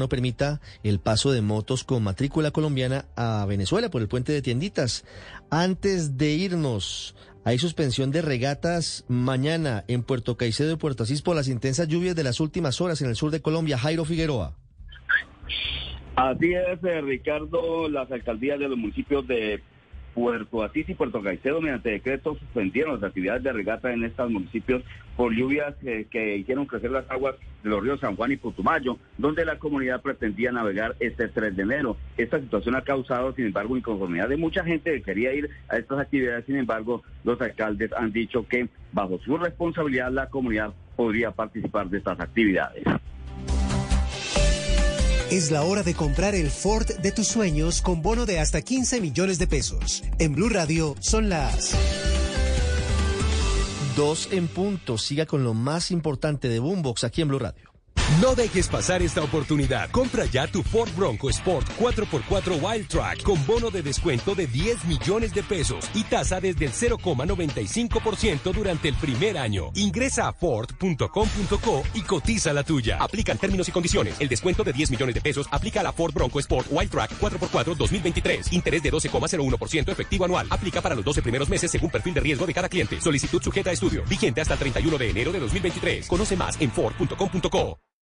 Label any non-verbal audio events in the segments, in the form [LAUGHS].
no permita el paso de motos con matrícula colombiana a Venezuela por el puente de tienditas. Antes de irnos, hay suspensión de regatas mañana en Puerto Caicedo y Puerto Asís por las intensas lluvias de las últimas horas en el sur de Colombia. Jairo Figueroa. Así es, eh, Ricardo, las alcaldías de los municipios de Puerto Asís y Puerto Caicedo, mediante decreto, suspendieron las actividades de regata en estos municipios por lluvias eh, que hicieron crecer las aguas de los ríos San Juan y Putumayo, donde la comunidad pretendía navegar este 3 de enero. Esta situación ha causado, sin embargo, inconformidad de mucha gente que quería ir a estas actividades. Sin embargo, los alcaldes han dicho que bajo su responsabilidad la comunidad podría participar de estas actividades. Es la hora de comprar el Ford de tus sueños con bono de hasta 15 millones de pesos. En Blue Radio son las... Dos en punto. Siga con lo más importante de Boombox aquí en Blue Radio. No dejes pasar esta oportunidad. Compra ya tu Ford Bronco Sport 4x4 Wild Track con bono de descuento de 10 millones de pesos y tasa desde el 0,95% durante el primer año. Ingresa a Ford.com.co y cotiza la tuya. Aplican términos y condiciones. El descuento de 10 millones de pesos aplica a la Ford Bronco Sport Wild Track 4x4 2023. Interés de 12,01% efectivo anual. Aplica para los 12 primeros meses según perfil de riesgo de cada cliente. Solicitud sujeta a estudio. Vigente hasta el 31 de enero de 2023. Conoce más en Ford.com.co.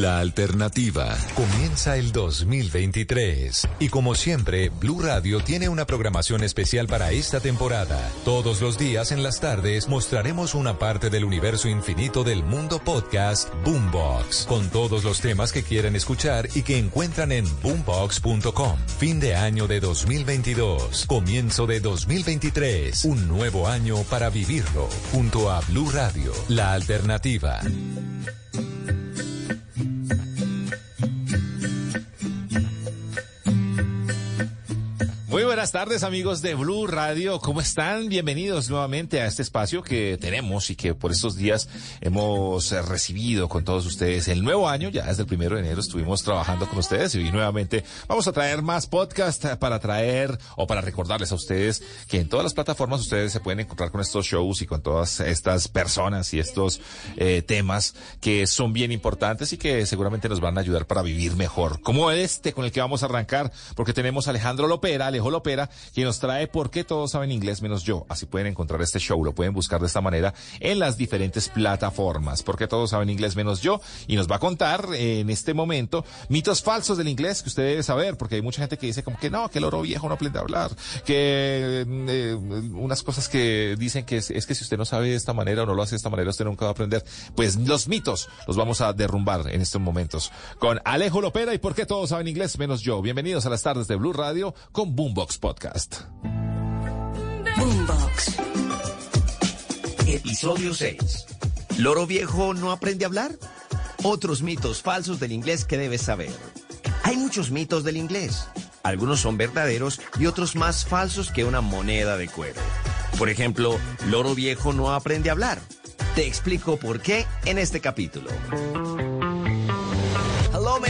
la alternativa. Comienza el 2023 y como siempre, Blue Radio tiene una programación especial para esta temporada. Todos los días en las tardes mostraremos una parte del universo infinito del mundo podcast Boombox, con todos los temas que quieren escuchar y que encuentran en boombox.com. Fin de año de 2022, comienzo de 2023, un nuevo año para vivirlo, junto a Blue Radio, la alternativa. Buenas tardes amigos de Blue Radio. ¿Cómo están? Bienvenidos nuevamente a este espacio que tenemos y que por estos días hemos eh, recibido con todos ustedes. El nuevo año, ya desde el primero de enero estuvimos trabajando con ustedes y nuevamente vamos a traer más podcast para traer o para recordarles a ustedes que en todas las plataformas ustedes se pueden encontrar con estos shows y con todas estas personas y estos eh, temas que son bien importantes y que seguramente nos van a ayudar para vivir mejor. Como este con el que vamos a arrancar, porque tenemos a Alejandro Lopera, Alejo quien nos trae ¿Por qué todos saben inglés menos yo? Así pueden encontrar este show, lo pueden buscar de esta manera en las diferentes plataformas. ¿Por qué todos saben inglés menos yo? Y nos va a contar en este momento mitos falsos del inglés que usted debe saber, porque hay mucha gente que dice como que no, que el oro viejo no aprende a hablar, que eh, unas cosas que dicen que es, es que si usted no sabe de esta manera o no lo hace de esta manera, usted nunca va a aprender. Pues los mitos los vamos a derrumbar en estos momentos con Alejo Lopera y ¿Por qué todos saben inglés menos yo? Bienvenidos a las tardes de Blue Radio con Boombox Podcast. Boombox. Episodio 6. ¿Loro viejo no aprende a hablar? Otros mitos falsos del inglés que debes saber. Hay muchos mitos del inglés. Algunos son verdaderos y otros más falsos que una moneda de cuero. Por ejemplo, loro viejo no aprende a hablar. Te explico por qué en este capítulo.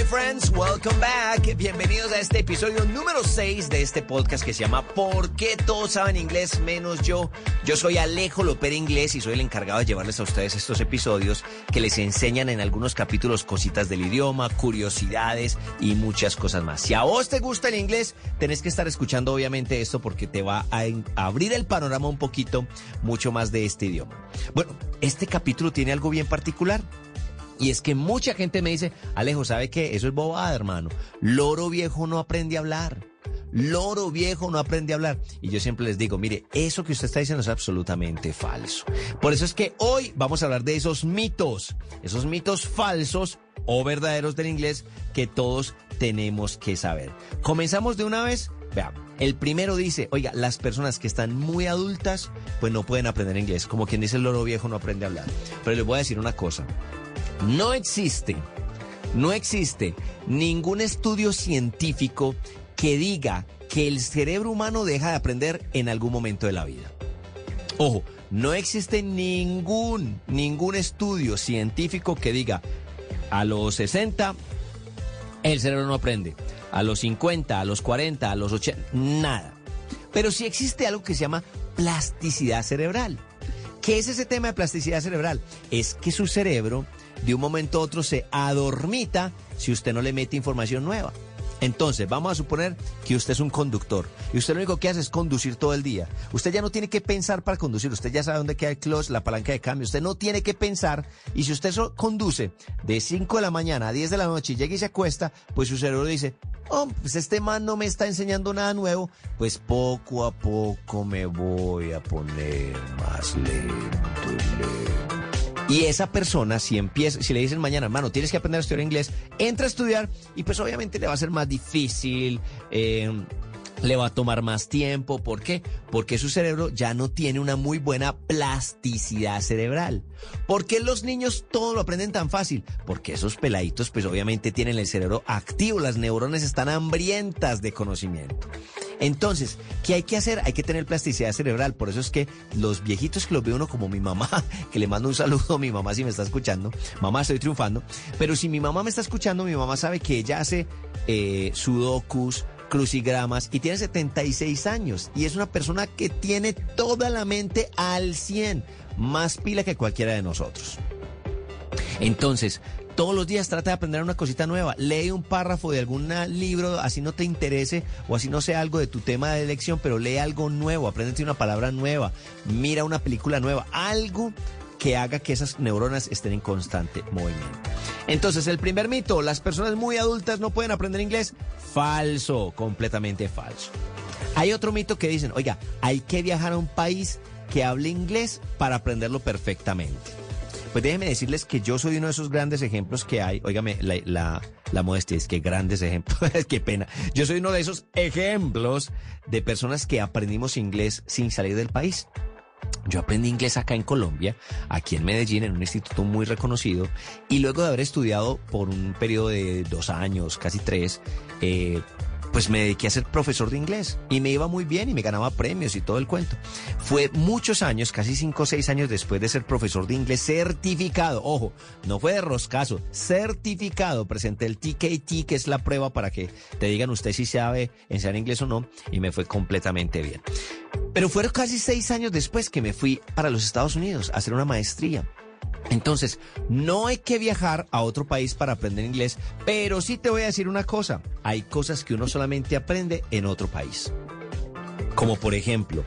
Friends. Welcome back. Bienvenidos a este episodio número 6 de este podcast que se llama ¿Por qué todos saben inglés menos yo? Yo soy Alejo Lopera Inglés y soy el encargado de llevarles a ustedes estos episodios que les enseñan en algunos capítulos cositas del idioma, curiosidades y muchas cosas más. Si a vos te gusta el inglés, tenés que estar escuchando obviamente esto porque te va a abrir el panorama un poquito mucho más de este idioma. Bueno, este capítulo tiene algo bien particular. Y es que mucha gente me dice, Alejo, ¿sabe qué? Eso es bobada, hermano. Loro viejo no aprende a hablar. Loro viejo no aprende a hablar. Y yo siempre les digo, mire, eso que usted está diciendo es absolutamente falso. Por eso es que hoy vamos a hablar de esos mitos, esos mitos falsos o verdaderos del inglés que todos tenemos que saber. Comenzamos de una vez. Veamos. El primero dice, oiga, las personas que están muy adultas, pues no pueden aprender inglés. Como quien dice el loro viejo no aprende a hablar. Pero les voy a decir una cosa. No existe, no existe ningún estudio científico que diga que el cerebro humano deja de aprender en algún momento de la vida. Ojo, no existe ningún, ningún estudio científico que diga a los 60 el cerebro no aprende, a los 50, a los 40, a los 80, nada. Pero sí existe algo que se llama plasticidad cerebral. ¿Qué es ese tema de plasticidad cerebral? Es que su cerebro de un momento a otro se adormita si usted no le mete información nueva. Entonces, vamos a suponer que usted es un conductor y usted lo único que hace es conducir todo el día. Usted ya no tiene que pensar para conducir, usted ya sabe dónde queda el clutch, la palanca de cambio, usted no tiene que pensar y si usted conduce de 5 de la mañana a 10 de la noche y llega y se acuesta, pues su cerebro dice, oh, pues este man no me está enseñando nada nuevo, pues poco a poco me voy a poner más lento y lento. Y esa persona, si empieza, si le dicen mañana, hermano, tienes que aprender a estudiar inglés, entra a estudiar y pues obviamente le va a ser más difícil, eh, le va a tomar más tiempo. ¿Por qué? Porque su cerebro ya no tiene una muy buena plasticidad cerebral. ¿Por qué los niños todo lo aprenden tan fácil? Porque esos peladitos pues obviamente tienen el cerebro activo, las neuronas están hambrientas de conocimiento. Entonces, ¿qué hay que hacer? Hay que tener plasticidad cerebral. Por eso es que los viejitos que los ve uno como mi mamá, [LAUGHS] que le mando un saludo a mi mamá si me está escuchando. Mamá, estoy triunfando. Pero si mi mamá me está escuchando, mi mamá sabe que ella hace eh, sudokus, crucigramas y tiene 76 años. Y es una persona que tiene toda la mente al 100. Más pila que cualquiera de nosotros. Entonces, todos los días trata de aprender una cosita nueva. Lee un párrafo de algún libro, así no te interese o así no sea algo de tu tema de elección, pero lee algo nuevo, apréndete una palabra nueva, mira una película nueva, algo que haga que esas neuronas estén en constante movimiento. Entonces, el primer mito, las personas muy adultas no pueden aprender inglés. Falso, completamente falso. Hay otro mito que dicen, oiga, hay que viajar a un país que hable inglés para aprenderlo perfectamente. Pues déjenme decirles que yo soy uno de esos grandes ejemplos que hay. Óigame, la, la, la modestia es que grandes ejemplos. [LAUGHS] Qué pena. Yo soy uno de esos ejemplos de personas que aprendimos inglés sin salir del país. Yo aprendí inglés acá en Colombia, aquí en Medellín, en un instituto muy reconocido, y luego de haber estudiado por un periodo de dos años, casi tres, eh, pues me dediqué a ser profesor de inglés y me iba muy bien y me ganaba premios y todo el cuento. Fue muchos años, casi cinco o seis años después de ser profesor de inglés certificado. Ojo, no fue de roscazo, certificado. Presenté el TKT, que es la prueba para que te digan usted si sabe enseñar inglés o no, y me fue completamente bien. Pero fueron casi seis años después que me fui para los Estados Unidos a hacer una maestría. Entonces, no hay que viajar a otro país para aprender inglés, pero sí te voy a decir una cosa, hay cosas que uno solamente aprende en otro país. Como por ejemplo,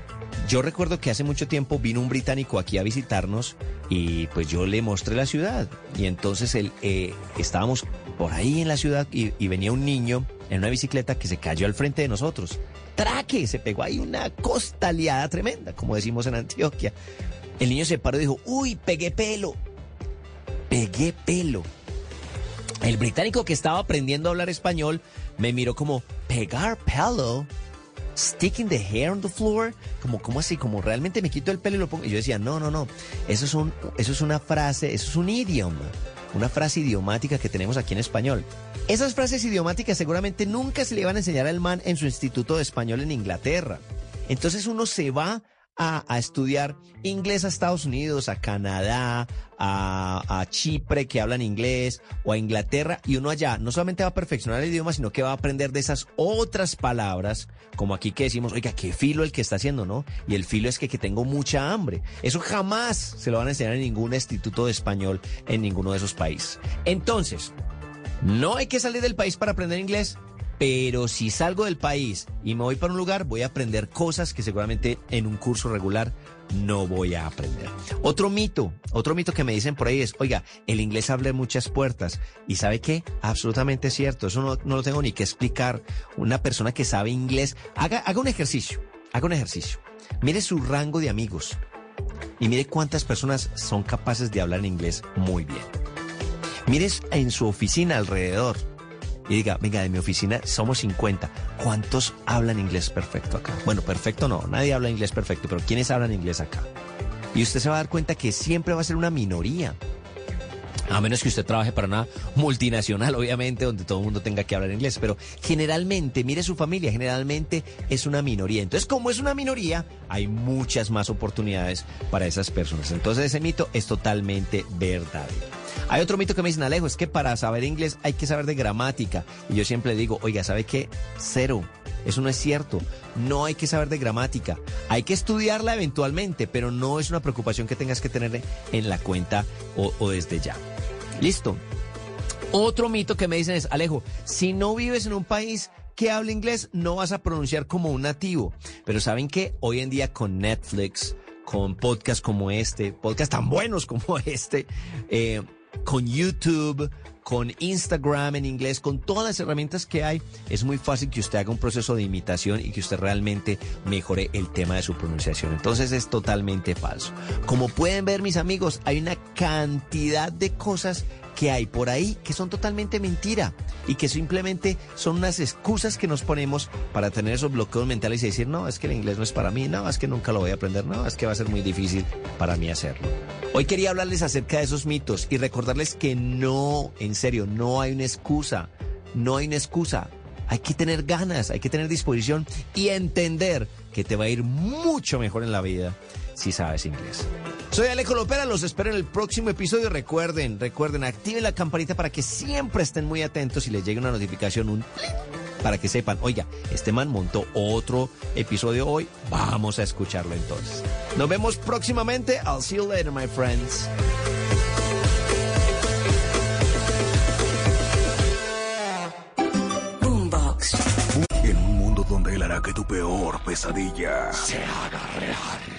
yo recuerdo que hace mucho tiempo vino un británico aquí a visitarnos y pues yo le mostré la ciudad y entonces él, eh, estábamos por ahí en la ciudad y, y venía un niño en una bicicleta que se cayó al frente de nosotros. Traque, se pegó ahí una costaleada tremenda, como decimos en Antioquia. El niño se paró y dijo, uy, pegué pelo. Pegué pelo. El británico que estaba aprendiendo a hablar español me miró como, pegar pelo, sticking the hair on the floor, como, como así, como realmente me quito el pelo y lo pongo. Y yo decía, no, no, no, eso es, un, eso es una frase, eso es un idioma, una frase idiomática que tenemos aquí en español. Esas frases idiomáticas seguramente nunca se le iban a enseñar al man en su instituto de español en Inglaterra. Entonces uno se va a, estudiar inglés a Estados Unidos, a Canadá, a, a, Chipre que hablan inglés o a Inglaterra y uno allá no solamente va a perfeccionar el idioma, sino que va a aprender de esas otras palabras, como aquí que decimos, oiga, qué filo el que está haciendo, ¿no? Y el filo es que, que tengo mucha hambre. Eso jamás se lo van a enseñar en ningún instituto de español en ninguno de esos países. Entonces, no hay que salir del país para aprender inglés, pero si salgo del país y me voy para un lugar, voy a aprender cosas que seguramente en un curso regular no voy a aprender. Otro mito, otro mito que me dicen por ahí es, oiga, el inglés abre muchas puertas. ¿Y sabe qué? Absolutamente cierto. Eso no, no lo tengo ni que explicar. Una persona que sabe inglés, haga, haga un ejercicio, haga un ejercicio. Mire su rango de amigos y mire cuántas personas son capaces de hablar inglés muy bien. Mires en su oficina alrededor y diga, venga, de mi oficina somos 50. ¿Cuántos hablan inglés perfecto acá? Bueno, perfecto no, nadie habla inglés perfecto, pero ¿quiénes hablan inglés acá? Y usted se va a dar cuenta que siempre va a ser una minoría. A menos que usted trabaje para una multinacional, obviamente, donde todo el mundo tenga que hablar inglés. Pero generalmente, mire su familia, generalmente es una minoría. Entonces, como es una minoría, hay muchas más oportunidades para esas personas. Entonces, ese mito es totalmente verdadero. Hay otro mito que me dicen, Alejo, es que para saber inglés hay que saber de gramática. Y yo siempre digo, oiga, ¿sabe qué? Cero. Eso no es cierto. No hay que saber de gramática. Hay que estudiarla eventualmente, pero no es una preocupación que tengas que tener en la cuenta o, desde ya. Listo. Otro mito que me dicen es, Alejo, si no vives en un país que habla inglés, no vas a pronunciar como un nativo. Pero ¿saben qué? Hoy en día con Netflix, con podcasts como este, podcasts tan buenos como [LAUGHS] este, eh, con YouTube, con Instagram en inglés, con todas las herramientas que hay, es muy fácil que usted haga un proceso de imitación y que usted realmente mejore el tema de su pronunciación. Entonces es totalmente falso. Como pueden ver mis amigos, hay una cantidad de cosas que hay por ahí que son totalmente mentira y que simplemente son unas excusas que nos ponemos para tener esos bloqueos mentales y decir, no, es que el inglés no es para mí, no, es que nunca lo voy a aprender, no, es que va a ser muy difícil para mí hacerlo. Hoy quería hablarles acerca de esos mitos y recordarles que no, en serio, no hay una excusa, no hay una excusa. Hay que tener ganas, hay que tener disposición y entender que te va a ir mucho mejor en la vida si sabes inglés. Soy Alejo Lopera, los espero en el próximo episodio. Recuerden, recuerden, activen la campanita para que siempre estén muy atentos y les llegue una notificación, un para que sepan, oiga, este man montó otro episodio hoy, vamos a escucharlo entonces. Nos vemos próximamente. I'll see you later, my friends. Boombox. En un mundo donde él hará que tu peor pesadilla se haga real.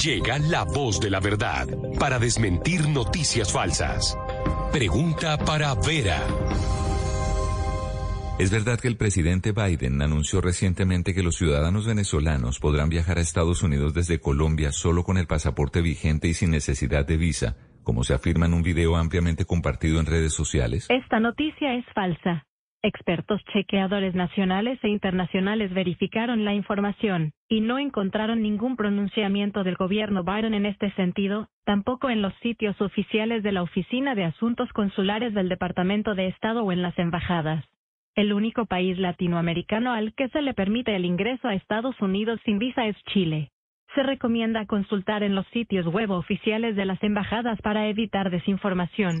Llega la voz de la verdad para desmentir noticias falsas. Pregunta para Vera. ¿Es verdad que el presidente Biden anunció recientemente que los ciudadanos venezolanos podrán viajar a Estados Unidos desde Colombia solo con el pasaporte vigente y sin necesidad de visa, como se afirma en un video ampliamente compartido en redes sociales? Esta noticia es falsa. Expertos chequeadores nacionales e internacionales verificaron la información y no encontraron ningún pronunciamiento del gobierno Biden en este sentido, tampoco en los sitios oficiales de la Oficina de Asuntos Consulares del Departamento de Estado o en las embajadas. El único país latinoamericano al que se le permite el ingreso a Estados Unidos sin visa es Chile. Se recomienda consultar en los sitios web oficiales de las embajadas para evitar desinformación.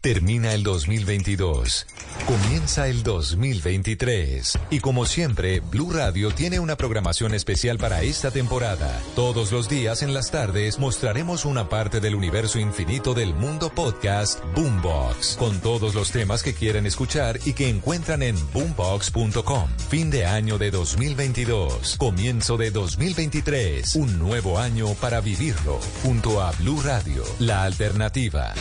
Termina el 2022. Comienza el 2023. Y como siempre, Blue Radio tiene una programación especial para esta temporada. Todos los días en las tardes mostraremos una parte del universo infinito del mundo podcast Boombox, con todos los temas que quieren escuchar y que encuentran en boombox.com. Fin de año de 2022. Comienzo de 2023. Un nuevo año para vivirlo. Junto a Blue Radio, la alternativa.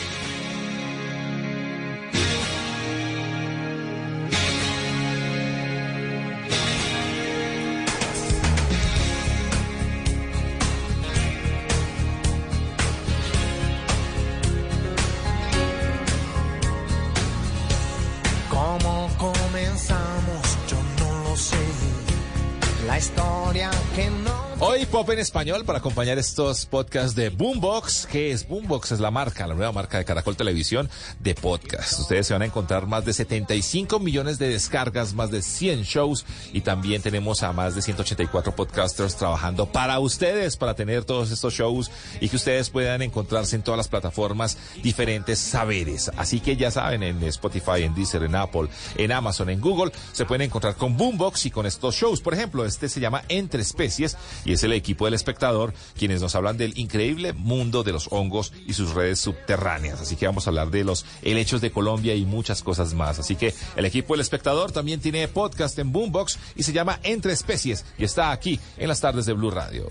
Pop en español para acompañar estos podcasts de Boombox. ¿Qué es Boombox? Es la marca, la nueva marca de Caracol Televisión de podcast. Ustedes se van a encontrar más de 75 millones de descargas, más de 100 shows y también tenemos a más de 184 podcasters trabajando para ustedes, para tener todos estos shows y que ustedes puedan encontrarse en todas las plataformas diferentes saberes. Así que ya saben, en Spotify, en Deezer, en Apple, en Amazon, en Google, se pueden encontrar con Boombox y con estos shows. Por ejemplo, este se llama Entre Especies y es el equipo del espectador quienes nos hablan del increíble mundo de los hongos y sus redes subterráneas. Así que vamos a hablar de los helechos de Colombia y muchas cosas más. Así que el equipo del espectador también tiene podcast en Boombox y se llama Entre Especies y está aquí en las tardes de Blue Radio.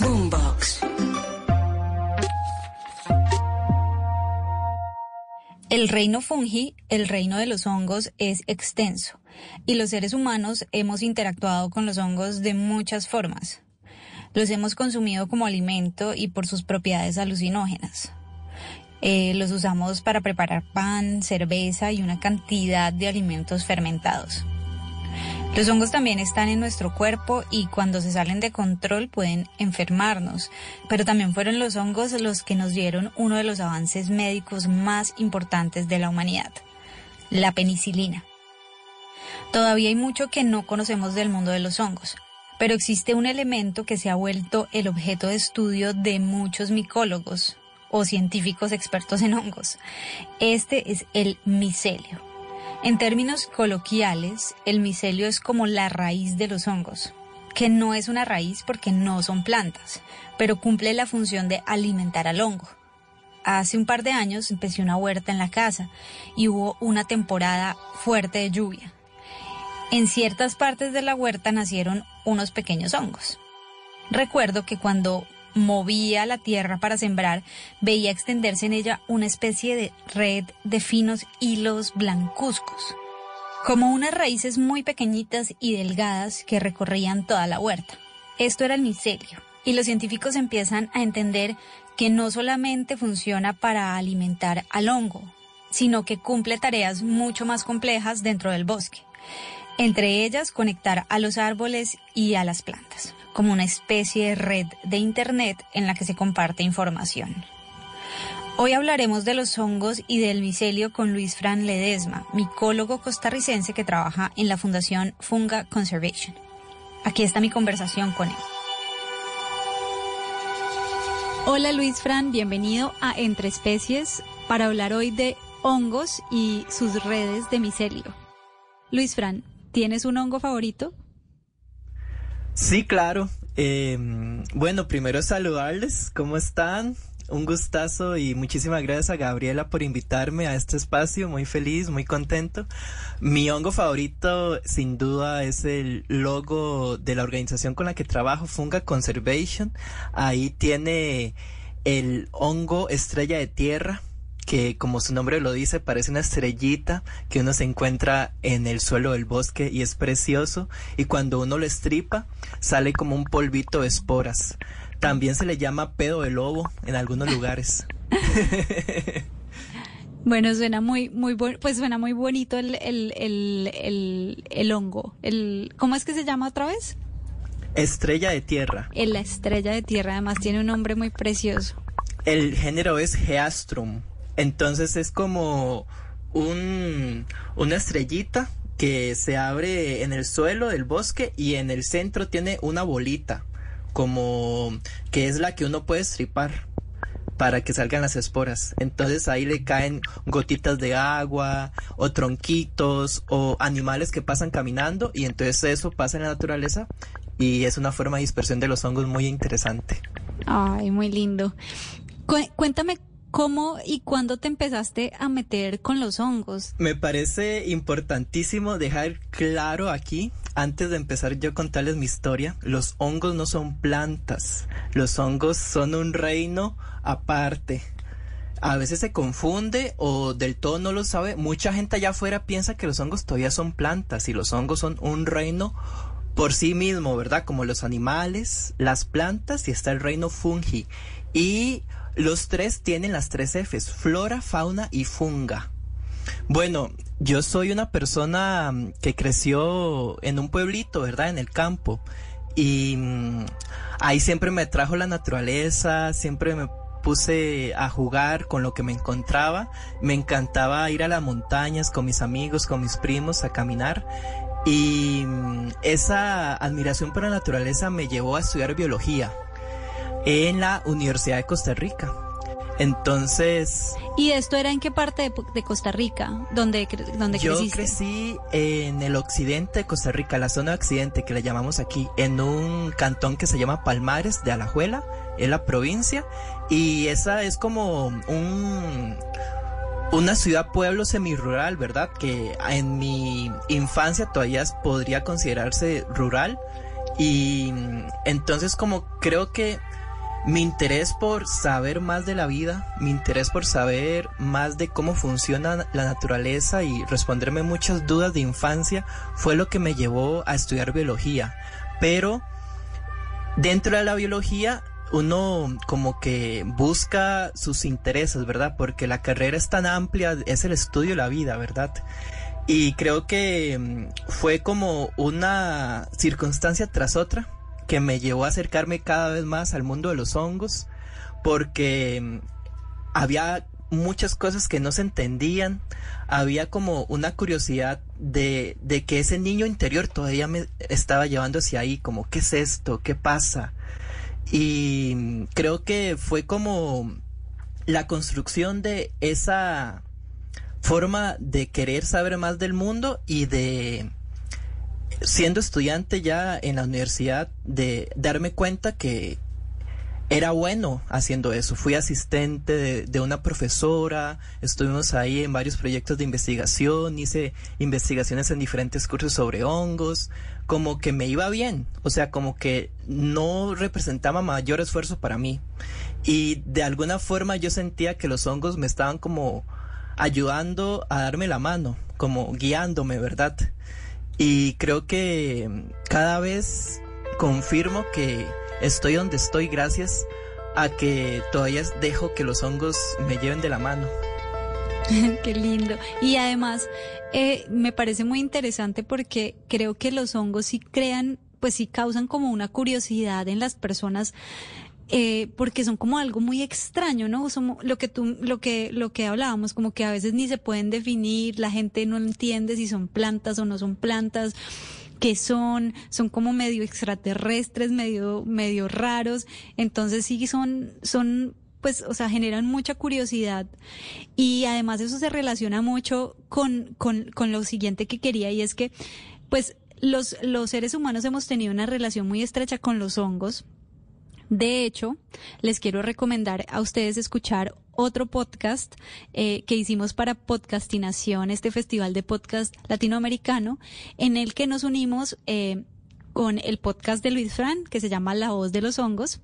Boombox. El reino fungi, el reino de los hongos, es extenso y los seres humanos hemos interactuado con los hongos de muchas formas. Los hemos consumido como alimento y por sus propiedades alucinógenas. Eh, los usamos para preparar pan, cerveza y una cantidad de alimentos fermentados. Los hongos también están en nuestro cuerpo y cuando se salen de control pueden enfermarnos, pero también fueron los hongos los que nos dieron uno de los avances médicos más importantes de la humanidad, la penicilina. Todavía hay mucho que no conocemos del mundo de los hongos, pero existe un elemento que se ha vuelto el objeto de estudio de muchos micólogos o científicos expertos en hongos. Este es el micelio. En términos coloquiales, el micelio es como la raíz de los hongos, que no es una raíz porque no son plantas, pero cumple la función de alimentar al hongo. Hace un par de años empecé una huerta en la casa y hubo una temporada fuerte de lluvia. En ciertas partes de la huerta nacieron unos pequeños hongos. Recuerdo que cuando movía la tierra para sembrar, veía extenderse en ella una especie de red de finos hilos blancuzcos, como unas raíces muy pequeñitas y delgadas que recorrían toda la huerta. Esto era el micelio, y los científicos empiezan a entender que no solamente funciona para alimentar al hongo, sino que cumple tareas mucho más complejas dentro del bosque entre ellas conectar a los árboles y a las plantas, como una especie de red de Internet en la que se comparte información. Hoy hablaremos de los hongos y del micelio con Luis Fran Ledesma, micólogo costarricense que trabaja en la Fundación Funga Conservation. Aquí está mi conversación con él. Hola Luis Fran, bienvenido a Entre Especies para hablar hoy de hongos y sus redes de micelio. Luis Fran, ¿tienes un hongo favorito? Sí, claro. Eh, bueno, primero saludarles. ¿Cómo están? Un gustazo y muchísimas gracias a Gabriela por invitarme a este espacio. Muy feliz, muy contento. Mi hongo favorito, sin duda, es el logo de la organización con la que trabajo, Funga Conservation. Ahí tiene el hongo estrella de tierra que como su nombre lo dice parece una estrellita que uno se encuentra en el suelo del bosque y es precioso y cuando uno lo estripa sale como un polvito de esporas. También se le llama pedo de lobo en algunos lugares. [LAUGHS] Bueno, suena muy, muy bueno, pues suena muy bonito el, el, el, el, el hongo. El, ¿Cómo es que se llama otra vez? Estrella de tierra. El- La estrella de tierra, además tiene un nombre muy precioso. El género es Geastrum. Entonces es como un, una estrellita que se abre en el suelo del bosque y en el centro tiene una bolita, como que es la que uno puede estripar para que salgan las esporas. Entonces ahí le caen gotitas de agua o tronquitos o animales que pasan caminando y entonces eso pasa en la naturaleza y es una forma de dispersión de los hongos muy interesante. Ay, muy lindo. Cu- cuéntame cómo y cuándo te empezaste a meter con los hongos. Me parece importantísimo dejar claro aquí, antes de empezar yo a contarles mi historia, los hongos no son plantas, los hongos son un reino aparte. A veces se confunde o del todo no lo sabe. Mucha gente allá afuera piensa que los hongos todavía son plantas y los hongos son un reino por sí mismo, ¿verdad? Como los animales, las plantas y está el reino fungi. Y los tres tienen las tres Fs, flora, fauna y funga. Bueno, yo soy una persona mm, que creció en un pueblito, ¿verdad? En el campo. Y mm, ahí siempre me trajo la naturaleza, siempre me puse a jugar con lo que me encontraba. Me encantaba ir a las montañas con mis amigos, con mis primos, a caminar. Y mm, esa admiración por la naturaleza me llevó a estudiar biología en la Universidad de Costa Rica. Entonces, ¿Y esto era en qué parte de, de Costa Rica? ¿Dónde, dónde yo creciste? crecí en el occidente de Costa Rica, la zona de occidente que le llamamos aquí, en un cantón que se llama Palmares de Alajuela, es la provincia, y esa es como un una ciudad pueblo semirural, ¿verdad? Que en mi infancia todavía podría considerarse rural y mm, entonces como creo que mi interés por saber más de la vida, mi interés por saber más de cómo funciona la naturaleza y responderme muchas dudas de infancia fue lo que me llevó a estudiar biología. Pero dentro de la biología uno como que busca sus intereses, ¿verdad? Porque la carrera es tan amplia, es el estudio de la vida, ¿verdad? Y creo que mm, fue como una circunstancia tras otra que me llevó a acercarme cada vez más al mundo de los hongos, porque mm, había muchas cosas que no se entendían, había como una curiosidad de, de que ese niño interior todavía me estaba llevando hacia ahí, como, ¿qué es esto? ¿Qué pasa? Y mm, creo que fue como la construcción de esa forma de querer saber más del mundo y de siendo estudiante ya en la universidad de darme cuenta que era bueno haciendo eso. Fui asistente de, de una profesora, estuvimos ahí en varios proyectos de investigación, hice investigaciones en diferentes cursos sobre hongos, como que me iba bien, o sea, como que no representaba mayor esfuerzo para mí. Y de alguna forma yo sentía que los hongos me estaban como ayudando a darme la mano, como guiándome, ¿verdad? Y creo que cada vez confirmo que estoy donde estoy gracias a que todavía dejo que los hongos me lleven de la mano. [LAUGHS] Qué lindo. Y además, eh, me parece muy interesante porque creo que los hongos sí crean, pues sí causan como una curiosidad en las personas eh, porque son como algo muy extraño, ¿no? Somos, lo que tú, lo que, lo que hablábamos, como que a veces ni se pueden definir, la gente no entiende si son plantas o no son plantas que son, son como medio extraterrestres, medio, medio raros, entonces sí son, son pues, o sea, generan mucha curiosidad y además eso se relaciona mucho con, con, con lo siguiente que quería y es que, pues, los, los seres humanos hemos tenido una relación muy estrecha con los hongos. De hecho, les quiero recomendar a ustedes escuchar otro podcast eh, que hicimos para Podcastinación, este festival de podcast latinoamericano, en el que nos unimos eh, con el podcast de Luis Fran, que se llama La voz de los hongos,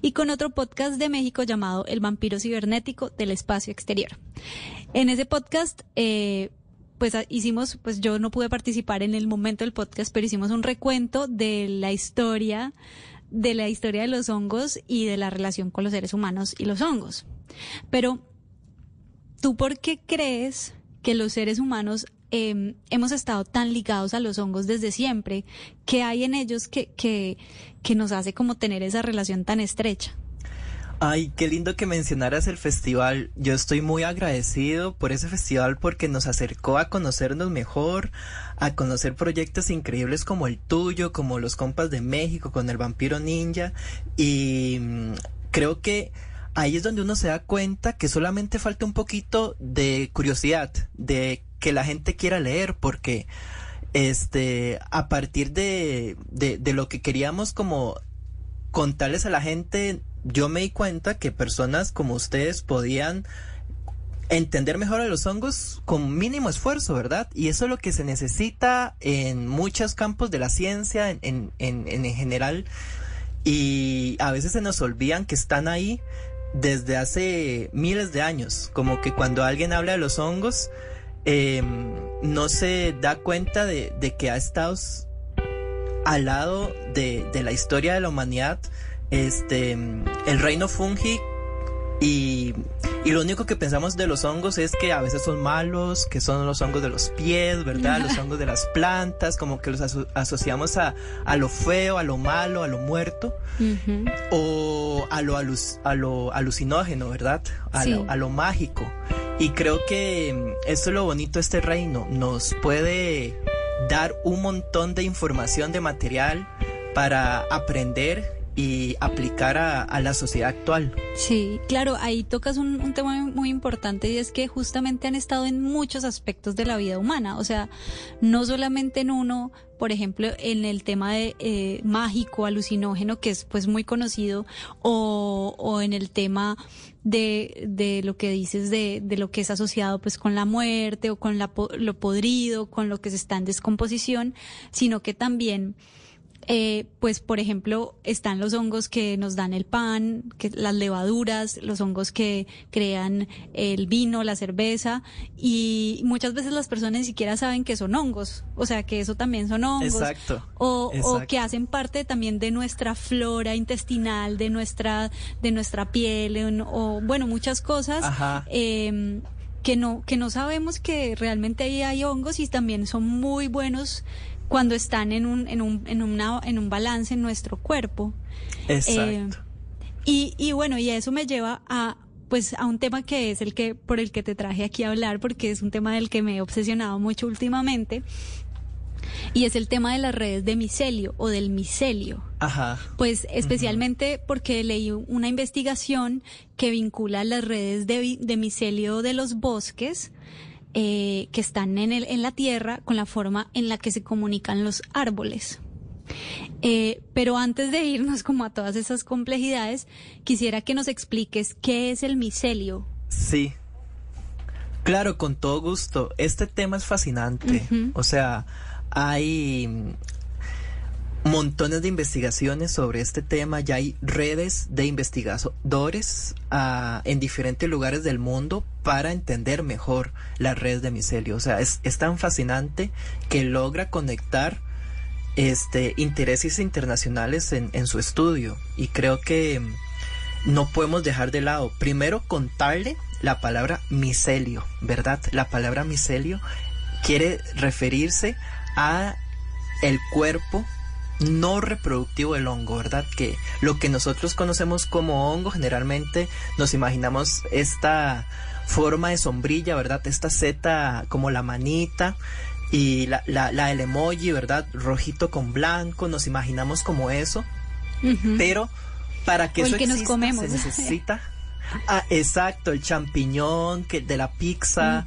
y con otro podcast de México llamado El vampiro cibernético del espacio exterior. En ese podcast, eh, pues hicimos, pues yo no pude participar en el momento del podcast, pero hicimos un recuento de la historia, de la historia de los hongos y de la relación con los seres humanos y los hongos. Pero, ¿tú por qué crees que los seres humanos eh, hemos estado tan ligados a los hongos desde siempre? ¿Qué hay en ellos que, que, que nos hace como tener esa relación tan estrecha? Ay, qué lindo que mencionaras el festival. Yo estoy muy agradecido por ese festival porque nos acercó a conocernos mejor, a conocer proyectos increíbles como el tuyo, como los compas de México, con el vampiro ninja. Y mm, creo que ahí es donde uno se da cuenta que solamente falta un poquito de curiosidad, de que la gente quiera leer, porque este, a partir de, de, de lo que queríamos como contarles a la gente, yo me di cuenta que personas como ustedes podían entender mejor a los hongos con mínimo esfuerzo, ¿verdad? Y eso es lo que se necesita en muchos campos de la ciencia, en, en, en, en general. Y a veces se nos olvidan que están ahí desde hace miles de años. Como que cuando alguien habla de los hongos, eh, no se da cuenta de, de, que ha estado al lado de, de la historia de la humanidad este, el reino fungi y, y, lo único que pensamos de los hongos es que a veces son malos, que son los hongos de los pies, ¿verdad? Los [LAUGHS] hongos de las plantas, como que los aso asociamos a, a, lo feo, a lo malo, a lo muerto, uh -huh. o a lo, alus a lo alucinógeno, ¿verdad? A, sí. lo, a lo mágico. Y creo que esto es lo bonito de este reino, nos puede dar un montón de información, de material para aprender y aplicar a, la sociedad actual. Sí, claro, ahí tocas un, un, tema muy importante y es que justamente han estado en muchos aspectos de la vida humana, o sea, no solamente en uno, por ejemplo, en el tema de eh, mágico, alucinógeno, que es pues muy conocido, o, o en el tema de, de lo que dices de, de, lo que es asociado pues con la muerte o con la, lo podrido, con lo que se está en descomposición, sino que también eh, pues por ejemplo están los hongos que nos dan el pan, que las levaduras, los hongos que crean el vino, la cerveza y muchas veces las personas ni siquiera saben que son hongos, o sea que eso también son hongos. Exacto. O, Exacto. o que hacen parte también de nuestra flora intestinal, de nuestra de nuestra piel o bueno muchas cosas. Eh, que no que no sabemos que realmente ahí hay hongos y también son muy buenos cuando están en un, en un, en una, en un balance en nuestro cuerpo. Exacto. Eh, y, y bueno, y eso me lleva a, pues a un tema que es el que, por el que te traje aquí a hablar, porque es un tema del que me he obsesionado mucho últimamente. Y es el tema de las redes de micelio o del micelio. Ajá. Pues especialmente uh -huh. porque leí una investigación que vincula las redes de, de micelio de los bosques eh, que están en, el, en la tierra con la forma en la que se comunican los árboles. Eh, pero antes de irnos como a todas esas complejidades, quisiera que nos expliques qué es el micelio. Sí. Claro, con todo gusto. Este tema es fascinante. Uh -huh. O sea, hay montones de investigaciones sobre este tema, ya hay redes de investigadores uh, en diferentes lugares del mundo para entender mejor las redes de micelio. O sea, es, es tan fascinante que logra conectar este intereses internacionales en, en, su estudio y creo que no podemos dejar de lado primero contarle la palabra micelio, ¿verdad? La palabra micelio quiere referirse a el cuerpo no reproductivo del hongo, ¿verdad? Que lo que nosotros conocemos como hongo generalmente nos imaginamos esta forma de sombrilla, ¿verdad? Esta seta como la manita y la, la, la del emoji, ¿verdad? Rojito con blanco, nos imaginamos como eso, pero para que O eso que nos exista, comemos. se necesita [LAUGHS] ah, exacto el champiñón que de la pizza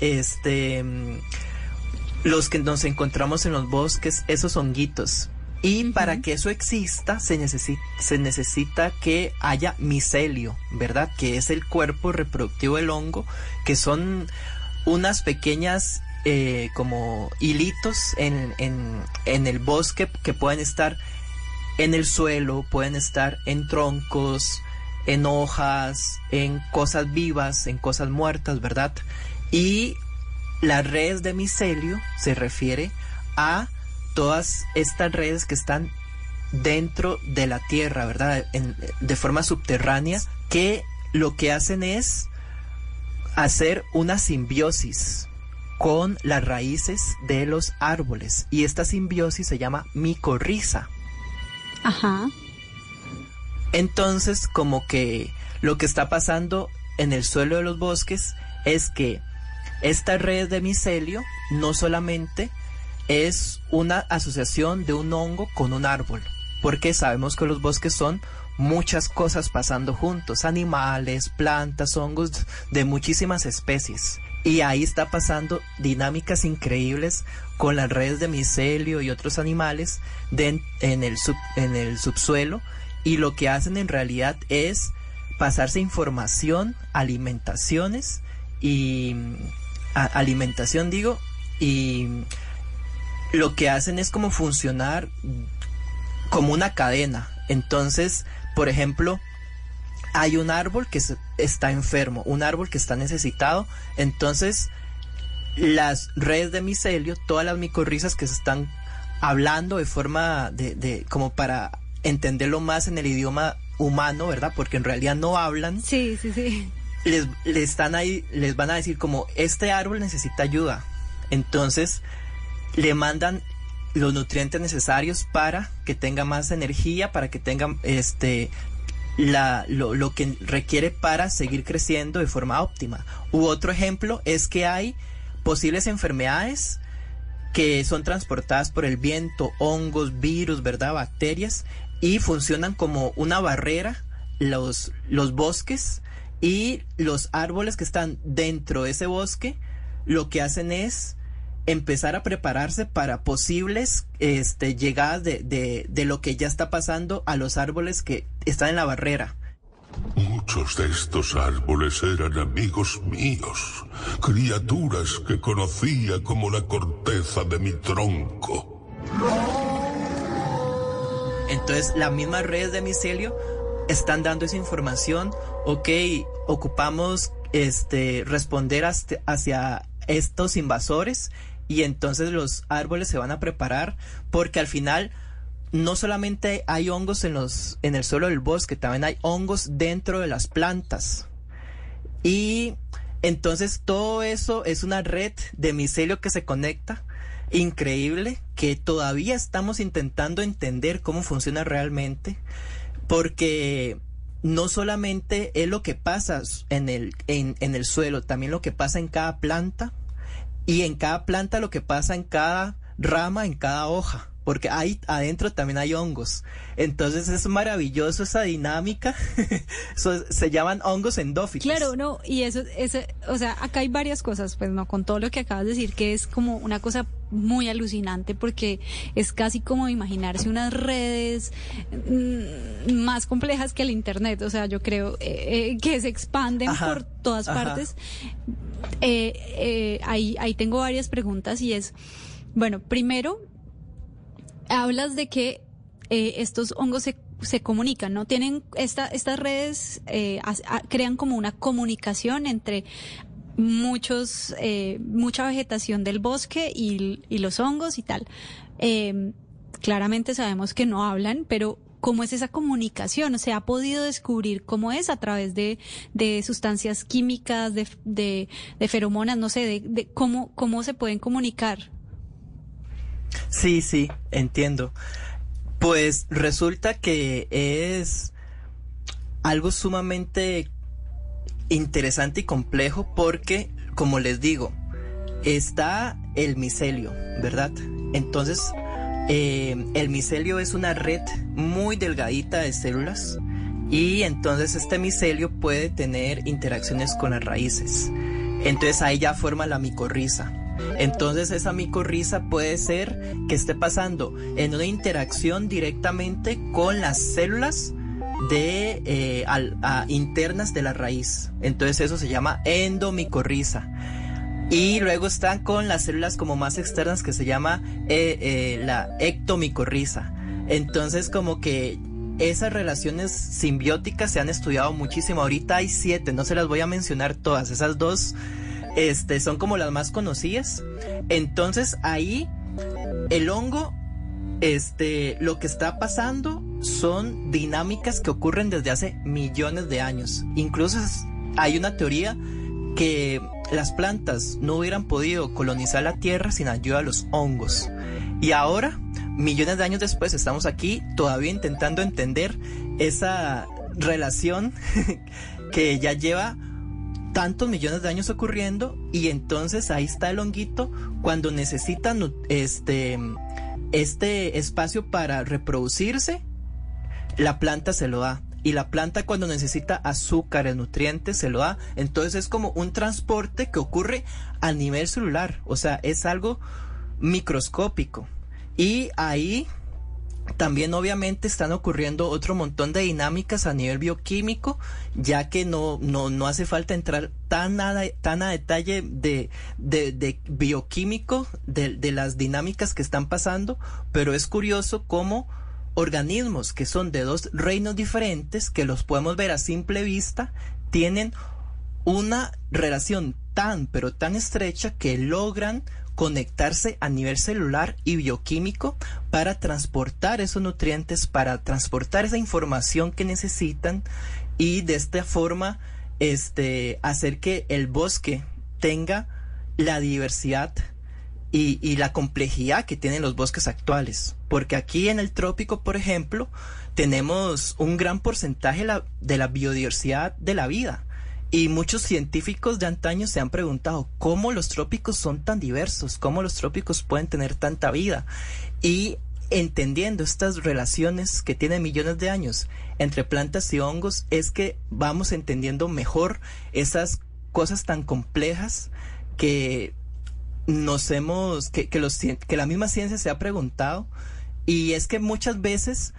este mm, los que nos encontramos en los bosques esos honguitos y para que eso exista se necesita se necesita que haya micelio verdad que es el cuerpo reproductivo del hongo que son unas pequeñas eh, como hilitos en, en, en el bosque que pueden estar en el suelo, pueden estar en troncos, en hojas, en cosas vivas, en cosas muertas, ¿verdad? Y las redes de micelio se refiere a todas estas redes que están dentro de la tierra, ¿verdad? En- de forma subterránea, que lo que hacen es hacer una simbiosis con las raíces de los árboles. Y esta simbiosis se llama micorriza. Ajá. Entonces, como que lo que está pasando en el suelo de los bosques es que esta red de micelio no solamente es una asociación de un hongo con un árbol, porque sabemos que los bosques son muchas cosas pasando juntos, animales, plantas, hongos de muchísimas especies. Y ahí está pasando dinámicas increíbles con las redes de micelio y otros animales en, el sub- en el subsuelo y lo que hacen en realidad es pasarse información, alimentaciones y alimentación digo y lo que hacen es como funcionar como una cadena. Entonces, por ejemplo, hay un árbol que está enfermo, un árbol que está necesitado, entonces las redes de micelio, todas las micorrizas que se están hablando de forma de, de- como para entenderlo más en el idioma humano, ¿verdad? Porque en realidad no hablan. Sí, sí, sí. Les, les están ahí, les van a decir como este árbol necesita ayuda. Entonces le mandan los nutrientes necesarios para que tenga más energía, para que tenga este la, lo, lo que requiere para seguir creciendo de forma óptima. U otro ejemplo es que hay posibles enfermedades que son transportadas por el viento, hongos, virus, ¿verdad? Bacterias y funcionan como una barrera los, los bosques y los árboles que están dentro de ese bosque lo que hacen es empezar a prepararse para posibles este, llegadas de, de, de lo que ya está pasando a los árboles que están en la barrera. Muchos de estos árboles eran amigos míos, criaturas que conocía como la corteza de mi tronco. Entonces, las mismas redes de micelio están dando esa información. Ok, ocupamos este, responder hacia, hacia estos invasores y entonces los árboles se van a preparar porque al final no solamente hay hongos en, los, en el suelo del bosque, también hay hongos dentro de las plantas. Y entonces todo eso es una red de micelio que se conecta increíble que todavía estamos intentando entender cómo funciona realmente porque no solamente es lo que pasa en el, en, en el suelo, también lo que pasa en cada planta y en cada planta lo que pasa en cada rama, en cada hoja, porque ahí adentro también hay hongos. Entonces es maravilloso esa dinámica. [LAUGHS] Se llaman hongos endófitos. Claro, no, y eso, eso, o sea, acá hay varias cosas, pues no, con todo lo que acabas de decir, que es como una cosa muy alucinante, porque es casi como imaginarse unas redes mm, más complejas que el Internet, o sea, yo creo eh, eh, que se expanden Ajá, por todas ajá. partes. Eh, ahí, ahí tengo varias preguntas y es, bueno, primero, hablas de que estos hongos se, se comunican, ¿no? Tienen esta, estas redes, eh, a- crean como una comunicación entre muchos, eh, mucha vegetación del bosque y, y los hongos y tal. Eh, claramente sabemos que no hablan, pero ¿cómo es esa comunicación? ¿Se ha podido descubrir cómo es a través de, de sustancias químicas, de, de, de feromonas, no sé, de, de cómo, cómo se pueden comunicar? Sí, sí, entiendo. Pues resulta que es algo sumamente interesante y complejo porque, como les digo, está el micelio, ¿verdad? Entonces, eh, el micelio es una red muy delgadita de células y entonces este micelio puede tener interacciones con las raíces. Entonces ahí ya forma la micorriza. Entonces esa micorriza puede ser que esté pasando en una interacción directamente con las células de eh, internas de la raíz. Entonces eso se llama endomicorriza. Y luego están con las células como más externas que se llama eh, eh, la ectomicorriza. Entonces como que esas relaciones simbióticas se han estudiado muchísimo. Ahorita hay siete, no se las voy a mencionar todas. Esas dos este, son como las más conocidas. Entonces ahí el hongo, este, lo que está pasando son dinámicas que ocurren desde hace millones de años. Incluso hay una teoría que las plantas no hubieran podido colonizar la Tierra sin ayuda de los hongos. Y ahora, millones de años después, estamos aquí todavía intentando entender esa relación [LAUGHS] que ya lleva tantos millones de años ocurriendo y entonces ahí está el honguito cuando necesita este este espacio para reproducirse la planta se lo da y la planta cuando necesita azúcares, nutrientes, se lo da. Entonces es como un transporte que ocurre a nivel celular, o sea, es algo microscópico. Y ahí también obviamente están ocurriendo otro montón de dinámicas a nivel bioquímico, ya que no, no, no hace falta entrar tan a, tan a detalle de, de, de bioquímico, de, de las dinámicas que están pasando, pero es curioso cómo organismos que son de dos reinos diferentes, que los podemos ver a simple vista, tienen una relación tan pero tan estrecha que logran conectarse a nivel celular y bioquímico para transportar esos nutrientes, para transportar esa información que necesitan y de esta forma este hacer que el bosque tenga la diversidad y, la complejidad que tienen los bosques actuales. Porque aquí en el trópico, por ejemplo, tenemos un gran porcentaje de la biodiversidad de la vida. Y muchos científicos de antaño se han preguntado cómo los trópicos son tan diversos, cómo los trópicos pueden tener tanta vida. Y entendiendo estas relaciones que tienen millones de años entre plantas y hongos, es que vamos entendiendo mejor esas cosas tan complejas que nos hemos, que, que, que la misma ciencia se ha preguntado. Y es que muchas veces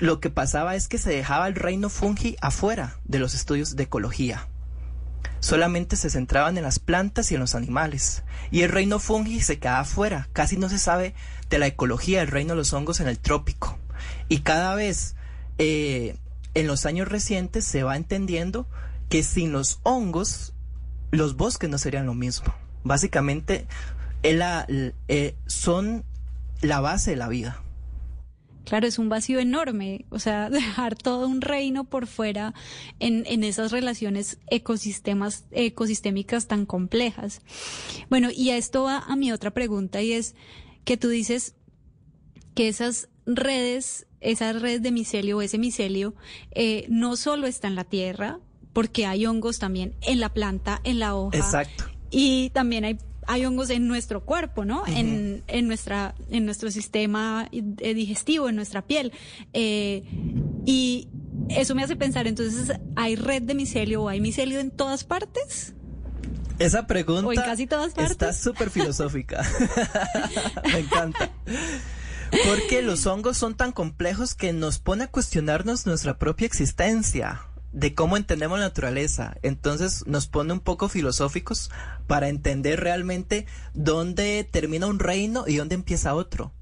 lo que pasaba es que se dejaba el reino fungi afuera de los estudios de ecología. Solamente se centraban en las plantas y en los animales. Y el reino fungi se quedaba afuera. Casi no se sabe de la ecología del reino de los hongos en el trópico. Y cada vez eh, en los años recientes se va entendiendo que sin los hongos los bosques no serían lo mismo. Básicamente eh, son la base de la vida. Claro, es un vacío enorme, o sea, [LAUGHS] dejar todo un reino por fuera en, en esas relaciones ecosistemas, ecosistémicas tan complejas. Bueno, y a esto va a mi otra pregunta y es que tú dices que esas redes, esa red de micelio o ese micelio, eh, no solo está en la tierra, porque hay hongos también en la planta, en la hoja. Exacto. Y también hay, hay hongos en nuestro cuerpo, ¿no? en, en, nuestra, en nuestro sistema eh, digestivo, en nuestra piel. Eh, y eso me hace pensar, entonces, ¿hay red de micelio o hay micelio en todas partes? Esa pregunta O en casi todas partes. está [LAUGHS] súper filosófica. [LAUGHS] Me encanta. Porque los hongos son tan complejos que nos pone a cuestionarnos nuestra propia existencia, de cómo entendemos la naturaleza. Entonces nos pone un poco filosóficos para entender realmente dónde termina un reino y dónde empieza otro.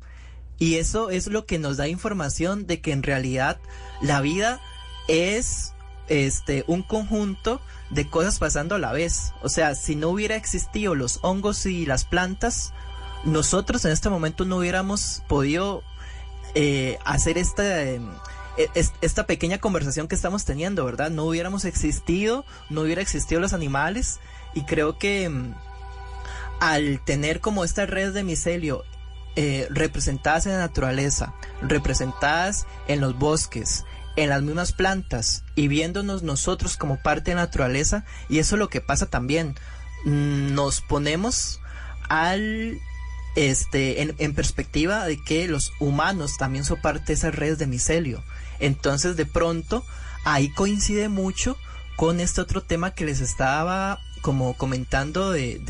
Y eso es lo que nos da información de que en realidad la vida es este un conjunto de cosas pasando a la vez. O sea, si no hubiera existido los hongos y las plantas, nosotros en este momento no hubiéramos podido eh, hacer esta, eh, es- esta pequeña conversación que estamos teniendo, ¿verdad? No hubiéramos existido, no hubiera existido los animales y creo que mm, al tener como esta red de micelio eh, representadas en la naturaleza, representadas en los bosques, en las mismas plantas y viéndonos nosotros como parte de la naturaleza y eso es lo que pasa también. Mm, Nos ponemos al este en, en perspectiva de que los humanos también son parte de esas redes de micelio. Entonces de pronto ahí coincide mucho con este otro tema que les estaba como comentando de,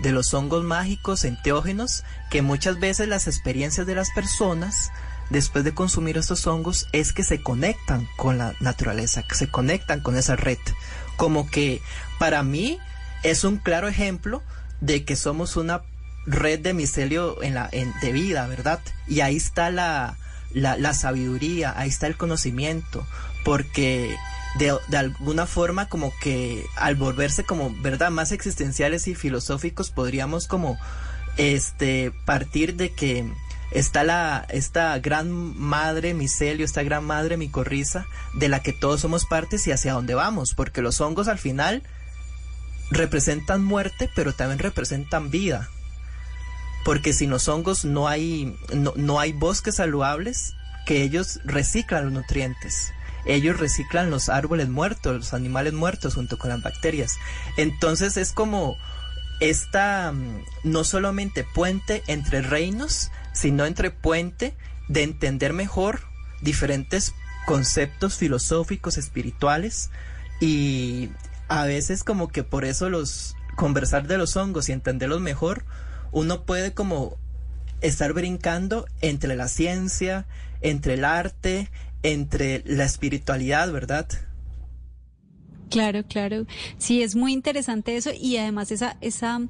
de, los hongos mágicos enteógenos, que muchas veces las experiencias de las personas después de consumir estos hongos es que se conectan con la naturaleza, que se conectan con esa red. Como que para mí es un claro ejemplo de que somos una red de micelio en la, en, de vida, ¿verdad? Y ahí está la, la, la sabiduría, ahí está el conocimiento, porque de, de, alguna forma como que al volverse como, ¿verdad? Más existenciales y filosóficos podríamos como este partir de que está la esta gran madre micelio, esta gran madre micorriza de la que todos somos partes y hacia dónde vamos, porque los hongos al final representan muerte, pero también representan vida. Porque sin los hongos no hay no, no hay bosques saludables que ellos reciclan los nutrientes ellos reciclan los árboles muertos, los animales muertos junto con las bacterias. Entonces es como esta no solamente puente entre reinos, sino entre puente de entender mejor diferentes conceptos filosóficos, espirituales y a veces como que por eso los conversar de los hongos y entenderlos mejor, uno puede como estar brincando entre la ciencia, entre el arte, entre la espiritualidad, ¿verdad? Claro, claro. Sí, es muy interesante eso y además esa, esa,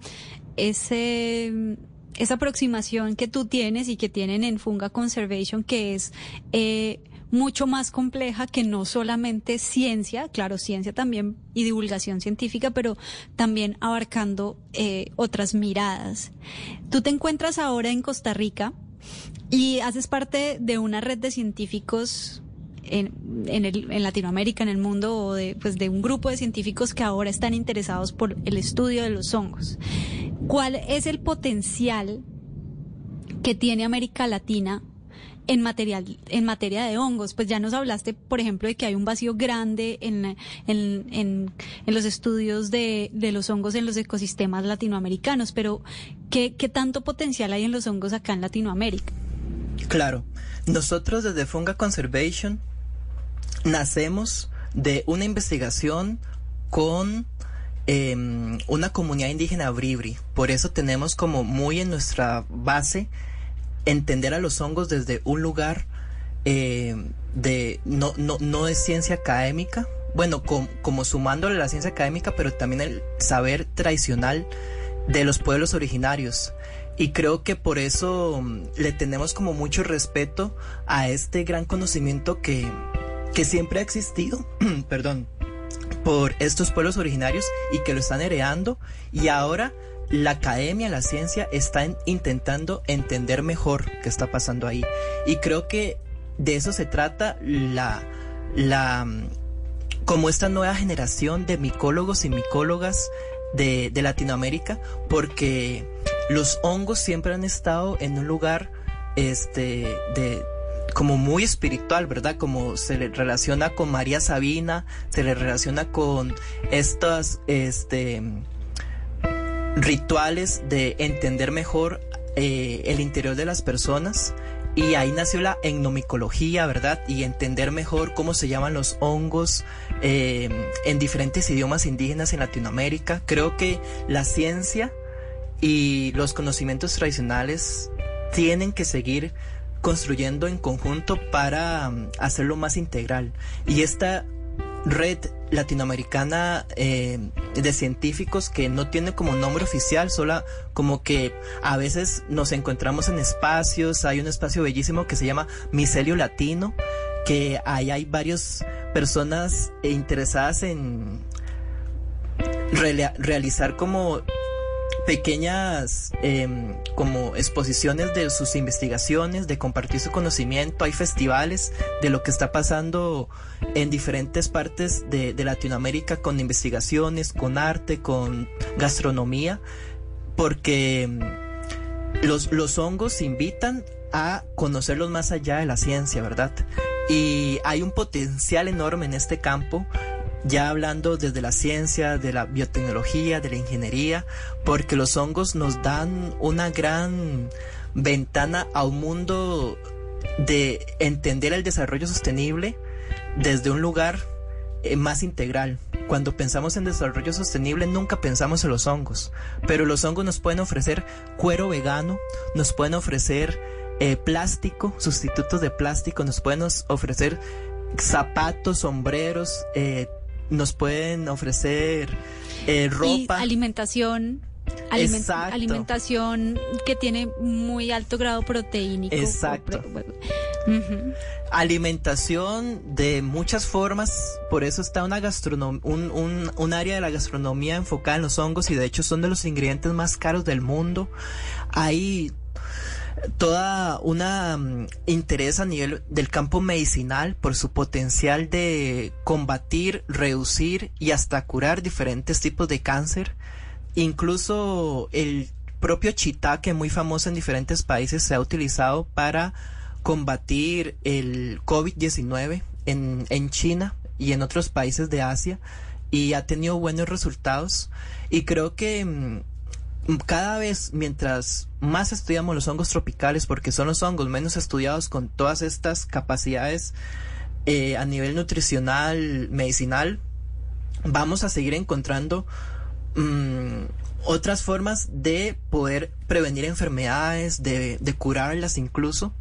ese, esa aproximación que tú tienes y que tienen en Funga Conservation, que es eh, mucho más compleja que no solamente ciencia, claro, ciencia también y divulgación científica, pero también abarcando eh, otras miradas. Tú te encuentras ahora en Costa Rica y haces parte de una red de científicos en, en, Latinoamérica, en el mundo, o de, pues de un grupo de científicos que ahora están interesados por el estudio de los hongos. ¿Cuál es el potencial que tiene América Latina en, material, en materia de hongos? Pues ya nos hablaste, por ejemplo, de que hay un vacío grande en, en, en, en los estudios de, de, los hongos en los ecosistemas latinoamericanos, pero ¿qué, ¿qué tanto potencial hay en los hongos acá en Latinoamérica? Claro, nosotros desde Funga Conservation nacemos de una investigación con eh, una comunidad indígena bribri. Por eso tenemos como muy en nuestra base entender a los hongos desde un lugar eh, de no, no, no de ciencia académica, bueno, com, como sumándole la ciencia académica, pero también el saber tradicional de los pueblos originarios. Y creo que por eso um, le tenemos como mucho respeto a este gran conocimiento que, que siempre ha existido, [CLEARS THROAT] perdón, por estos pueblos originarios y que lo están heredando y ahora la academia, la ciencia están intentando entender mejor qué está pasando ahí. Y creo que de eso se trata la, la, como esta nueva generación de micólogos y micólogas de, de Latinoamérica, porque los hongos siempre han estado en un lugar este de como muy espiritual, ¿verdad? Como se le relaciona con María Sabina, se le relaciona con estos este rituales de entender mejor eh, el interior de las personas y ahí nació la etnomicología, ¿verdad? Y entender mejor cómo se llaman los hongos eh, en diferentes idiomas indígenas en Latinoamérica. Creo que la ciencia y los conocimientos tradicionales tienen que seguir construyendo en conjunto para um, hacerlo más integral. Y esta red latinoamericana eh, de científicos que no tiene como nombre oficial, solo como que a veces nos encontramos en espacios, hay un espacio bellísimo que se llama Micelio Latino, que ahí hay varias personas interesadas en realizar como pequeñas eh, como exposiciones de sus investigaciones, de compartir su conocimiento, hay festivales de lo que está pasando en diferentes partes de, de Latinoamérica con investigaciones, con arte, con gastronomía, porque los, los hongos invitan a conocerlos más allá de la ciencia, ¿verdad? Y hay un potencial enorme en este campo, ya hablando desde la ciencia, de la biotecnología, de la ingeniería, porque los hongos nos dan una gran ventana a un mundo de entender el desarrollo sostenible desde un lugar eh, más integral. Cuando pensamos en desarrollo sostenible nunca pensamos en los hongos, pero los hongos nos pueden ofrecer cuero vegano, nos pueden ofrecer eh, plástico, sustitutos de plástico, nos pueden ofrecer zapatos, sombreros, eh, nos pueden ofrecer eh, Y ropa. alimentación. aliment- Exacto. alimentación que tiene muy alto grado proteínico. Exacto. Alimentación de muchas formas, por eso está una gastronom un, un, un área de la gastronomía enfocada en los hongos y de hecho son de los ingredientes más caros del mundo. Hay toda una mm, interés a nivel del campo medicinal por su potencial de combatir, reducir y hasta curar diferentes tipos de cáncer. Incluso el propio shiitake, muy famoso en diferentes países, se ha utilizado para combatir el COVID-19 en, China y en otros países de Asia y ha tenido buenos resultados. Y creo que mm, cada vez mientras más estudiamos los hongos tropicales, porque son los hongos menos estudiados con todas estas capacidades eh, a nivel nutricional, medicinal, vamos a seguir encontrando mm, otras formas de poder prevenir enfermedades, de, de curarlas incluso,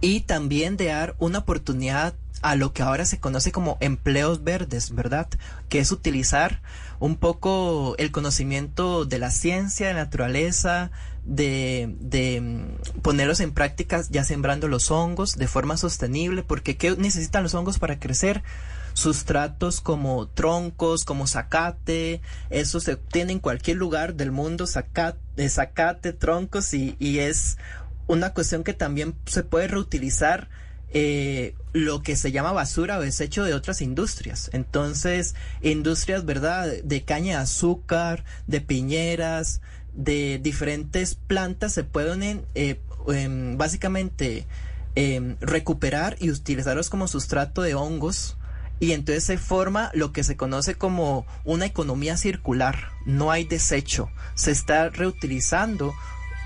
y también de dar una oportunidad a lo que ahora se conoce como empleos verdes, ¿verdad? Que es utilizar un poco el conocimiento de la ciencia, de la naturaleza, de, de mm, ponerlos en prácticas ya sembrando los hongos de forma sostenible, porque ¿qué necesitan los hongos para crecer? Sustratos como troncos, como zacate, eso se obtiene en cualquier lugar del mundo, zacate, zacate troncos, y, y es una cuestión que también se puede reutilizar eh, lo que se llama basura o desecho de otras industrias. Entonces, industrias, ¿verdad? De caña de azúcar, de piñeras, de diferentes plantas se pueden eh, em, básicamente em, recuperar y utilizarlos como sustrato de hongos. Y entonces se forma lo que se conoce como una economía circular. No hay desecho. Se está reutilizando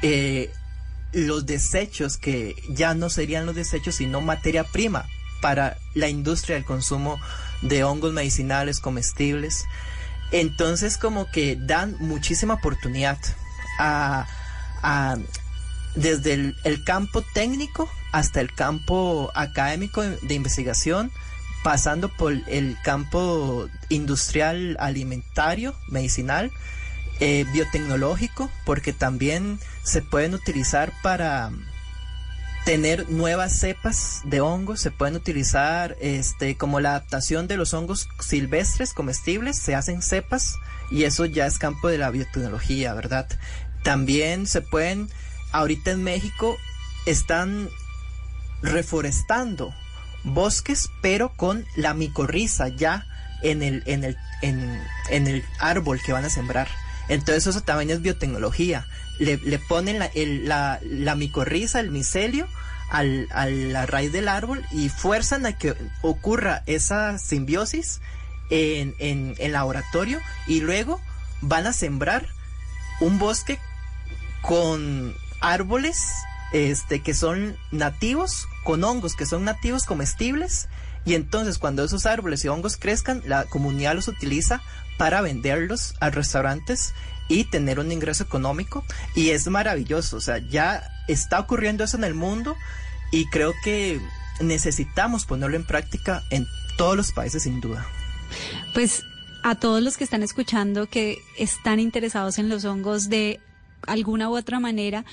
eh, los desechos que ya no serían los desechos sino materia prima para la industria del consumo de hongos medicinales comestibles. Entonces como que dan muchísima oportunidad a, a- desde el, campo técnico hasta el campo académico de, de investigación, pasando por el campo industrial alimentario, medicinal, eh, biotecnológico, porque también se pueden utilizar para tener nuevas cepas de hongos, se pueden utilizar este como la adaptación de los hongos silvestres comestibles, se hacen cepas y eso ya es campo de la biotecnología, ¿verdad? También se pueden ahorita en México están reforestando bosques pero con la micorriza ya en el en el en, en el árbol que van a sembrar. Entonces eso también es biotecnología. Le, le ponen la, la micorriza, el micelio, al, a la raíz del árbol y fuerzan a que ocurra esa simbiosis en, en, en laboratorio y luego van a sembrar un bosque con árboles este que son nativos, con hongos que son nativos comestibles y entonces cuando esos árboles y hongos crezcan, la comunidad los utiliza para venderlos a restaurantes y tener un ingreso económico y es maravilloso, o sea, ya está ocurriendo eso en el mundo y creo que necesitamos ponerlo en práctica en todos los países sin duda. Pues a todos los que están escuchando que están interesados en los hongos de alguna u otra manera,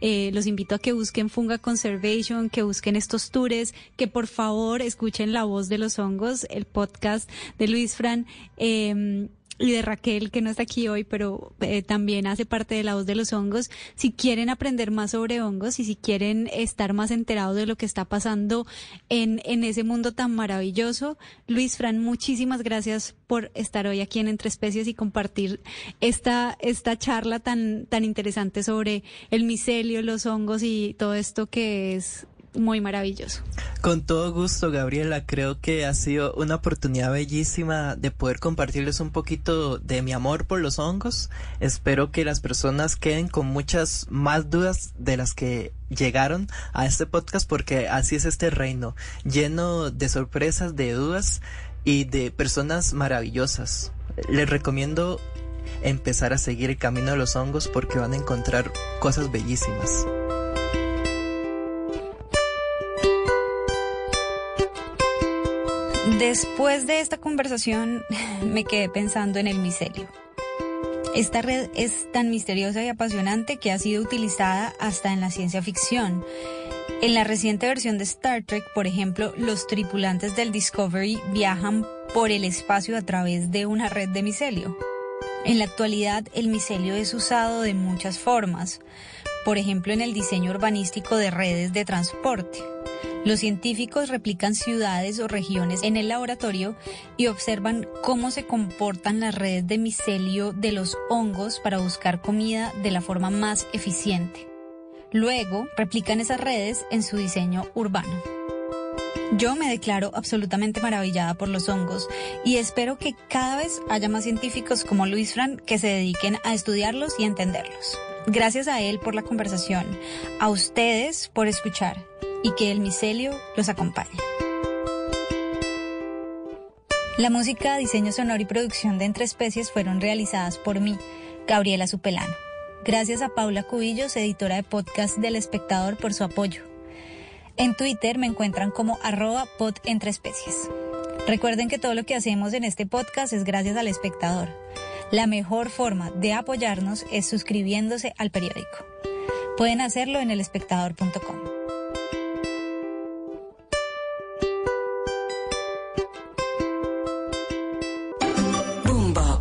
eh, los invito a que busquen Funga Conservation, que busquen estos tours, que por favor escuchen La Voz de los Hongos, el podcast de Luis Fran. Eh, y de Raquel, que no está aquí hoy, pero eh, también hace parte de la voz de los hongos. Si quieren aprender más sobre hongos y si quieren estar más enterados de lo que está pasando en, en ese mundo tan maravilloso, Luis Fran, muchísimas gracias por estar hoy aquí en Entre Especies y compartir esta, esta charla tan, tan interesante sobre el micelio, los hongos y todo esto que es muy maravilloso. Con todo gusto, Gabriela. Creo que ha sido una oportunidad bellísima de poder compartirles un poquito de mi amor por los hongos. Espero que las personas queden con muchas más dudas de las que llegaron a este podcast porque así es este reino, lleno de sorpresas, de dudas y de personas maravillosas. Les recomiendo empezar a seguir el camino de los hongos porque van a encontrar cosas bellísimas. Después de esta conversación [LAUGHS] me quedé pensando en el micelio. Esta red es tan misteriosa y apasionante que ha sido utilizada hasta en la ciencia ficción. En la reciente versión de Star Trek, por ejemplo, los tripulantes del Discovery viajan por el espacio a través de una red de micelio. En la actualidad, el micelio es usado de muchas formas, por ejemplo, en el diseño urbanístico de redes de transporte. Los científicos replican ciudades o regiones en el laboratorio y observan cómo se comportan las redes de micelio de los hongos para buscar comida de la forma más eficiente. Luego, replican esas redes en su diseño urbano. Yo me declaro absolutamente maravillada por los hongos y espero que cada vez haya más científicos como Luis Fran que se dediquen a estudiarlos y entenderlos. Gracias a él por la conversación, a ustedes por escuchar y que el micelio los acompañe. La música, diseño sonoro y producción de Entre Especies fueron realizadas por mí, Gabriela Supelano. Gracias a Paula Cubillos, editora de podcast del Espectador, por su apoyo. En Twitter me encuentran como arroba pod entre especies. Recuerden que todo lo que hacemos en este podcast es gracias al espectador. La mejor forma de apoyarnos es suscribiéndose al periódico. Pueden hacerlo en elespectador.com.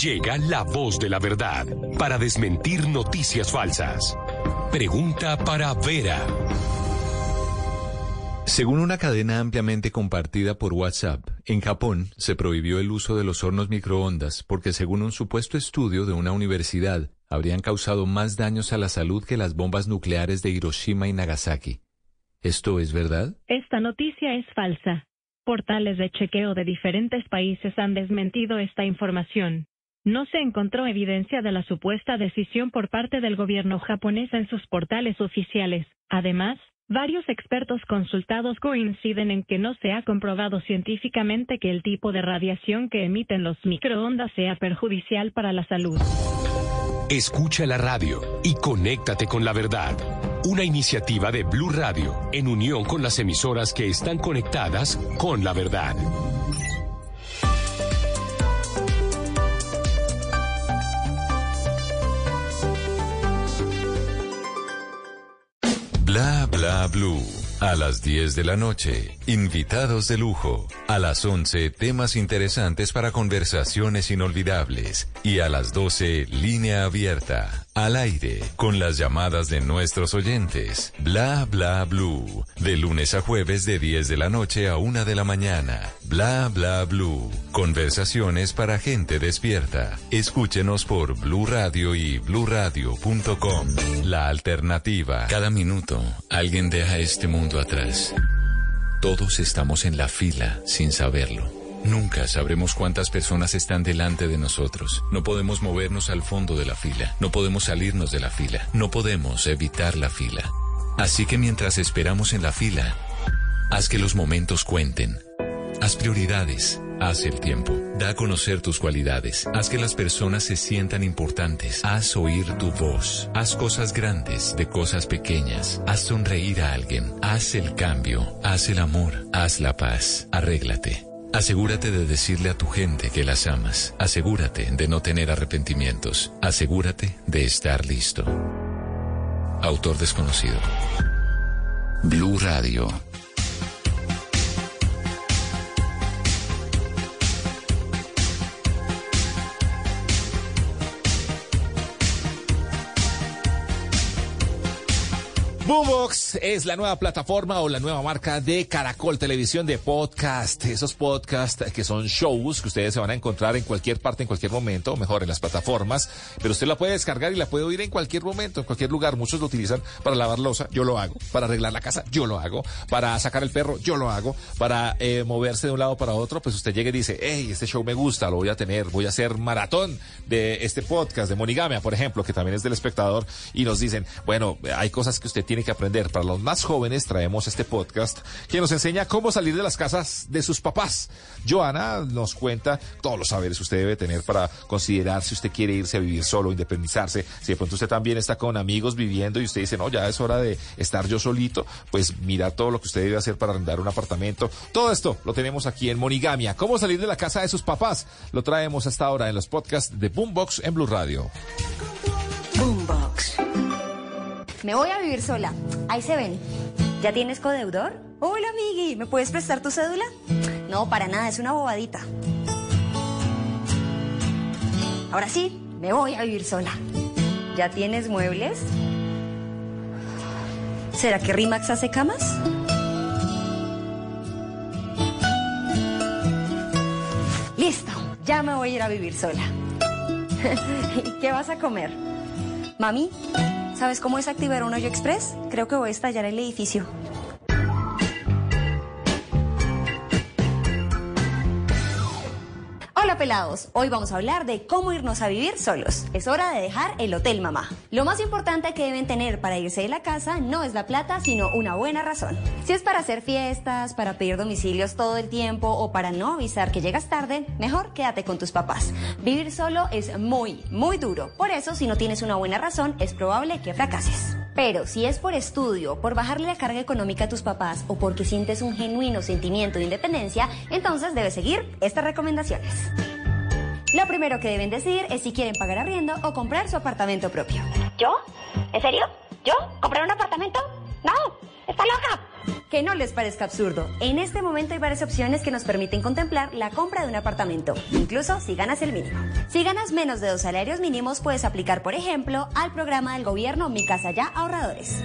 Llega la voz de la verdad para desmentir noticias falsas. Pregunta para Vera. Según una cadena ampliamente compartida por WhatsApp, en Japón se prohibió el uso de los hornos microondas porque según un supuesto estudio de una universidad, habrían causado más daños a la salud que las bombas nucleares de Hiroshima y Nagasaki. ¿Esto es verdad? Esta noticia es falsa. Portales de chequeo de diferentes países han desmentido esta información. No se encontró evidencia de la supuesta decisión por parte del gobierno japonés en sus portales oficiales. Además, varios expertos consultados coinciden en que no se ha comprobado científicamente que el tipo de radiación que emiten los microondas sea perjudicial para la salud. Escucha la radio y conéctate con la verdad. Una iniciativa de Blue Radio en unión con las emisoras que están conectadas con la verdad. Bla bla blue. A las 10 de la noche, invitados de lujo. A las 11, temas interesantes para conversaciones inolvidables. Y a las 12, línea abierta. Al aire, con las llamadas de nuestros oyentes. Bla bla blue. De lunes a jueves de 10 de la noche a 1 de la mañana. Bla bla blue. Conversaciones para gente despierta. Escúchenos por Blue Radio y bluradio.com. La alternativa. Cada minuto, alguien deja este mundo atrás. Todos estamos en la fila sin saberlo. Nunca sabremos cuántas personas están delante de nosotros. No podemos movernos al fondo de la fila. No podemos salirnos de la fila. No podemos evitar la fila. Así que mientras esperamos en la fila, haz que los momentos cuenten. Haz prioridades. Haz el tiempo. Da a conocer tus cualidades. Haz que las personas se sientan importantes. Haz oír tu voz. Haz cosas grandes de cosas pequeñas. Haz sonreír a alguien. Haz el cambio. Haz el amor. Haz la paz. Arréglate. Asegúrate de decirle a tu gente que las amas. Asegúrate de no tener arrepentimientos. Asegúrate de estar listo. Autor desconocido. Blue Radio. Boombox es la nueva plataforma o la nueva marca de Caracol Televisión de podcast. Esos podcasts que son shows que ustedes se van a encontrar en cualquier parte, en cualquier momento, o mejor en las plataformas. Pero usted la puede descargar y la puede oír en cualquier momento, en cualquier lugar. Muchos lo utilizan para lavar losa, yo lo hago. Para arreglar la casa, yo lo hago. Para sacar el perro, yo lo hago. Para eh, moverse de un lado para otro, pues usted llega y dice, hey, este show me gusta, lo voy a tener, voy a hacer maratón de este podcast de Monigamia, por ejemplo, que también es del espectador, y nos dicen, bueno, hay cosas que usted tiene que aprender. Para los más jóvenes traemos este podcast que nos enseña cómo salir de las casas de sus papás. Joana nos cuenta todos los saberes que usted debe tener para considerar si usted quiere irse a vivir solo, independizarse. Si de pronto usted también está con amigos viviendo y usted dice, no, ya es hora de estar yo solito, pues mira todo lo que usted debe hacer para arrendar un apartamento. Todo esto lo tenemos aquí en Monigamia. ¿Cómo salir de la casa de sus papás? Lo traemos hasta ahora en los podcasts de Boombox en Blue Radio. Boombox. Me voy a vivir sola. Ahí se ven. ¿Ya tienes codeudor? Hola, amigui. ¿Me puedes prestar tu cédula? No, para nada. Es una bobadita. Ahora sí, me voy a vivir sola. ¿Ya tienes muebles? ¿Será que Rimax hace camas? Listo, ya me voy a ir a vivir sola. [LAUGHS] ¿Y qué vas a comer? Mami, ¿sabes cómo desactivar un hoyo express? Creo que voy a estallar el edificio. Hola pelados, hoy vamos a hablar de cómo irnos a vivir solos. Es hora de dejar el hotel mamá. Lo más importante que deben tener para irse de la casa no es la plata, sino una buena razón. Si es para hacer fiestas, para pedir domicilios todo el tiempo o para no avisar que llegas tarde, mejor quédate con tus papás. Vivir solo es muy, muy duro. Por eso, si no tienes una buena razón, es probable que fracases. Pero si es por estudio, por bajarle la carga económica a tus papás o porque sientes un genuino sentimiento de independencia, entonces debes seguir estas recomendaciones. Lo primero que deben decidir es si quieren pagar arriendo o comprar su apartamento propio. ¿Yo? ¿En serio? ¿Yo? ¿Comprar un apartamento? No, está loca. Que no les parezca absurdo. En este momento hay varias opciones que nos permiten contemplar la compra de un apartamento, incluso si ganas el mínimo. Si ganas menos de dos salarios mínimos, puedes aplicar, por ejemplo, al programa del gobierno Mi Casa Ya Ahorradores.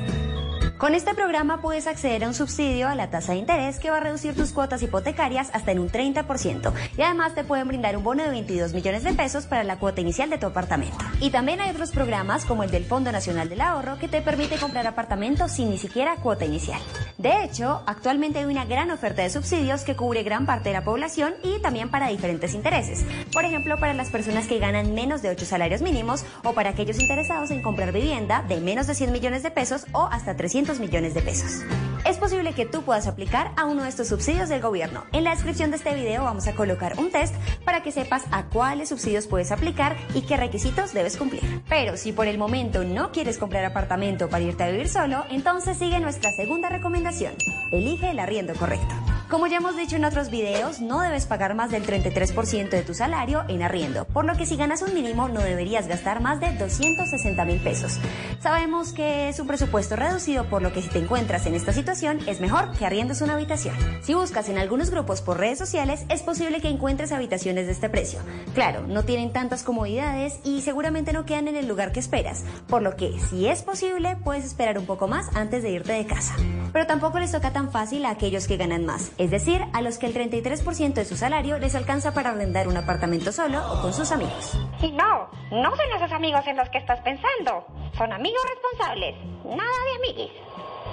Con este programa puedes acceder a un subsidio a la tasa de interés que va a reducir tus cuotas hipotecarias hasta en un 30% y además te pueden brindar un bono de 22 millones de pesos para la cuota inicial de tu apartamento. Y también hay otros programas como el del Fondo Nacional del Ahorro que te permite comprar apartamentos sin ni siquiera cuota inicial. De hecho, actualmente hay una gran oferta de subsidios que cubre gran parte de la población y también para diferentes intereses. Por ejemplo, para las personas que ganan menos de 8 salarios mínimos o para aquellos interesados en comprar vivienda de menos de 100 millones de pesos o hasta 300 millones de pesos. Es posible que tú puedas aplicar a uno de estos subsidios del gobierno. En la descripción de este video vamos a colocar un test para que sepas a cuáles subsidios puedes aplicar y qué requisitos debes cumplir. Pero si por el momento no quieres comprar apartamento para irte a vivir solo, entonces sigue nuestra segunda recomendación. Elige el arriendo correcto. Como ya hemos dicho en otros videos, no debes pagar más del 33% de tu salario en arriendo, por lo que si ganas un mínimo no deberías gastar más de 260 mil pesos. Sabemos que es un presupuesto reducido, por lo que si te encuentras en esta situación es mejor que arriendes una habitación. Si buscas en algunos grupos por redes sociales, es posible que encuentres habitaciones de este precio. Claro, no tienen tantas comodidades y seguramente no quedan en el lugar que esperas, por lo que si es posible puedes esperar un poco más antes de irte de casa. Pero tampoco les toca tan fácil a aquellos que ganan más es decir, a los que el 33% de su salario les alcanza para arrendar un apartamento solo o con sus amigos. Y no, no son esos amigos en los que estás pensando. Son amigos responsables, nada de amiguis.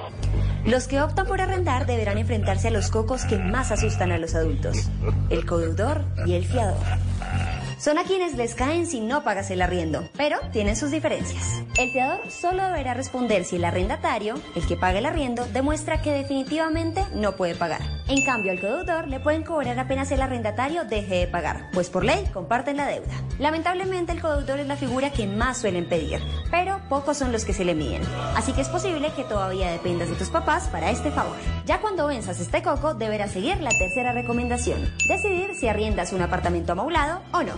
Yeah. Los que optan por arrendar deberán enfrentarse a los cocos que más asustan a los adultos, el codeudor y el fiador. Son a quienes les caen si no pagas el arriendo, pero tienen sus diferencias. El fiador solo deberá responder si el arrendatario, el que paga el arriendo, demuestra que definitivamente no puede pagar. En cambio, al codeudor le pueden cobrar apenas el arrendatario deje de pagar, pues por ley comparten la deuda. Lamentablemente, el codeudor es la figura que más suelen pedir, pero pocos son los que se le miden. Así que es posible que todavía dependas de tus papás para este favor. Ya cuando venzas este coco, deberás seguir la tercera recomendación: decidir si arriendas un apartamento amaulado o no.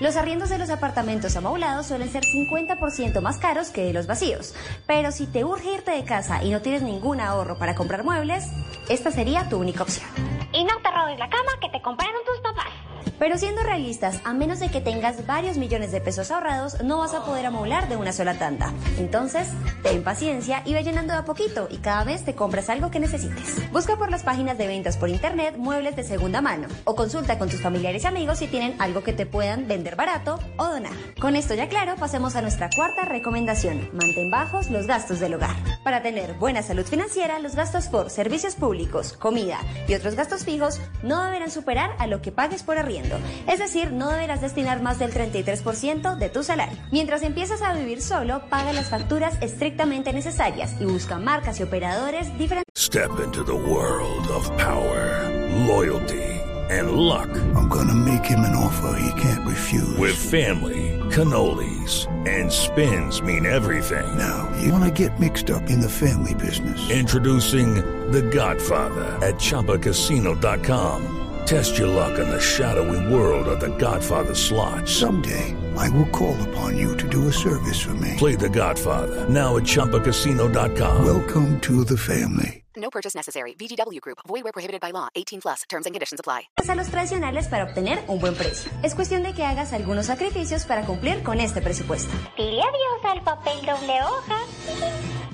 Los arriendos de los apartamentos amaulados suelen ser 50% más caros que de los vacíos, pero si te urge irte de casa y no tienes ningún ahorro para comprar muebles, esta sería tu única opción. Y no te robes la cama que te compraron tus papás. Pero siendo realistas, a menos de que tengas varios millones de pesos ahorrados, no vas a poder amoblar de una sola tanda. Entonces, ten paciencia y ve llenando a poquito y cada vez te compras algo que necesites. Busca por las páginas de ventas por internet muebles de segunda mano o consulta con tus familiares y amigos si tienen algo que te puedan vender barato o donar. Con esto ya claro, pasemos a nuestra cuarta recomendación. Mantén bajos los gastos del hogar. Para tener buena salud financiera, los gastos por servicios públicos, comida y otros gastos fijos no deberán superar a lo que pagues por arriendo. Es decir, no deberás destinar más del 33% de tu salario. Mientras empiezas a vivir solo, paga las facturas estrictamente necesarias y busca marcas y operadores diferentes. Step into the world of power, loyalty, and luck. I'm gonna make him an offer he can't refuse. With family, cannolis, and spins mean everything. Now, you wanna get mixed up in the family business. Introducing The Godfather at ChumbaCasino.com. Test your luck in the shadowy world of The Godfather slot. Someday, I will call upon you to do a service for me. Play The Godfather now at ChumbaCasino.com. Welcome to the family. No purchase necessary. VGW Group. Void where prohibited by law. 18 plus. Terms and conditions apply. a los tradicionales para obtener un buen precio. Es cuestión de que hagas algunos sacrificios para cumplir con este presupuesto. Dile adiós al papel doble hoja.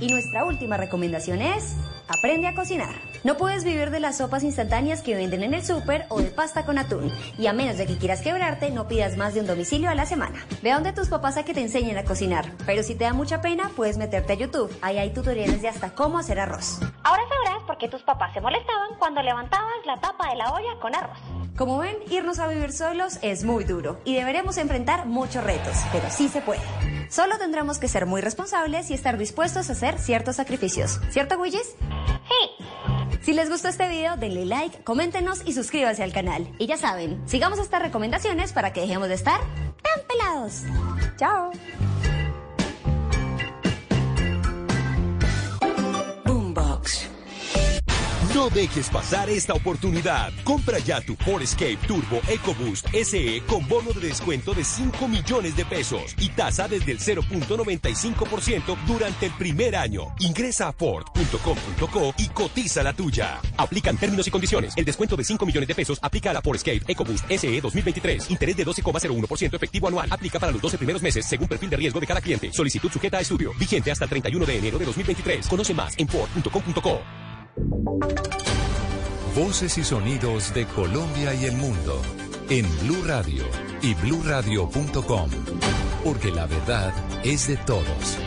Y nuestra última recomendación es aprende a cocinar. No puedes vivir de las sopas instantáneas que venden en el súper o de pasta con atún. Y a menos de que quieras quebrarte, no pidas más de un domicilio a la semana. Ve a donde tus papás a que te enseñen a cocinar. Pero si te da mucha pena, puedes meterte a YouTube. Ahí hay tutoriales de hasta cómo hacer arroz. Ahora sabrás por qué tus papás se molestaban cuando levantabas la tapa de la olla con arroz. Como ven, irnos a vivir solos es muy duro y deberemos enfrentar muchos retos, pero sí se puede. Solo tendremos que ser muy responsables y estar dispuestos a hacer ciertos sacrificios. ¿Cierto, Willis? Sí. Si les gustó este video, denle like, coméntenos y suscríbanse al canal. Y ya saben, sigamos estas recomendaciones para que dejemos de estar tan pelados. Chao. Boombox. No dejes pasar esta oportunidad. Compra ya tu Ford Escape Turbo EcoBoost SE con bono de descuento de 5 millones de pesos y tasa desde el 0.95% durante el primer año. Ingresa a Ford.com.co y cotiza la tuya. Aplican términos y condiciones. El descuento de 5 millones de pesos aplica a la Ford Escape EcoBoost SE 2023. Interés de 12,01% efectivo anual. Aplica para los 12 primeros meses según perfil de riesgo de cada cliente. Solicitud sujeta a estudio. Vigente hasta el 31 de enero de 2023. Conoce más en Ford.com.co. Voces y sonidos de Colombia y el mundo en Blue Radio y bluradio.com, porque la verdad es de todos.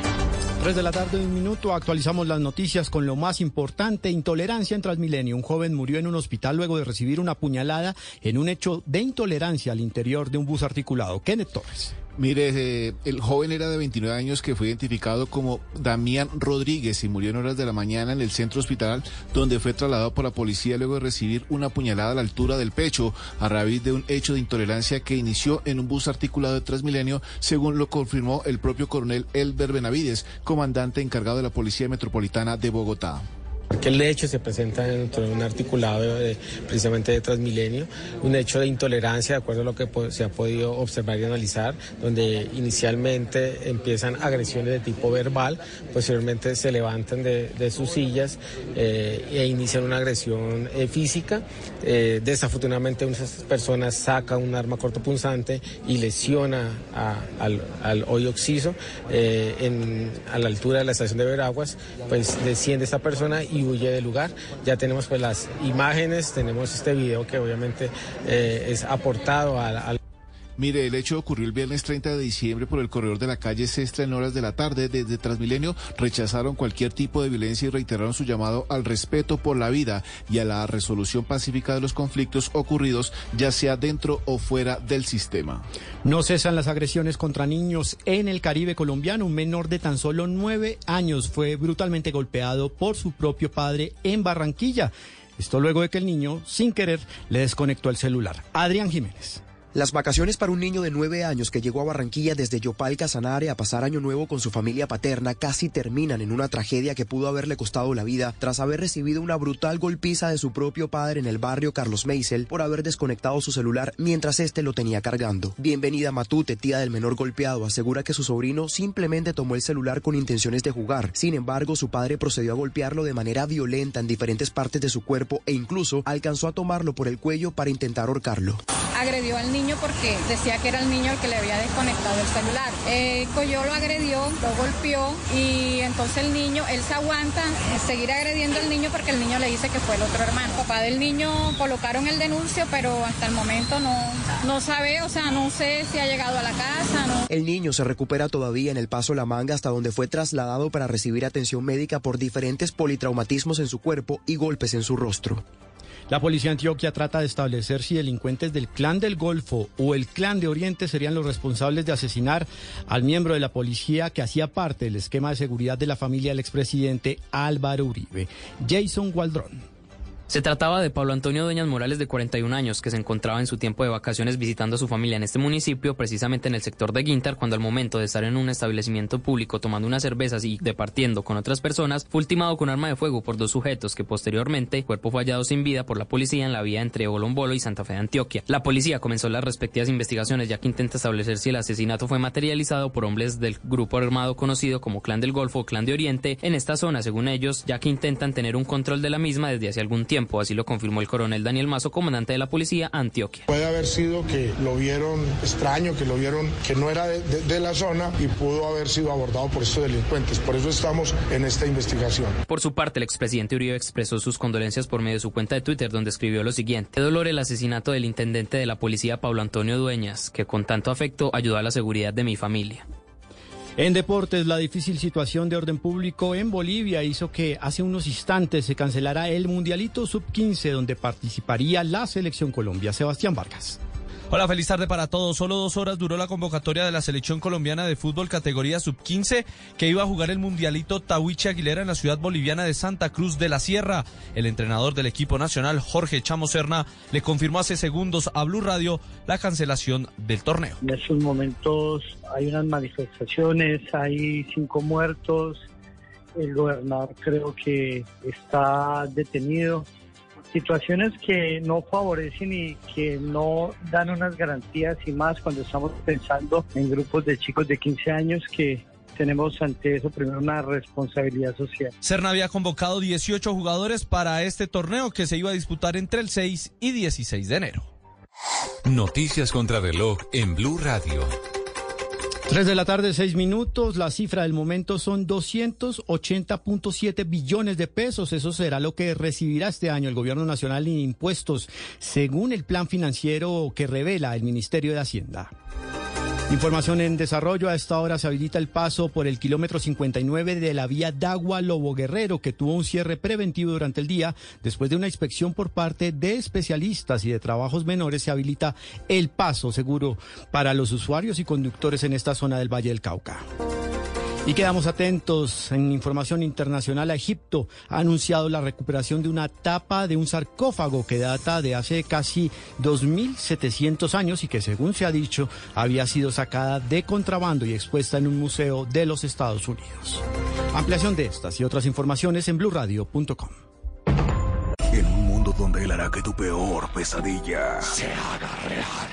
3 de la tarde, un minuto, actualizamos las noticias con lo más importante, intolerancia en Transmilenio. Un joven murió en un hospital luego de recibir una puñalada en un hecho de intolerancia al interior de un bus articulado. Kenneth Torres. Mire, eh, el joven era de 29 años que fue identificado como Damián Rodríguez y murió en horas de la mañana en el centro hospital donde fue trasladado por la policía luego de recibir una puñalada a la altura del pecho a raíz de un hecho de intolerancia que inició en un bus articulado de Transmilenio, según lo confirmó el propio coronel Elber Benavides, comandante encargado de la Policía Metropolitana de Bogotá. Aquel hecho se presenta dentro de un articulado de- precisamente de Transmilenio, un hecho de intolerancia, de acuerdo a lo que se ha podido observar y analizar, donde inicialmente empiezan agresiones de tipo verbal, posteriormente se levantan de, de sus sillas eh, e inician una agresión eh, física. Eh, desafortunadamente, una de esas personas saca un arma cortopunzante y lesiona a- al, al hoyo occiso eh, en- a la altura de la estación de Veraguas, pues desciende esta persona y huye del lugar. Ya tenemos pues las imágenes, tenemos este video que obviamente eh, es aportado al, al Mire, el hecho ocurrió el viernes 30 de diciembre por el corredor de la calle Sestra en horas de la tarde. Desde Transmilenio rechazaron cualquier tipo de violencia y reiteraron su llamado al respeto por la vida y a la resolución pacífica de los conflictos ocurridos, ya sea dentro o fuera del sistema. No cesan las agresiones contra niños en el Caribe colombiano. Un menor de tan solo nueve años fue brutalmente golpeado por su propio padre en Barranquilla. Esto luego de que el niño, sin querer, le desconectó el celular. Adrián Jiménez. Las vacaciones para un niño de nueve años que llegó a Barranquilla desde Yopal Casanare a pasar año nuevo con su familia paterna casi terminan en una tragedia que pudo haberle costado la vida tras haber recibido una brutal golpiza de su propio padre en el barrio Carlos Meisel por haber desconectado su celular mientras éste lo tenía cargando. Bienvenida Matute, tía del menor golpeado, asegura que su sobrino simplemente tomó el celular con intenciones de jugar. Sin embargo, su padre procedió a golpearlo de manera violenta en diferentes partes de su cuerpo e incluso alcanzó a tomarlo por el cuello para intentar ahorcarlo. Agredió al niño porque decía que era el niño el que le había desconectado el celular. Eh, Coyo lo agredió, lo golpeó y entonces el niño, él se aguanta seguir agrediendo al niño porque el niño le dice que fue el otro hermano. Papá del niño colocaron el denuncio, pero hasta el momento no, no sabe, o sea, no sé si ha llegado a la casa. El niño se recupera todavía en el paso La Manga hasta donde fue trasladado para recibir atención médica por diferentes politraumatismos en su cuerpo y golpes en su rostro. La policía de Antioquia trata de establecer si delincuentes del clan del Golfo o el clan de Oriente serían los responsables de asesinar al miembro de la policía que hacía parte del esquema de seguridad de la familia del expresidente Álvaro Uribe, Jason Waldron. Se trataba de Pablo Antonio Dueñas Morales, de 41 años, que se encontraba en su tiempo de vacaciones visitando a su familia en este municipio, precisamente en el sector de Guintar, cuando al momento de estar en un establecimiento público tomando unas cervezas y departiendo con otras personas, fue ultimado con arma de fuego por dos sujetos que posteriormente, cuerpo fallado sin vida por la policía en la vía entre Bolombolo y Santa Fe de Antioquia. La policía comenzó las respectivas investigaciones ya que intenta establecer si el asesinato fue materializado por hombres del grupo armado conocido como Clan del Golfo o Clan de Oriente en esta zona, según ellos, ya que intentan tener un control de la misma desde hace algún tiempo así lo confirmó el coronel Daniel Mazo, comandante de la policía Antioquia. Puede haber sido que lo vieron extraño, que lo vieron que no era de, de, de la zona y pudo haber sido abordado por estos delincuentes. Por eso estamos en esta investigación. Por su parte, el expresidente Uribe expresó sus condolencias por medio de su cuenta de Twitter, donde escribió lo siguiente. Dolor el asesinato del intendente de la policía Pablo Antonio Dueñas, que con tanto afecto ayudó a la seguridad de mi familia. En deportes, la difícil situación de orden público en Bolivia hizo que hace unos instantes se cancelara el Mundialito Sub-15 donde participaría la selección Colombia. Sebastián Vargas. Hola, feliz tarde para todos. Solo dos horas duró la convocatoria de la selección colombiana de fútbol categoría sub-15 que iba a jugar el mundialito Tawiche Aguilera en la ciudad boliviana de Santa Cruz de la Sierra. El entrenador del equipo nacional, Jorge Chamo Serna, le confirmó hace segundos a Blue Radio la cancelación del torneo. En estos momentos hay unas manifestaciones, hay cinco muertos. El gobernador creo que está detenido situaciones que no favorecen y que no dan unas garantías y más cuando estamos pensando en grupos de chicos de 15 años que tenemos ante eso primero una responsabilidad social. Cerna había convocado 18 jugadores para este torneo que se iba a disputar entre el 6 y 16 de enero. Noticias contra reloj en Blue Radio. 3 de la tarde, 6 minutos. La cifra del momento son 280.7 billones de pesos. Eso será lo que recibirá este año el Gobierno Nacional en impuestos, según el plan financiero que revela el Ministerio de Hacienda. Información en desarrollo. A esta hora se habilita el paso por el kilómetro 59 de la vía Dagua Lobo Guerrero, que tuvo un cierre preventivo durante el día. Después de una inspección por parte de especialistas y de trabajos menores, se habilita el paso seguro para los usuarios y conductores en esta zona del Valle del Cauca. Y quedamos atentos en información internacional. Egipto ha anunciado la recuperación de una tapa de un sarcófago que data de hace casi 2.700 años y que, según se ha dicho, había sido sacada de contrabando y expuesta en un museo de los Estados Unidos. Ampliación de estas y otras informaciones en blurradio.com. En un mundo donde él hará que tu peor pesadilla se haga real.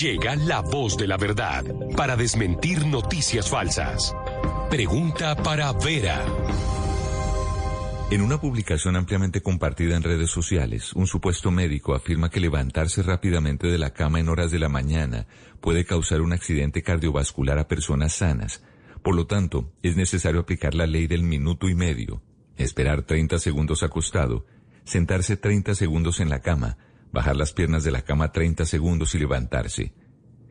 Llega la voz de la verdad para desmentir noticias falsas. Pregunta para Vera. En una publicación ampliamente compartida en redes sociales, un supuesto médico afirma que levantarse rápidamente de la cama en horas de la mañana puede causar un accidente cardiovascular a personas sanas. Por lo tanto, es necesario aplicar la ley del minuto y medio, esperar 30 segundos acostado, sentarse 30 segundos en la cama, bajar las piernas de la cama 30 segundos y levantarse.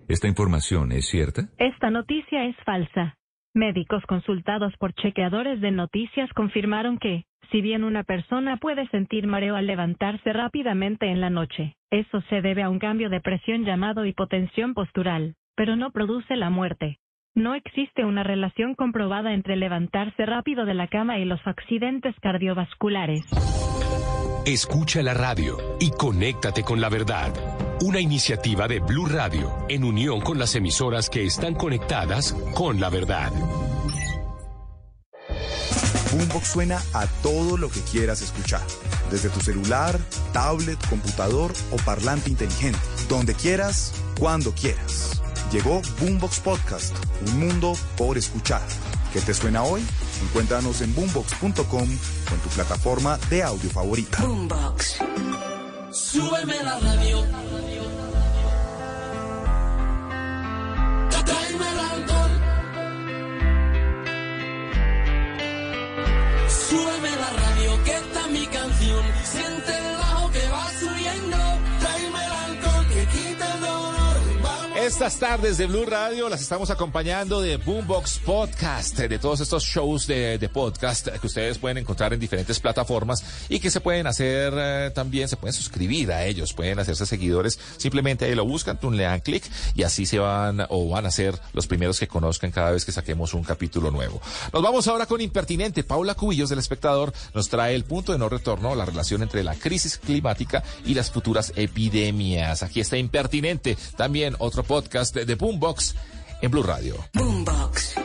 ¿Esta información es cierta? Esta noticia es falsa. Médicos consultados por chequeadores de noticias confirmaron que, si bien una persona puede sentir mareo al levantarse rápidamente en la noche, eso se debe a un cambio de presión llamado hipotensión postural, pero no produce la muerte. No existe una relación comprobada entre levantarse rápido de la cama y los accidentes cardiovasculares. Escucha la radio y conéctate con la verdad. Una iniciativa de Blue Radio en unión con las emisoras que están conectadas con la verdad. Boombox suena a todo lo que quieras escuchar. Desde tu celular, tablet, computador o parlante inteligente. Donde quieras, cuando quieras. Llegó Boombox Podcast, un mundo por escuchar. ¿Qué te suena hoy? Encuéntranos en boombox.com con tu plataforma de audio favorita. Boombox. Súbeme la radio. Súbeme la radio, que esta es mi canción. Siente Estas tardes de Blue Radio las estamos acompañando de Boombox Podcast, de todos estos shows de, podcast que ustedes pueden encontrar en diferentes plataformas y que se pueden hacer eh, también, se pueden suscribir a ellos, pueden hacerse seguidores, simplemente ahí lo buscan, tú le dan clic y así se van o van a ser los primeros que conozcan cada vez que saquemos un capítulo nuevo. Nos vamos ahora con Impertinente. Paula Cubillos del Espectador nos trae el punto de no retorno, la relación entre la crisis climática y las futuras epidemias. Aquí está Impertinente, también otro podcast de, de Boombox en Blue Radio. Boombox.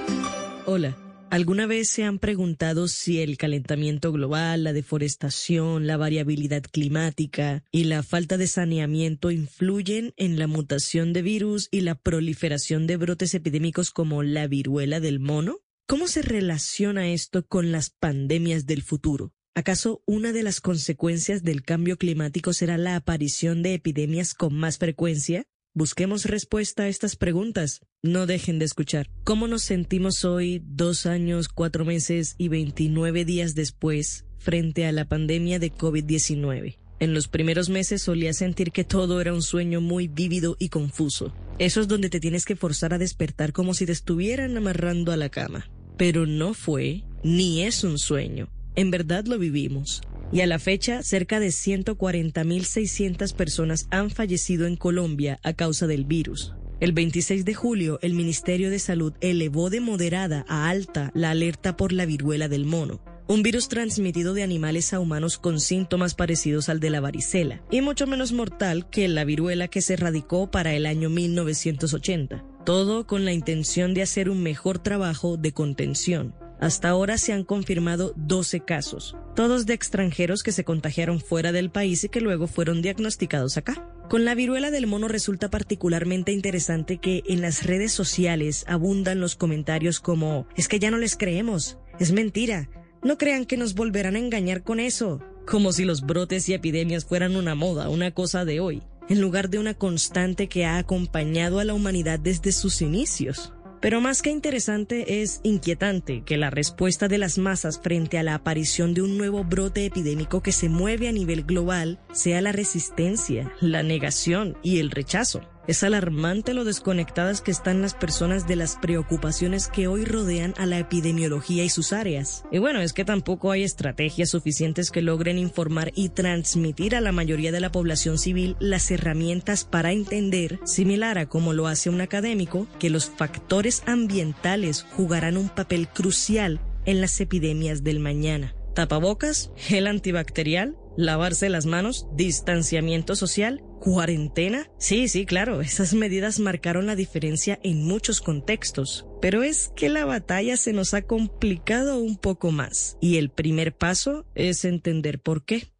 Hola. ¿Alguna vez se han preguntado si el calentamiento global, la deforestación, la variabilidad climática y la falta de saneamiento influyen en la mutación de virus y la proliferación de brotes epidémicos como la viruela del mono? ¿Cómo se relaciona esto con las pandemias del futuro? ¿Acaso una de las consecuencias del cambio climático será la aparición de epidemias con más frecuencia? Busquemos respuesta a estas preguntas. No dejen de escuchar. ¿Cómo nos sentimos hoy, dos años, cuatro meses y 29 días después, frente a la pandemia de COVID-19? En los primeros meses solía sentir que todo era un sueño muy vívido y confuso. Eso es donde te tienes que forzar a despertar como si te estuvieran amarrando a la cama. Pero no fue, ni es un sueño. En verdad lo vivimos. Y a la fecha, cerca de 140.600 personas han fallecido en Colombia a causa del virus. El 26 de julio, el Ministerio de Salud elevó de moderada a alta la alerta por la viruela del mono, un virus transmitido de animales a humanos con síntomas parecidos al de la varicela, y mucho menos mortal que la viruela que se erradicó para el año 1980. Todo con la intención de hacer un mejor trabajo de contención. Hasta ahora se han confirmado 12 casos, todos de extranjeros que se contagiaron fuera del país y que luego fueron diagnosticados acá. Con la viruela del mono resulta particularmente interesante que en las redes sociales abundan los comentarios como es que ya no les creemos, es mentira, no crean que nos volverán a engañar con eso, como si los brotes y epidemias fueran una moda, una cosa de hoy, en lugar de una constante que ha acompañado a la humanidad desde sus inicios. Pero más que interesante es inquietante que la respuesta de las masas frente a la aparición de un nuevo brote epidémico que se mueve a nivel global sea la resistencia, la negación y el rechazo. Es alarmante lo desconectadas que están las personas de las preocupaciones que hoy rodean a la epidemiología y sus áreas. Y bueno, es que tampoco hay estrategias suficientes que logren informar y transmitir a la mayoría de la población civil las herramientas para entender, similar a como lo hace un académico, que los factores ambientales jugarán un papel crucial en las epidemias del mañana. Tapabocas, gel antibacterial, lavarse las manos, distanciamiento social, cuarentena. Sí, sí, claro, esas medidas marcaron la diferencia en muchos contextos. Pero es que la batalla se nos ha complicado un poco más. Y el primer paso es entender por qué.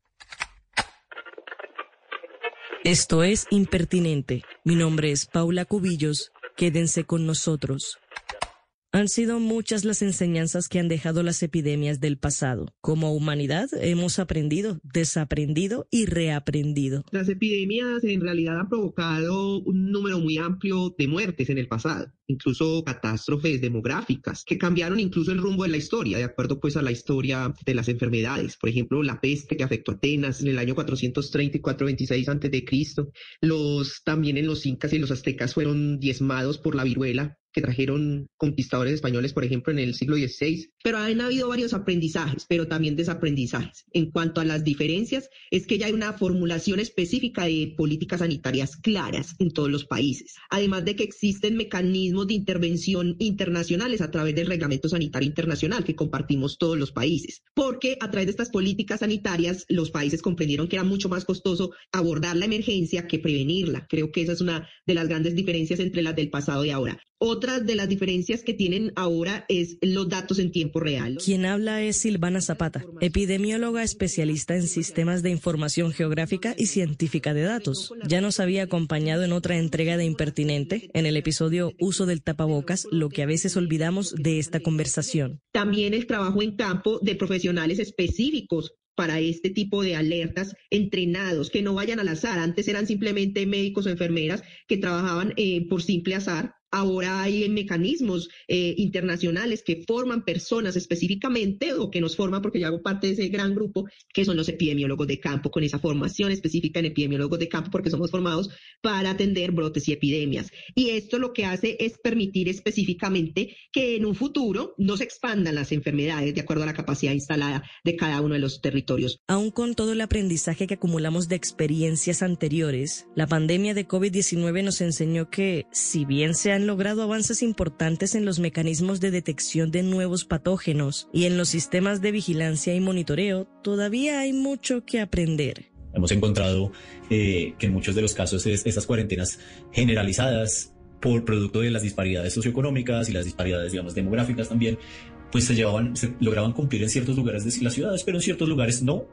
Esto es Impertinente. Mi nombre es Paula Cubillos. Quédense con nosotros. Han sido muchas las enseñanzas que han dejado las epidemias del pasado. Como humanidad hemos aprendido, desaprendido y reaprendido. Las epidemias en realidad han provocado un número muy amplio de muertes en el pasado, incluso catástrofes demográficas que cambiaron incluso el rumbo de la historia, de acuerdo pues a la historia de las enfermedades. Por ejemplo, la peste que afectó a Atenas en el año 430 y 426 antes de Cristo. Los también en los incas y los aztecas fueron diezmados por la viruela que trajeron conquistadores españoles, por ejemplo, en el siglo XVI. Pero han habido varios aprendizajes, pero también desaprendizajes. En cuanto a las diferencias, es que ya hay una formulación específica de políticas sanitarias claras en todos los países. Además de que existen mecanismos de intervención internacionales a través del Reglamento Sanitario Internacional que compartimos todos los países. Porque a través de estas políticas sanitarias, los países comprendieron que era mucho más costoso abordar la emergencia que prevenirla. Creo que esa es una de las grandes diferencias entre las del pasado y ahora. Otra de las diferencias que tienen ahora es los datos en tiempo real. Quien habla es Silvana Zapata, epidemióloga especialista en sistemas de información geográfica y científica de datos. Ya nos había acompañado en otra entrega de Impertinente, en el episodio Uso del tapabocas, lo que a veces olvidamos de esta conversación. También el trabajo en campo de profesionales específicos para este tipo de alertas entrenados, que no vayan al azar. Antes eran simplemente médicos o enfermeras que trabajaban eh, por simple azar Ahora hay mecanismos eh, internacionales que forman personas específicamente o que nos forman, porque yo hago parte de ese gran grupo, que son los epidemiólogos de campo, con esa formación específica en epidemiólogos de campo, porque somos formados para atender brotes y epidemias. Y esto lo que hace es permitir específicamente que en un futuro no se expandan las enfermedades de acuerdo a la capacidad instalada de cada uno de los territorios. Aún con todo el aprendizaje que acumulamos de experiencias anteriores, la pandemia de COVID-19 nos enseñó que, si bien se han logrado avances importantes en los mecanismos de detección de nuevos patógenos y en los sistemas de vigilancia y monitoreo, todavía hay mucho que aprender. Hemos encontrado eh, que en muchos de los casos es, estas cuarentenas generalizadas por producto de las disparidades socioeconómicas y las disparidades, digamos, demográficas también, pues se llevaban, se lograban cumplir en ciertos lugares de las ciudades, pero en ciertos lugares no.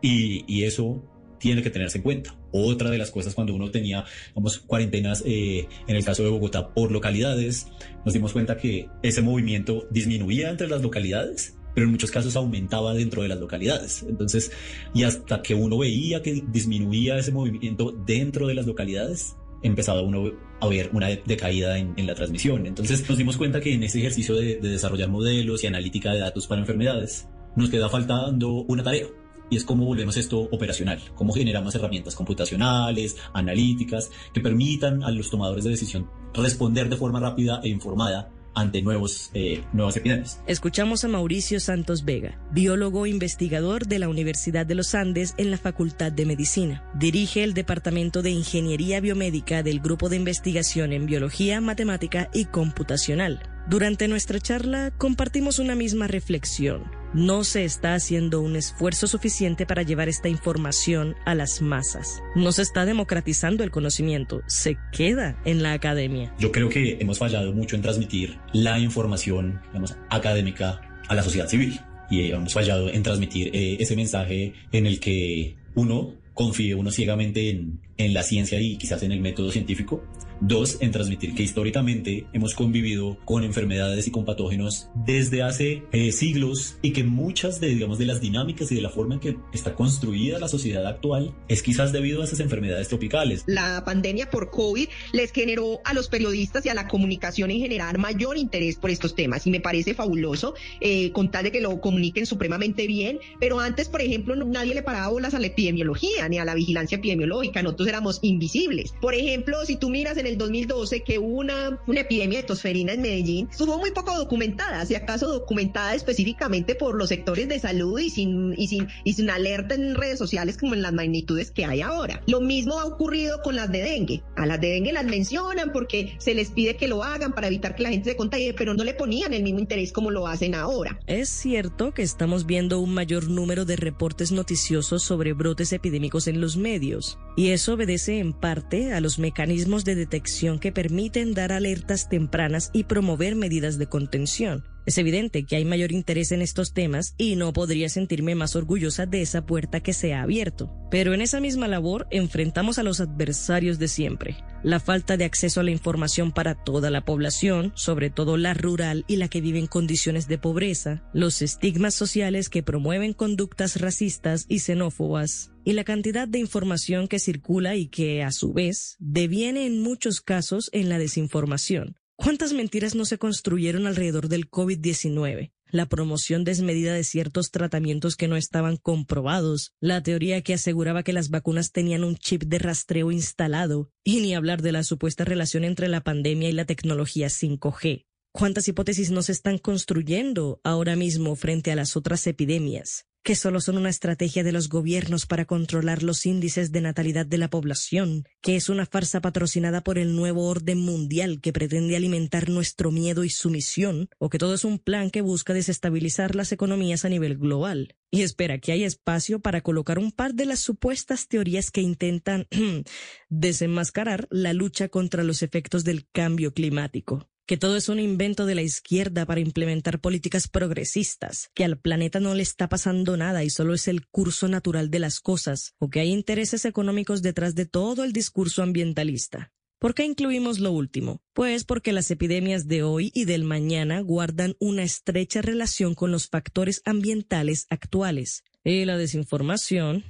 Y, y eso tiene que tenerse en cuenta. Otra de las cosas cuando uno tenía, vamos, cuarentenas, eh, en el caso de Bogotá, por localidades, nos dimos cuenta que ese movimiento disminuía entre las localidades, pero en muchos casos aumentaba dentro de las localidades. Entonces, y hasta que uno veía que disminuía ese movimiento dentro de las localidades, empezaba uno a ver una decaída en, la transmisión. Entonces nos dimos cuenta que en ese ejercicio de, de desarrollar modelos y analítica de datos para enfermedades, nos queda faltando una tarea y es cómo volvemos esto operacional, cómo generamos herramientas computacionales, analíticas, que permitan a los tomadores de decisión responder de forma rápida e informada ante nuevos, eh, nuevas epidemias. Escuchamos a Mauricio Santos Vega, biólogo investigador de la Universidad de los Andes en la Facultad de Medicina. Dirige el Departamento de Ingeniería Biomédica del Grupo de Investigación en Biología, Matemática y Computacional. Durante nuestra charla compartimos una misma reflexión no se está haciendo un esfuerzo suficiente para llevar esta información a las masas. No se está democratizando el conocimiento, se queda en la academia. Yo creo que hemos fallado mucho en transmitir la información académica a la sociedad civil y hemos fallado en transmitir eh, ese mensaje en el que uno confíe uno ciegamente en, en la ciencia y quizás en el método científico Dos, en transmitir que históricamente hemos convivido con enfermedades y con patógenos desde hace eh, siglos y que muchas de, digamos, de las dinámicas y de la forma en que está construida la sociedad actual es quizás debido a esas enfermedades tropicales. La pandemia por COVID les generó a los periodistas y a la comunicación en general mayor interés por estos temas y me parece fabuloso eh, con tal de que lo comuniquen supremamente bien, pero antes, por ejemplo, nadie le paraba bolas a la epidemiología ni a la vigilancia epidemiológica, nosotros éramos invisibles. Por ejemplo, si tú miras en el 2012 que hubo una, una epidemia de tosferina en Medellín, estuvo muy poco documentada, si acaso documentada específicamente por los sectores de salud y sin, y sin, y sin alerta en redes sociales como en las magnitudes que hay ahora. Lo mismo ha ocurrido con las de dengue. A las de dengue las mencionan porque se les pide que lo hagan para evitar que la gente se contagie, pero no le ponían el mismo interés como lo hacen ahora. Es cierto que estamos viendo un mayor número de reportes noticiosos sobre brotes epidémicos en los medios, y eso obedece en parte a los mecanismos de detección que permiten dar alertas tempranas y promover medidas de contención. Es evidente que hay mayor interés en estos temas y no podría sentirme más orgullosa de esa puerta que se ha abierto. Pero en esa misma labor enfrentamos a los adversarios de siempre. La falta de acceso a la información para toda la población, sobre todo la rural y la que vive en condiciones de pobreza, los estigmas sociales que promueven conductas racistas y xenófobas, y la cantidad de información que circula y que, a su vez, deviene en muchos casos en la desinformación. ¿Cuántas mentiras no se construyeron alrededor del COVID-19? La promoción desmedida de ciertos tratamientos que no estaban comprobados, la teoría que aseguraba que las vacunas tenían un chip de rastreo instalado, y ni hablar de la supuesta relación entre la pandemia y la tecnología 5G. ¿Cuántas hipótesis no se están construyendo ahora mismo frente a las otras epidemias? Que solo son una estrategia de los gobiernos para controlar los índices de natalidad de la población, que es una farsa patrocinada por el nuevo orden mundial que pretende alimentar nuestro miedo y sumisión, o que todo es un plan que busca desestabilizar las economías a nivel global. Y espera que hay espacio para colocar un par de las supuestas teorías que intentan [CLEARS THROAT] desenmascarar la lucha contra los efectos del cambio climático que todo es un invento de la izquierda para implementar políticas progresistas, que al planeta no le está pasando nada y solo es el curso natural de las cosas, o que hay intereses económicos detrás de todo el discurso ambientalista. ¿Por qué incluimos lo último? Pues porque las epidemias de hoy y del mañana guardan una estrecha relación con los factores ambientales actuales. Y la desinformación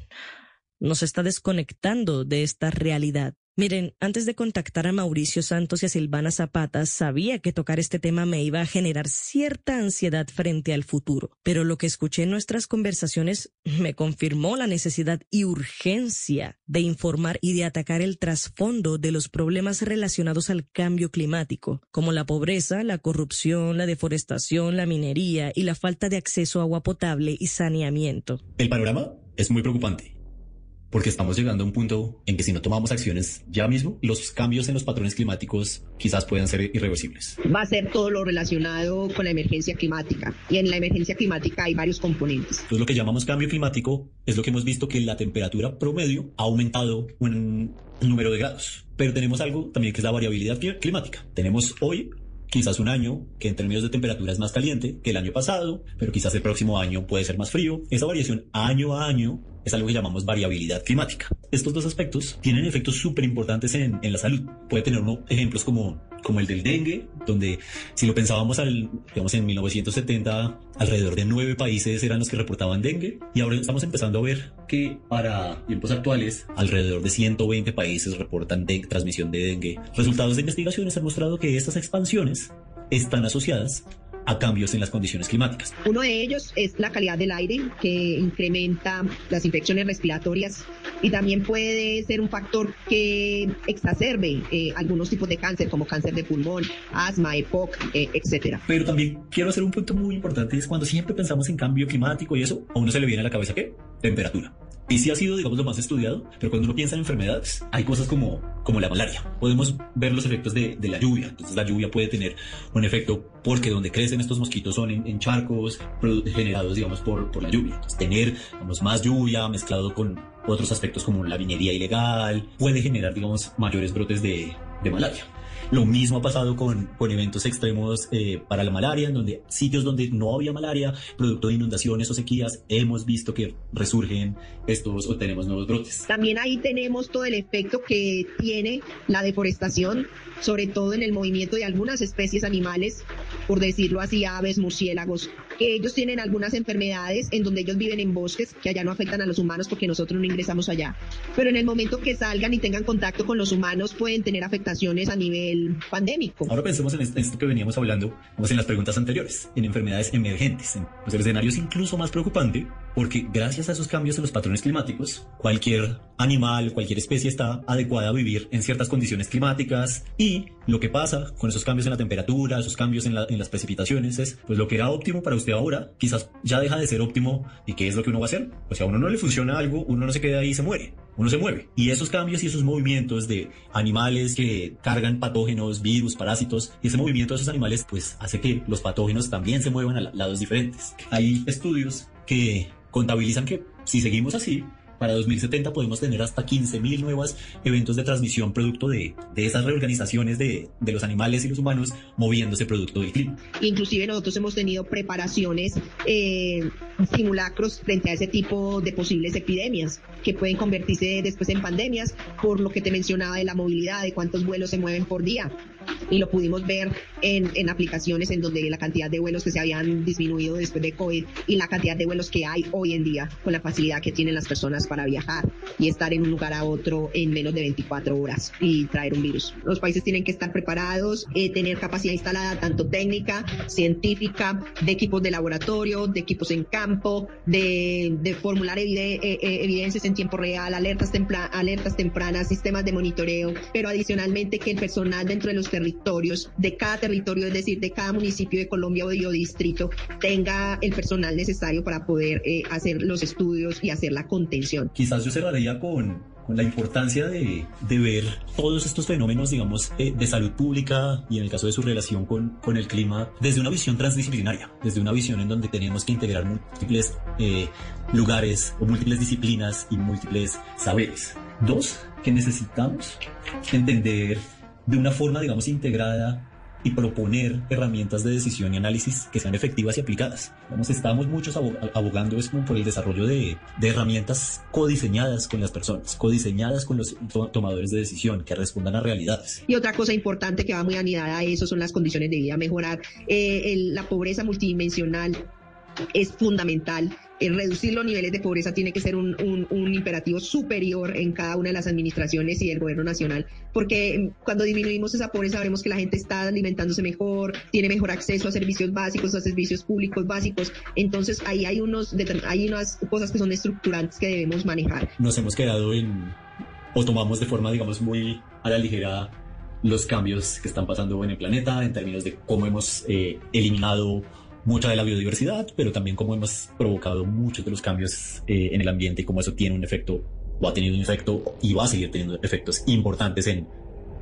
nos está desconectando de esta realidad. Miren, antes de contactar a Mauricio Santos y a Silvana Zapata, sabía que tocar este tema me iba a generar cierta ansiedad frente al futuro, pero lo que escuché en nuestras conversaciones me confirmó la necesidad y urgencia de informar y de atacar el trasfondo de los problemas relacionados al cambio climático, como la pobreza, la corrupción, la deforestación, la minería y la falta de acceso a agua potable y saneamiento. El panorama es muy preocupante porque estamos llegando a un punto en que si no tomamos acciones ya mismo, los cambios en los patrones climáticos quizás puedan ser irreversibles. Va a ser todo lo relacionado con la emergencia climática y en la emergencia climática hay varios componentes. Entonces lo que llamamos cambio climático es lo que hemos visto que la temperatura promedio ha aumentado un número de grados. Pero tenemos algo también que es la variabilidad climática. Tenemos hoy quizás un año que en términos de temperatura es más caliente que el año pasado, pero quizás el próximo año puede ser más frío. Esa variación año a año es algo que llamamos variabilidad climática. Estos dos aspectos tienen efectos súper importantes en, en, la salud. Puede tener uno, ejemplos como, como el del dengue, donde si lo pensábamos al, digamos en 1970, alrededor de nueve países eran los que reportaban dengue y ahora estamos empezando a ver que para tiempos actuales alrededor de 120 países reportan de, transmisión de dengue. Resultados de investigaciones han mostrado que estas expansiones están asociadas a cambios en las condiciones climáticas. Uno de ellos es la calidad del aire, que incrementa las infecciones respiratorias y también puede ser un factor que exacerbe eh, algunos tipos de cáncer, como cáncer de pulmón, asma, EPOC, eh, etcétera. Pero también quiero hacer un punto muy importante, es cuando siempre pensamos en cambio climático y eso, a uno se le viene a la cabeza qué? Temperatura. Y sí ha sido, digamos, lo más estudiado, pero cuando uno piensa en enfermedades, hay cosas como, como la malaria. Podemos ver los efectos de, la lluvia. Entonces la lluvia puede tener un efecto porque donde crecen estos mosquitos son en, charcos generados, digamos, por, la lluvia. Entonces, tener, más lluvia mezclado con otros aspectos como la minería ilegal puede generar, digamos, mayores brotes de, de malaria. Lo mismo ha pasado con, con eventos extremos eh, para la malaria, en donde sitios donde no había malaria, producto de inundaciones o sequías, hemos visto que resurgen estos o tenemos nuevos brotes. También ahí tenemos todo el efecto que tiene la deforestación, sobre todo en el movimiento de algunas especies animales, por decirlo así, aves, murciélagos, ellos tienen algunas enfermedades en donde ellos viven en bosques que allá no afectan a los humanos porque nosotros no ingresamos allá. Pero en el momento que salgan y tengan contacto con los humanos pueden tener afectaciones a nivel pandémico. Ahora pensemos en esto que veníamos hablando, como en las preguntas anteriores, en enfermedades emergentes. Pues el escenario es incluso más preocupante porque gracias a esos cambios en los patrones climáticos, cualquier animal, cualquier especie está adecuada a vivir en ciertas condiciones climáticas y lo que pasa con esos cambios en la temperatura, esos cambios en, la, en las precipitaciones es, pues lo que era óptimo para usted ahora, quizás ya deja de ser óptimo y qué es lo que uno va a hacer. Pues si a uno no le funciona algo, uno no se queda ahí y se muere, uno se mueve. Y esos cambios y esos movimientos de animales que cargan patógenos, virus, parásitos, y ese movimiento de esos animales pues hace que los patógenos también se muevan a lados diferentes. Hay estudios que contabilizan que si seguimos así, para 2070 podemos tener hasta 15.000 nuevos eventos de transmisión producto de, de esas reorganizaciones de, de, los animales y los humanos moviéndose producto del clima. Inclusive nosotros hemos tenido preparaciones, eh, simulacros frente a ese tipo de posibles epidemias que pueden convertirse después en pandemias por lo que te mencionaba de la movilidad, de cuántos vuelos se mueven por día y lo pudimos ver en, en, aplicaciones en donde la cantidad de vuelos que se habían disminuido después de COVID y la cantidad de vuelos que hay hoy en día con la facilidad que tienen las personas para viajar y estar en un lugar a otro en menos de 24 horas y traer un virus. Los países tienen que estar preparados, eh, tener capacidad instalada tanto técnica, científica, de equipos de laboratorio, de equipos en campo, de, de formular evide eh, eh, evidencias en tiempo real, alertas, alertas tempranas, sistemas de monitoreo, pero adicionalmente que el personal dentro de los territorios, de cada territorio, es decir, de cada municipio de Colombia o de distrito, tenga el personal necesario para poder eh, hacer los estudios y hacer la contención. Quizás yo cerraría con, la importancia de, ver todos estos fenómenos, digamos, eh, de salud pública y en el caso de su relación con, con, el clima, desde una visión transdisciplinaria, desde una visión en donde tenemos que integrar múltiples eh, lugares o múltiples disciplinas y múltiples saberes. Dos, que necesitamos entender de una forma, digamos, integrada y proponer herramientas de decisión y análisis que sean efectivas y aplicadas. Vamos, estamos muchos abogando es por el desarrollo de, herramientas codiseñadas con las personas, codiseñadas con los tomadores de decisión, que respondan a realidades. Y otra cosa importante que va muy anidada a eso son las condiciones de vida, mejorar eh, la pobreza multidimensional es fundamental reducir los niveles de pobreza tiene que ser un, un, un, imperativo superior en cada una de las administraciones y el gobierno nacional, porque cuando disminuimos esa pobreza veremos que la gente está alimentándose mejor, tiene mejor acceso a servicios básicos, a servicios públicos básicos, entonces ahí hay, unos, hay unas cosas que son estructurantes que debemos manejar. Nos hemos quedado en, o tomamos de forma, digamos, muy a la ligera los cambios que están pasando en el planeta en términos de cómo hemos eh, eliminado mucha de la biodiversidad, pero también cómo hemos provocado muchos de los cambios eh, en el ambiente y cómo eso tiene un efecto, o ha tenido un efecto y va a seguir teniendo efectos importantes en,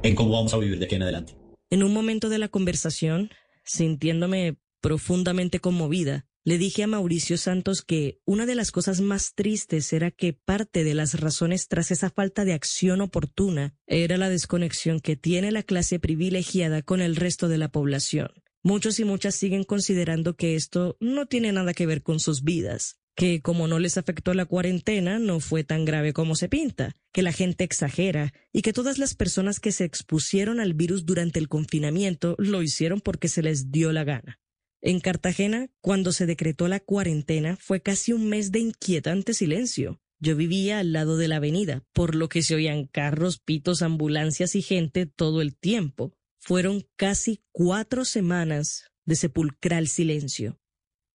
en cómo vamos a vivir de aquí en adelante. En un momento de la conversación, sintiéndome profundamente conmovida, le dije a Mauricio Santos que una de las cosas más tristes era que parte de las razones tras esa falta de acción oportuna era la desconexión que tiene la clase privilegiada con el resto de la población. Muchos y muchas siguen considerando que esto no tiene nada que ver con sus vidas, que como no les afectó la cuarentena no fue tan grave como se pinta, que la gente exagera y que todas las personas que se expusieron al virus durante el confinamiento lo hicieron porque se les dio la gana. En Cartagena, cuando se decretó la cuarentena, fue casi un mes de inquietante silencio. Yo vivía al lado de la avenida, por lo que se oían carros, pitos, ambulancias y gente todo el tiempo. Fueron casi cuatro semanas de sepulcral silencio.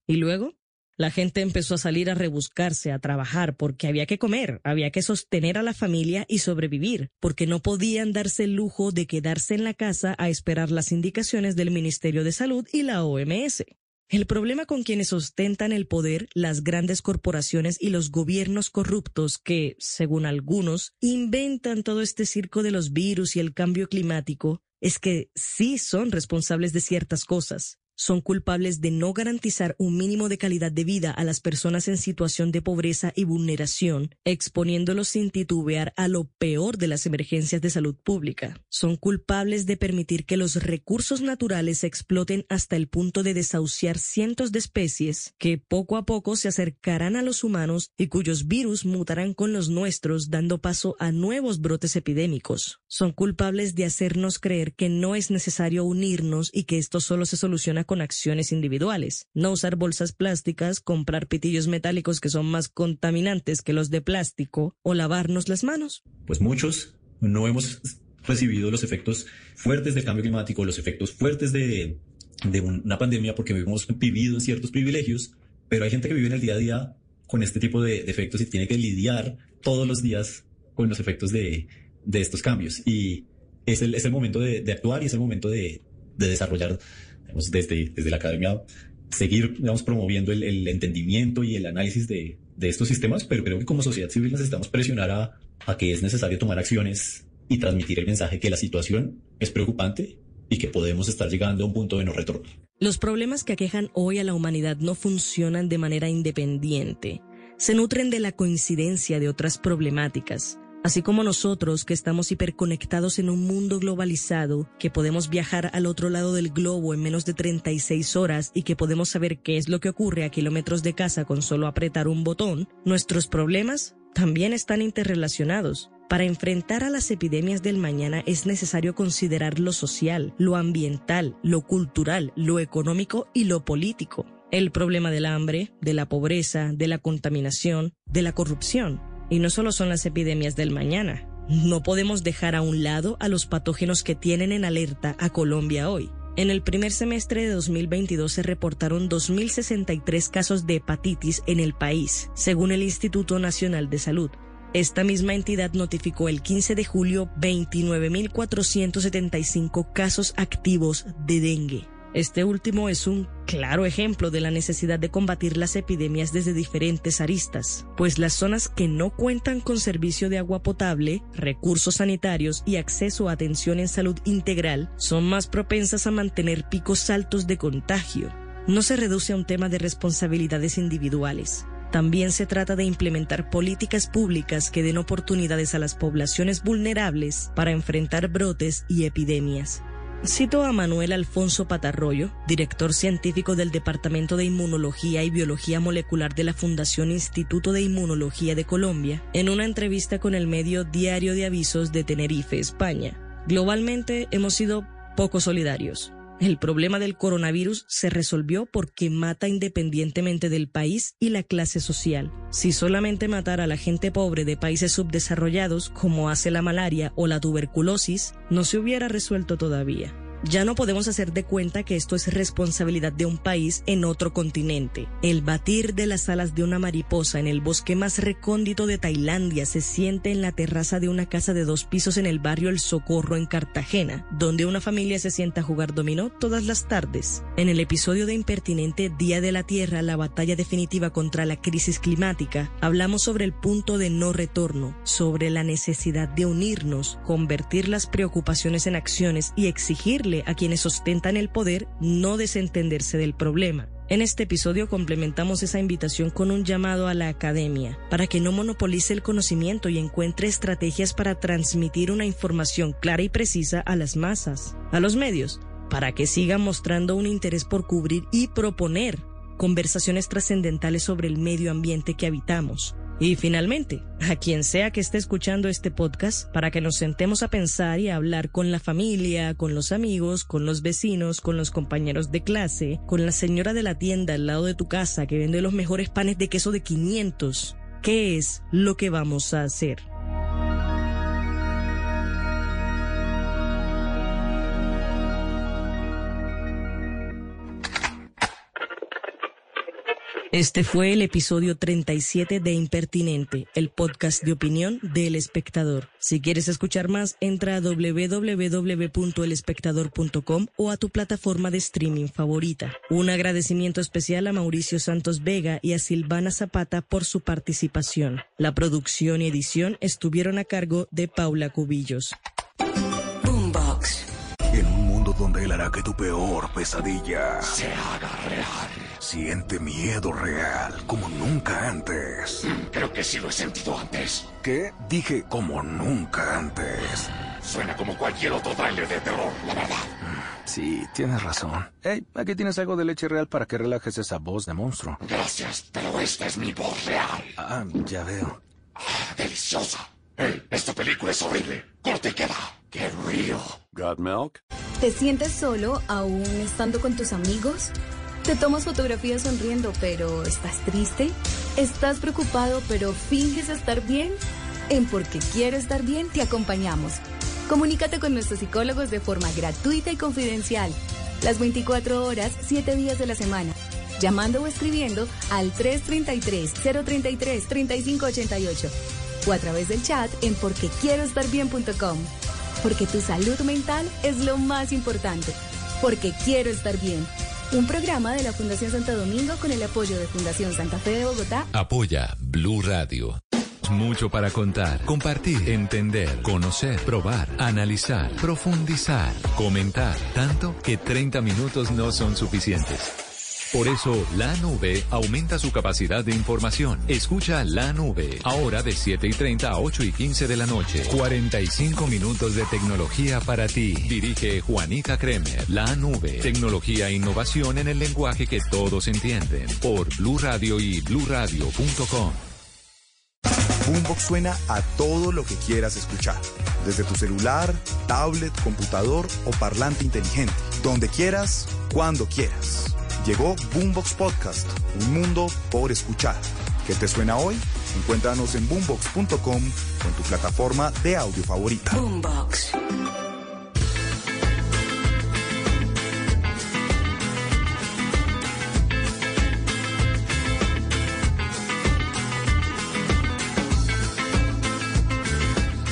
Y luego la gente empezó a salir a rebuscarse, a trabajar, porque había que comer, había que sostener a la familia y sobrevivir, porque no podían darse el lujo de quedarse en la casa a esperar las indicaciones del Ministerio de Salud y la OMS. El problema con quienes ostentan el poder, las grandes corporaciones y los gobiernos corruptos que, según algunos, inventan todo este circo de los virus y el cambio climático, es que sí son responsables de ciertas cosas, son culpables de no garantizar un mínimo de calidad de vida a las personas en situación de pobreza y vulneración, exponiéndolos sin titubear a lo peor de las emergencias de salud pública. Son culpables de permitir que los recursos naturales se exploten hasta el punto de desahuciar cientos de especies que poco a poco se acercarán a los humanos y cuyos virus mutarán con los nuestros dando paso a nuevos brotes epidémicos. Son culpables de hacernos creer que no es necesario unirnos y que esto solo se soluciona con acciones individuales. No usar bolsas plásticas, comprar pitillos metálicos que son más contaminantes que los de plástico o lavarnos las manos. Pues muchos no hemos recibido los efectos fuertes del cambio climático, los efectos fuertes de, una pandemia porque hemos vivido en ciertos privilegios, pero hay gente que vive en el día a día con este tipo de, efectos y tiene que lidiar todos los días con los efectos de, estos cambios. Y es el, momento de, actuar y es el momento de desarrollar desde, desde la academia seguir, digamos, promoviendo el, el entendimiento y el análisis de, de, estos sistemas, pero creo que como sociedad civil necesitamos presionar a, a que es necesario tomar acciones y transmitir el mensaje que la situación es preocupante y que podemos estar llegando a un punto de no retorno. Los problemas que aquejan hoy a la humanidad no funcionan de manera independiente se nutren de la coincidencia de otras problemáticas. Así como nosotros que estamos hiperconectados en un mundo globalizado, que podemos viajar al otro lado del globo en menos de 36 horas y que podemos saber qué es lo que ocurre a kilómetros de casa con solo apretar un botón, nuestros problemas también están interrelacionados. Para enfrentar a las epidemias del mañana es necesario considerar lo social, lo ambiental, lo cultural, lo económico y lo político. El problema del hambre, de la pobreza, de la contaminación, de la corrupción. Y no solo son las epidemias del mañana. No podemos dejar a un lado a los patógenos que tienen en alerta a Colombia hoy. En el primer semestre de 2022 se reportaron 2.063 casos de hepatitis en el país, según el Instituto Nacional de Salud. Esta misma entidad notificó el 15 de julio 29.475 casos activos de dengue. Este último es un claro ejemplo de la necesidad de combatir las epidemias desde diferentes aristas, pues las zonas que no cuentan con servicio de agua potable, recursos sanitarios y acceso a atención en salud integral son más propensas a mantener picos altos de contagio. No se reduce a un tema de responsabilidades individuales. También se trata de implementar políticas públicas que den oportunidades a las poblaciones vulnerables para enfrentar brotes y epidemias. Cito a Manuel Alfonso Patarroyo, director científico del Departamento de Inmunología y Biología Molecular de la Fundación Instituto de Inmunología de Colombia, en una entrevista con el medio Diario de Avisos de Tenerife, España. Globalmente hemos sido poco solidarios. El problema del coronavirus se resolvió porque mata independientemente del país y la clase social. Si solamente matara a la gente pobre de países subdesarrollados, como hace la malaria o la tuberculosis, no se hubiera resuelto todavía. Ya no podemos hacer de cuenta que esto es responsabilidad de un país en otro continente. El batir de las alas de una mariposa en el bosque más recóndito de Tailandia se siente en la terraza de una casa de dos pisos en el barrio El Socorro en Cartagena, donde una familia se sienta a jugar dominó todas las tardes. En el episodio de Impertinente Día de la Tierra, la batalla definitiva contra la crisis climática, hablamos sobre el punto de no retorno, sobre la necesidad de unirnos, convertir las preocupaciones en acciones y exigirle a quienes ostentan el poder no desentenderse del problema. En este episodio complementamos esa invitación con un llamado a la academia para que no monopolice el conocimiento y encuentre estrategias para transmitir una información clara y precisa a las masas, a los medios, para que sigan mostrando un interés por cubrir y proponer conversaciones trascendentales sobre el medio ambiente que habitamos y finalmente, a quien sea que esté escuchando este podcast, para que nos sentemos a pensar y a hablar con la familia, con los amigos, con los vecinos, con los compañeros de clase, con la señora de la tienda al lado de tu casa que vende los mejores panes de queso de 500. ¿Qué es lo que vamos a hacer? Este fue el episodio 37 de Impertinente, el podcast de opinión del espectador. Si quieres escuchar más, entra a www.elespectador.com o a tu plataforma de streaming favorita. Un agradecimiento especial a Mauricio Santos Vega y a Silvana Zapata por su participación. La producción y edición estuvieron a cargo de Paula Cubillos. Boombox. En un mundo donde él hará que tu peor pesadilla se haga real. Siente miedo real, como nunca antes. Creo que sí lo he sentido antes. ¿Qué? Dije como nunca antes. Suena como cualquier otro baile de terror, la verdad. Sí, tienes razón. Hey, aquí tienes algo de leche real para que relajes esa voz de monstruo. Gracias, pero esta es mi voz real. Ah, ya veo. Ah, deliciosa. Hey, esta película es horrible. Corte y queda. Qué real. Got milk? ¿Te sientes solo aún estando con tus amigos? Te tomas fotografías sonriendo, pero ¿estás triste? ¿Estás preocupado, pero finges estar bien? En Porque Quiero Estar Bien te acompañamos. Comunícate con nuestros psicólogos de forma gratuita y confidencial. Las 24 horas, 7 días de la semana. Llamando o escribiendo al 333-033-3588 o a través del chat en porquequieroestarbien.com. Porque tu salud mental es lo más importante. Porque quiero estar bien. Un programa de la Fundación Santo Domingo con el apoyo de Fundación Santa Fe de Bogotá. Apoya Blue Radio. Mucho para contar, compartir, entender, conocer, probar, analizar, profundizar, comentar. Tanto que 30 minutos no son suficientes. Por eso, la nube aumenta su capacidad de información. Escucha la nube, ahora de 7 y 30 a 8 y 15 de la noche. 45 minutos de tecnología para ti. Dirige Juanita Kremer. La nube, tecnología e innovación en el lenguaje que todos entienden. Por Blue Radio y bluradio.com. Boombox suena a todo lo que quieras escuchar. Desde tu celular, tablet, computador o parlante inteligente. Donde quieras, cuando quieras. Llegó Boombox Podcast, un mundo por escuchar. ¿Qué te suena hoy? Encuéntranos en boombox.com con tu plataforma de audio favorita. Boombox.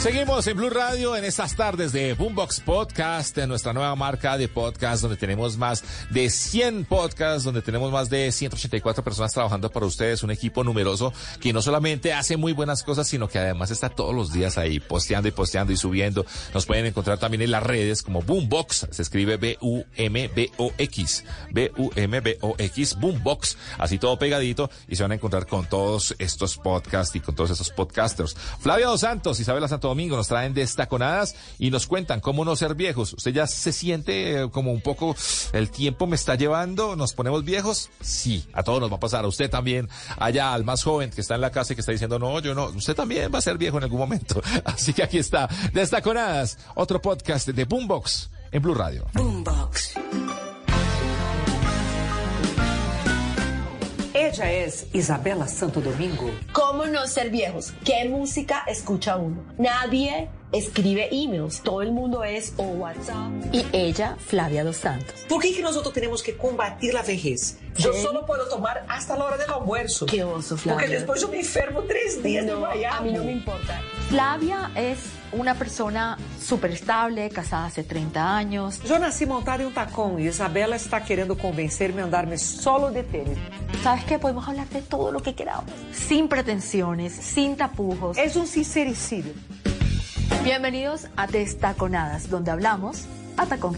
Seguimos en Blue Radio en estas tardes de Boombox Podcast, en nuestra nueva marca de podcast, donde tenemos más de 100 podcasts, donde tenemos más de 184 personas trabajando para ustedes, un equipo numeroso que no solamente hace muy buenas cosas, sino que además está todos los días ahí posteando y posteando y subiendo. Nos pueden encontrar también en las redes como Boombox, se escribe B-U-M-B-O-X, B-U-M-B-O-X, Boombox, así todo pegadito y se van a encontrar con todos estos podcasts y con todos estos podcasters. Flavia Dos Santos, Isabela Santo Domingo nos traen destaconadas y nos cuentan cómo no ser viejos. ¿Usted ya se siente eh, como un poco el tiempo me está llevando? ¿Nos ponemos viejos? Sí, a todos nos va a pasar. A usted también, allá al más joven que está en la casa y que está diciendo, no, yo no, usted también va a ser viejo en algún momento. [LAUGHS] Así que aquí está, Destaconadas, otro podcast de Boombox en Blue Radio. Boombox. Ella es Isabela Santo Domingo. ¿Cómo no ser viejos? ¿Qué música escucha uno? Nadie escribe emails, todo el mundo es o WhatsApp. Y ella, Flavia Dos Santos. ¿Por qué que nosotros tenemos que combatir la vejez? Yo ¿Qué? solo puedo tomar hasta la hora del almuerzo. Qué oso, Flavia. Porque después yo me enfermo tres días de No, Miami. a mí no me importa. Flavia es una persona súper estable, casada hace 30 años. Yo nací montada en un tacón y Isabela está queriendo convencerme a andarme solo de tenis. ¿Sabes qué? Podemos hablar de todo lo que queramos. Sin pretensiones, sin tapujos. Es un sincericidio. Bienvenidos a Destaconadas, donde hablamos a tacón.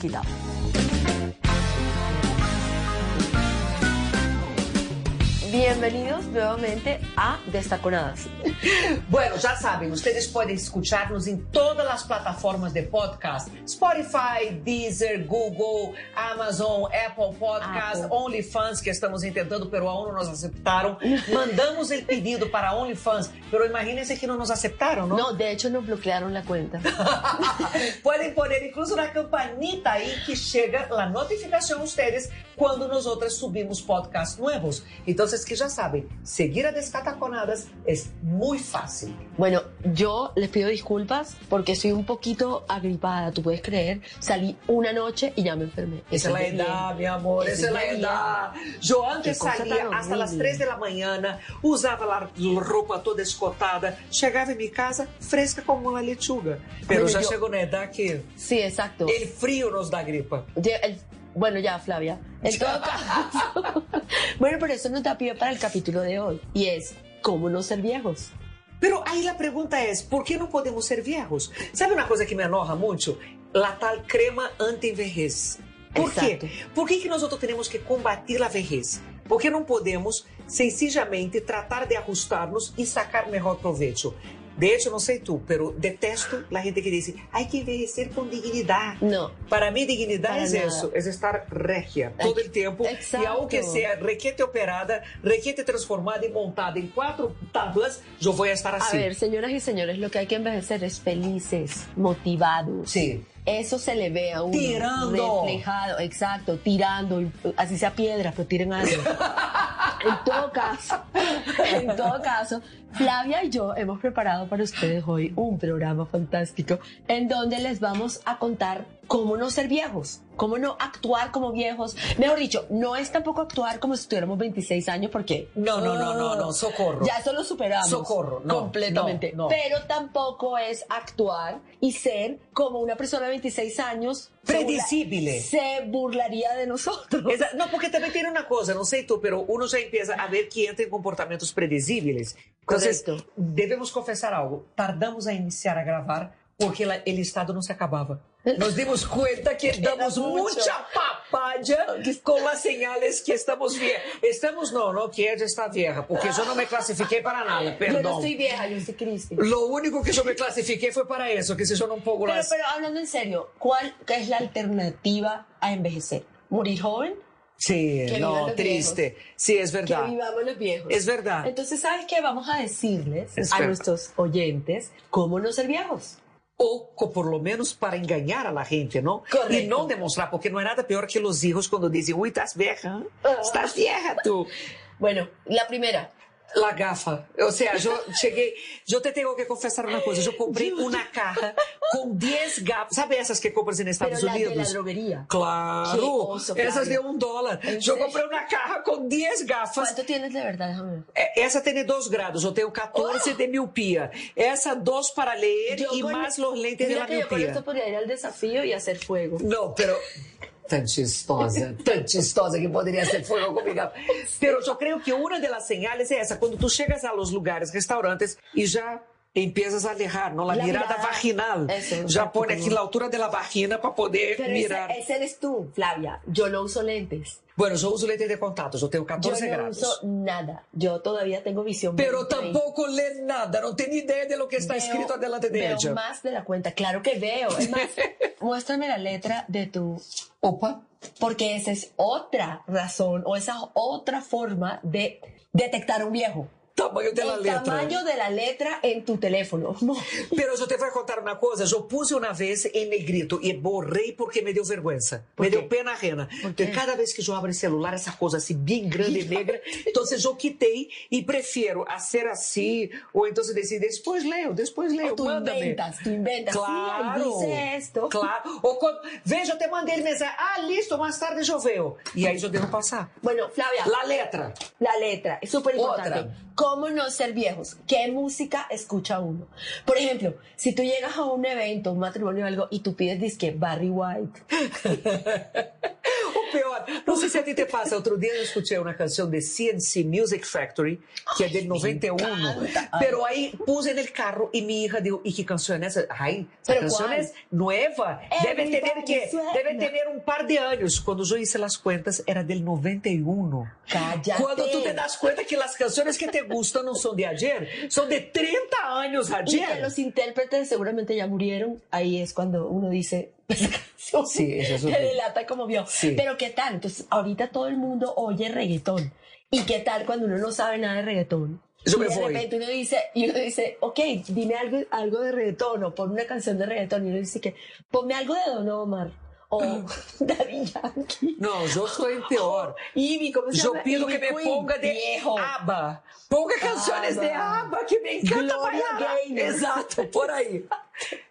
Bienvenidos nuevamente a Destaconadas. Bueno, já sabem, ustedes podem escuchar-nos em todas as plataformas de podcast: Spotify, Deezer, Google, Amazon, Apple Podcast, Apple. OnlyFans, que estamos tentando, pero aún não nos aceptaram. Mandamos o pedido para OnlyFans, pero imagínense que não nos aceptaram, não? No, de hecho nos bloquearon la cuenta. [LAUGHS] Podem poner incluso na campanita aí que chega a notificação a ustedes quando nós outras subimos podcasts novos. Então, que já sabem, seguir a Descataconadas é muito fácil. Bueno, yo les pido disculpas porque soy un poquito agripada, tú puedes creer. Salí una noche y ya me enfermé. Esa es la es edad, bien. mi amor, esa es la edad. Yo antes salía hasta las horrible. 3 de la mañana, usava la roupa toda escotada, chegava em minha casa fresca como uma lechuga. Pero Bueno, já yo- chegou na edad que Sí, exacto. el frío nos da gripa. Ya, el- bueno, ya, Flavia. En todo caso. [LAUGHS] bueno, pero eso nos da pie para el capítulo de hoy. Y es, ¿cómo no ser viejos? Pero aí a pergunta é, por que não podemos ser viejos? Sabe uma coisa que me enoja muito? La tal crema anti-envejez. Por quê? Exato. Por que, que nós temos que combater a vejez? Porque não podemos, sencillamente, tratar de ajustar-nos e sacar melhor proveito. De hecho, não sei tu, pero detesto a gente que diz, hay que envelhecer com dignidade. No. Para mim, dignidade Para é nada. isso, é estar regia todo o tempo. Exacto. E aunque seja requete operada, requete transformada e montada em quatro tablas, eu vou estar A assim. ver, señoras y señores, lo que hay que envejecer es felices, motivados. Sí. Eso se le ve a uno. Tirando. Reflejado, exacto, tirando, y- así sea piedras, pero tiren algo. [LAUGHS] en todo caso, en todo caso, Flavia y yo hemos preparado para ustedes hoy un programa fantástico en donde les vamos a contar cómo no ser viejos, cómo no actuar como viejos. Mejor dicho, no es tampoco actuar como si tuviéramos 26 años porque... No, no, no, no, no, socorro. Ya eso lo superamos. Socorro, no, Completamente. no, no. Pero tampoco es actuar y ser como una persona de 26 años. se burla- Predecible. Se burlaría de nosotros. Exa- Não, porque também tem uma coisa, não sei tu, pero uno já empieza a ver que entra em comportamentos predizíveis. Então, devemos confessar algo. Tardamos a iniciar a gravar porque el estado não se acabava. Nos dimos cuenta que [LAUGHS] damos mucha papaya [LAUGHS] con las señales que estamos viejas. Estamos, no, no, que ella está vieja, porque yo no me clasifiqué para nada, Yo no perdón. estoy vieja, yo soy Cristi. Lo único que yo me clasifiqué fue para eso, que se son un poco Pero, las... pero hablando en serio, ¿cuál es la alternativa a envejecer? ¿Morir joven? Sí, Que no, triste. Sí, es verdad. Que vivamos los viejos. Es verdad. Entonces, ¿sabes qué? Vamos a decirles a nuestros oyentes cómo no ser viejos. O co- por lo menos para engañar a la gente, ¿no? Correcto. Y no demostrar, porque no hay nada peor que los hijos cuando dicen, uy, estás vieja, estás vieja tú. Bueno, la primera. La gafa. O sea, yo llegué, yo te tengo que confesar una cosa, yo compré una caja con 10 gafas, ¿sabes esas que compras en Estados Pero de Unidos? la droguería. Qué Claro, oso, esas de un dólar. ¿En Yo serio? compré una caja con 10 gafas. ¿Cuánto tienes de verdad? Eh, Essa tem 2 grados, eu tenho 14 de miopia. Essa 2 para ler Yo y con- más los lentes de Mira la que yo con esto podría ir al desafío y hacer fuego. No, pero tan chistosa, tan chistosa que poderia ser fuego comigo. Pero eu creio que uma das señales é essa, quando tu chegas a los lugares, restaurantes e já empiezas a alejar. La, La mirada, mirada. vaginal. Eso, já põe aqui la altura de la vagina para poder Pero mirar. ese eres tú, Flavia. Yo no uso lentes. Bueno, eu uso lente de tenho Yo 14 no grados. uso nada. Yo todavía tengo visión. Pero 20. tampoco lê nada, não tenho ideia de lo que está Veo- escrito adelante de veo ella. más de la cuenta. Claro que veo. Es más, [LAUGHS] muéstrame la letra de tu... Opa. Porque esa es otra razón o esa es otra forma de detectar a un viejo. Tamanho El letra. tamaño de la letra en tu teléfono. [LAUGHS] No. Pero eu te vou contar uma coisa. Eu puse uma vez em negrito e borrei porque me deu vergonha. Me deu pena ajena. Porque cada vez que eu abro o celular, essa coisa assim, bem grande e negra. Então eu quitei e prefiro a ser assim. Ou então dizer, depois leio, depois leio. Mándame. inventas, tú inventas. Sí, ahí Claro. esto. Claro. Ou quando, veja, eu te mandei mensagem. Ah, listo, mais tarde eu vejo. E aí eu devo passar. Bueno, Flavia. La letra. La letra, es súper importante. Otra. ¿Cómo no ser viejos? ¿Qué música escucha uno? Por ejemplo, si tú llegas a un evento, un matrimonio o algo, y tú pides disque Barry White. [LAUGHS] O pior, não sei se a ti te passa. Outro dia eu escutei uma canção de CNC Music Factory, que é de 91. Pero aí puse no carro e minha hija dijo, ¿y qué canción es esa? Ay, esa ¿Pero canción cuál? es nueva. Debe tener, que, suena. debe tener un par de años. Cuando yo hice las cuentas, era del 91. Cállate. Cuando tú te das cuenta que las canciones que te gustan no son de ayer, son de 30 años Y que ayer. los intérpretes seguramente ya murieron. Ahí es cuando uno dice, [LAUGHS] canción Sí, eso es te horrible. delata como vio. Sí. Pero ¿qué tal? Entonces, ahorita todo el mundo oye reggaetón. ¿Y qué tal cuando uno no sabe nada de reggaetón? Yo y me de voy. repente uno dice, y uno dice, ok, dime algo, algo de reggaetón o pon una canción de reggaetón. Y uno dice que, ponme algo de Don Omar o [LAUGHS] Daddy Yankee. No, yo estoy peor. Ivy, ¿cómo se Yo llama? pido Ivy que me Queen. ponga de Viejo. ABBA. Ponga canciones de ABBA. ABBA, que me encanta bailar. Exacto, por ahí. [LAUGHS]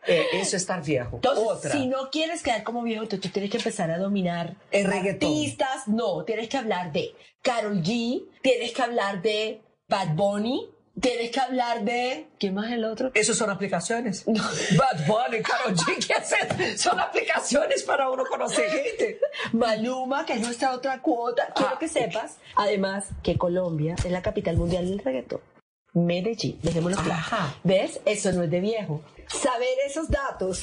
Eh, eso es estar viejo. Entonces, Otra. si no quieres quedar como viejo, tú, tú tienes que empezar a dominar El reggaetón. artistas. No, tienes que hablar de Carol G, tienes que hablar de Bad Bunny, tienes que hablar de... ¿Quién más el otro? Esos son aplicaciones. [LAUGHS] Bad Bunny, Karol G, ¿qué haces? Son aplicaciones para uno conocer gente. Maluma, que es nuestra otra cuota. Quiero Ah, que sepas, además, que Colombia es la capital mundial del reggaetón. Medellín, dejémoslo claro. Ajá. ¿Ves? Eso no es de viejo. Saber esos datos.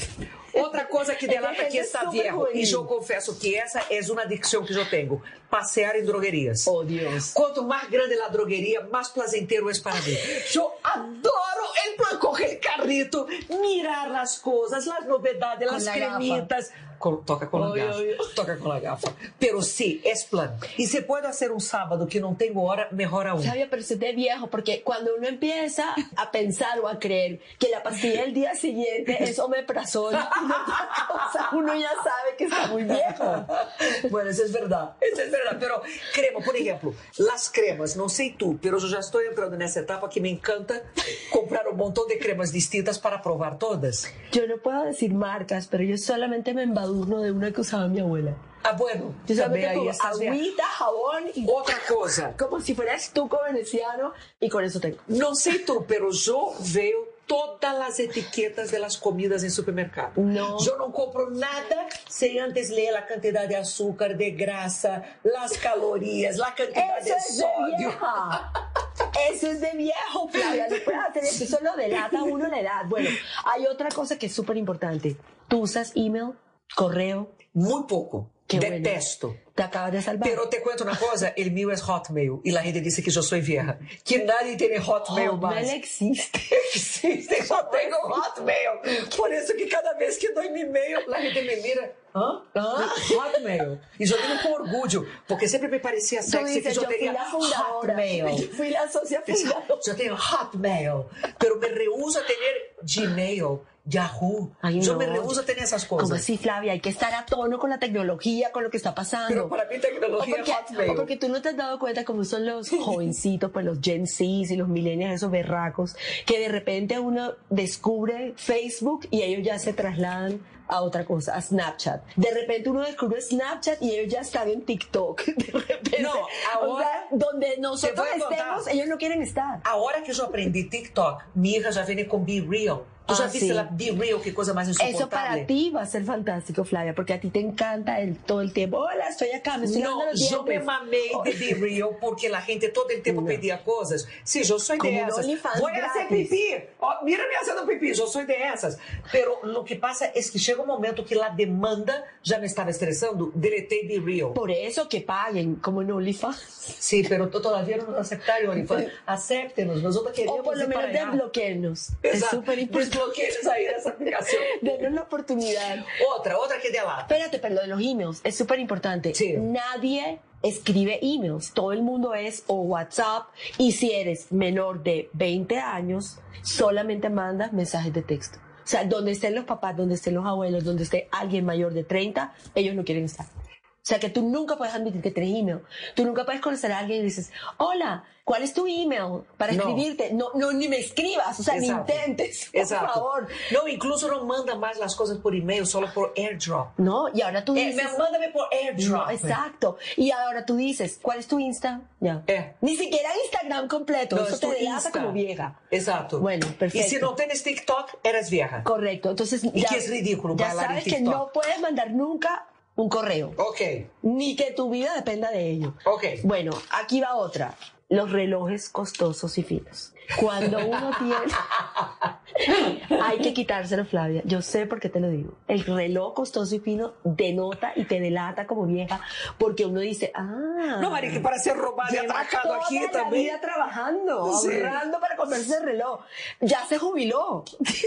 Outra coisa que delata que está viejo, e eu confesso que essa é uma adicção que eu tenho, passear em droguerias. Oh, Dios. Quanto mais grande a drogueria, mais placenteiro é para mim. Eu adoro el, coger el carrito, mirar as coisas, as novidades, Com as cremitas. Con- toca com a Obvio, gafa. Toca com a gafa. Pero sí, es plan. E se pode fazer um sábado que não tenho hora, melhor aún. Sabia, pero eso es viejo, porque cuando uno empieza a pensar o a creer que la pastilla del día siguiente es [LAUGHS] y no cosa, uno ya sabe que está muy viejo. Bueno, eso es verdad, eso es verdad. Pero crema, por ejemplo, las cremas, no sé tú, pero yo ya estoy entrando en esa etapa que me encanta comprar un montón de cremas distintas para probar todas. Yo no puedo decir marcas, pero yo solamente me embadurno de una que usaba mi abuela. Ah, bueno, Yo solamente bien. agüita, jabón y Otra cosa, como si fuera estuco veneciano y con eso tengo. no sé tú, pero yo veo todas las etiquetas de las comidas en supermercado. No. Yo no compro nada sin antes leer la cantidad de azúcar, de grasa, las calorías, la cantidad Eso de es de sodio. vieja. Eso es de viejo, Flavia. No puedes hacer eso. Eso lo delata uno la edad. Bueno, hay otra cosa que es súper importante. ¿Tú usas email? Correo. Muy poco. Qué bueno. Detesto. Te acabas de salvar. Pero te cuento una cosa, el mío es Hotmail y la gente dice que yo soy vieja. Que nadie tiene Hotmail, Hotmail más. existe. [LAUGHS] existe, yo tengo Hotmail. Por eso que cada vez que doy mi mail, la gente me mira. ¿Ah? Hotmail. Y yo digo con orgullo, porque siempre me parecía sexy dices, que yo yo tenía. Hotmail. Yo fui la socia fundadora. Yo tengo Hotmail, pero me rehuso a tener Gmail, Yahoo. Ay, yo no. me rehuso a tener esas cosas. Como así, Flavia? Hay que estar a tono con la tecnología, con lo que está pasando. Pero para mí tecnología o porque, Hotmail. o porque tú no te has dado cuenta cómo son los [LAUGHS] jovencitos, pues los Gen Z y los millennials, esos berracos, que de repente uno descubre Facebook y ellos ya se trasladan a otra cosa, a Snapchat. De repente uno descubre Snapchat y ellos ya están en TikTok. [LAUGHS] De repente, No, o ahora- sea, donde nosotros estemos, ellos no quieren estar. Ahora que yo aprendí TikTok, mi hija ya viene con Be Real. ¿Tú Ah, viste sí. la Be Real? Qué cosa más insoportable. Eso para ti va a ser fantástico, Flavia, porque a ti te encanta el, todo el tiempo. Hola, estoy acá, me estoy No, lavando los yo me Oh. de Be Real porque la gente todo el tiempo pedía cosas. Sí, yo soy Como de esas. Voy a hacer gratis. pipí. Oh, mírame haciendo pipí, yo soy de esas. Pero lo que pasa es que llega un momento que la demanda ya me estaba estresando. Deletei Be Real. Por eso que paguen, como en OnlyFans. Sí, pero to- todavía no nos aceptaron OnlyFans. Acéptenos, nosotros queremos O por lo menos. Es súper importante. Desbloqueenos ahí de esa aplicación. Denos la [LAUGHS] oportunidad. Otra, otra que de la. Espérate, pero lo de los emails es súper importante. Nadie escribe emails. Todo el mundo es o WhatsApp. Y si eres menor de 20 años, solamente mandas mensajes de texto. O sea, donde estén los papás, donde estén los abuelos, donde esté alguien mayor de 30, ellos no quieren estar. O sea, que tú nunca puedes admitir que tienes email. Tú nunca puedes conocer a alguien y dices, hola, ¿cuál es tu email para escribirte? No, no, ni me escribas, o sea, Exacto. ni intentes, por Exacto. favor. No, incluso no manda más las cosas por email, solo por airdrop. No, y ahora tú Eh, dices... me- mándame por airdrop. No, exacto. Y ahora tú dices, ¿cuál es tu Insta? Ya. Ni siquiera Instagram completo. Eh. No, Eso es te delata como vieja. Exacto. Bueno, perfecto. Y si no tienes TikTok, eres vieja. Correcto. Entonces, Y que es ridículo Ya sabes que no puedes mandar nunca un correo. Ok. Ni que tu vida dependa de ello. Ok. Bueno, aquí va otra. Los relojes costosos y finos. Cuando uno tiene... [LAUGHS] Hay que quitárselo, Flavia. Yo sé por qué te lo digo. El reloj costoso y fino denota y te delata como vieja porque uno dice, ah... No, Mari, que para ser robado y atracado toda aquí la también. vida trabajando, Sí. ahorrando para comprarse el reloj. Ya se jubiló.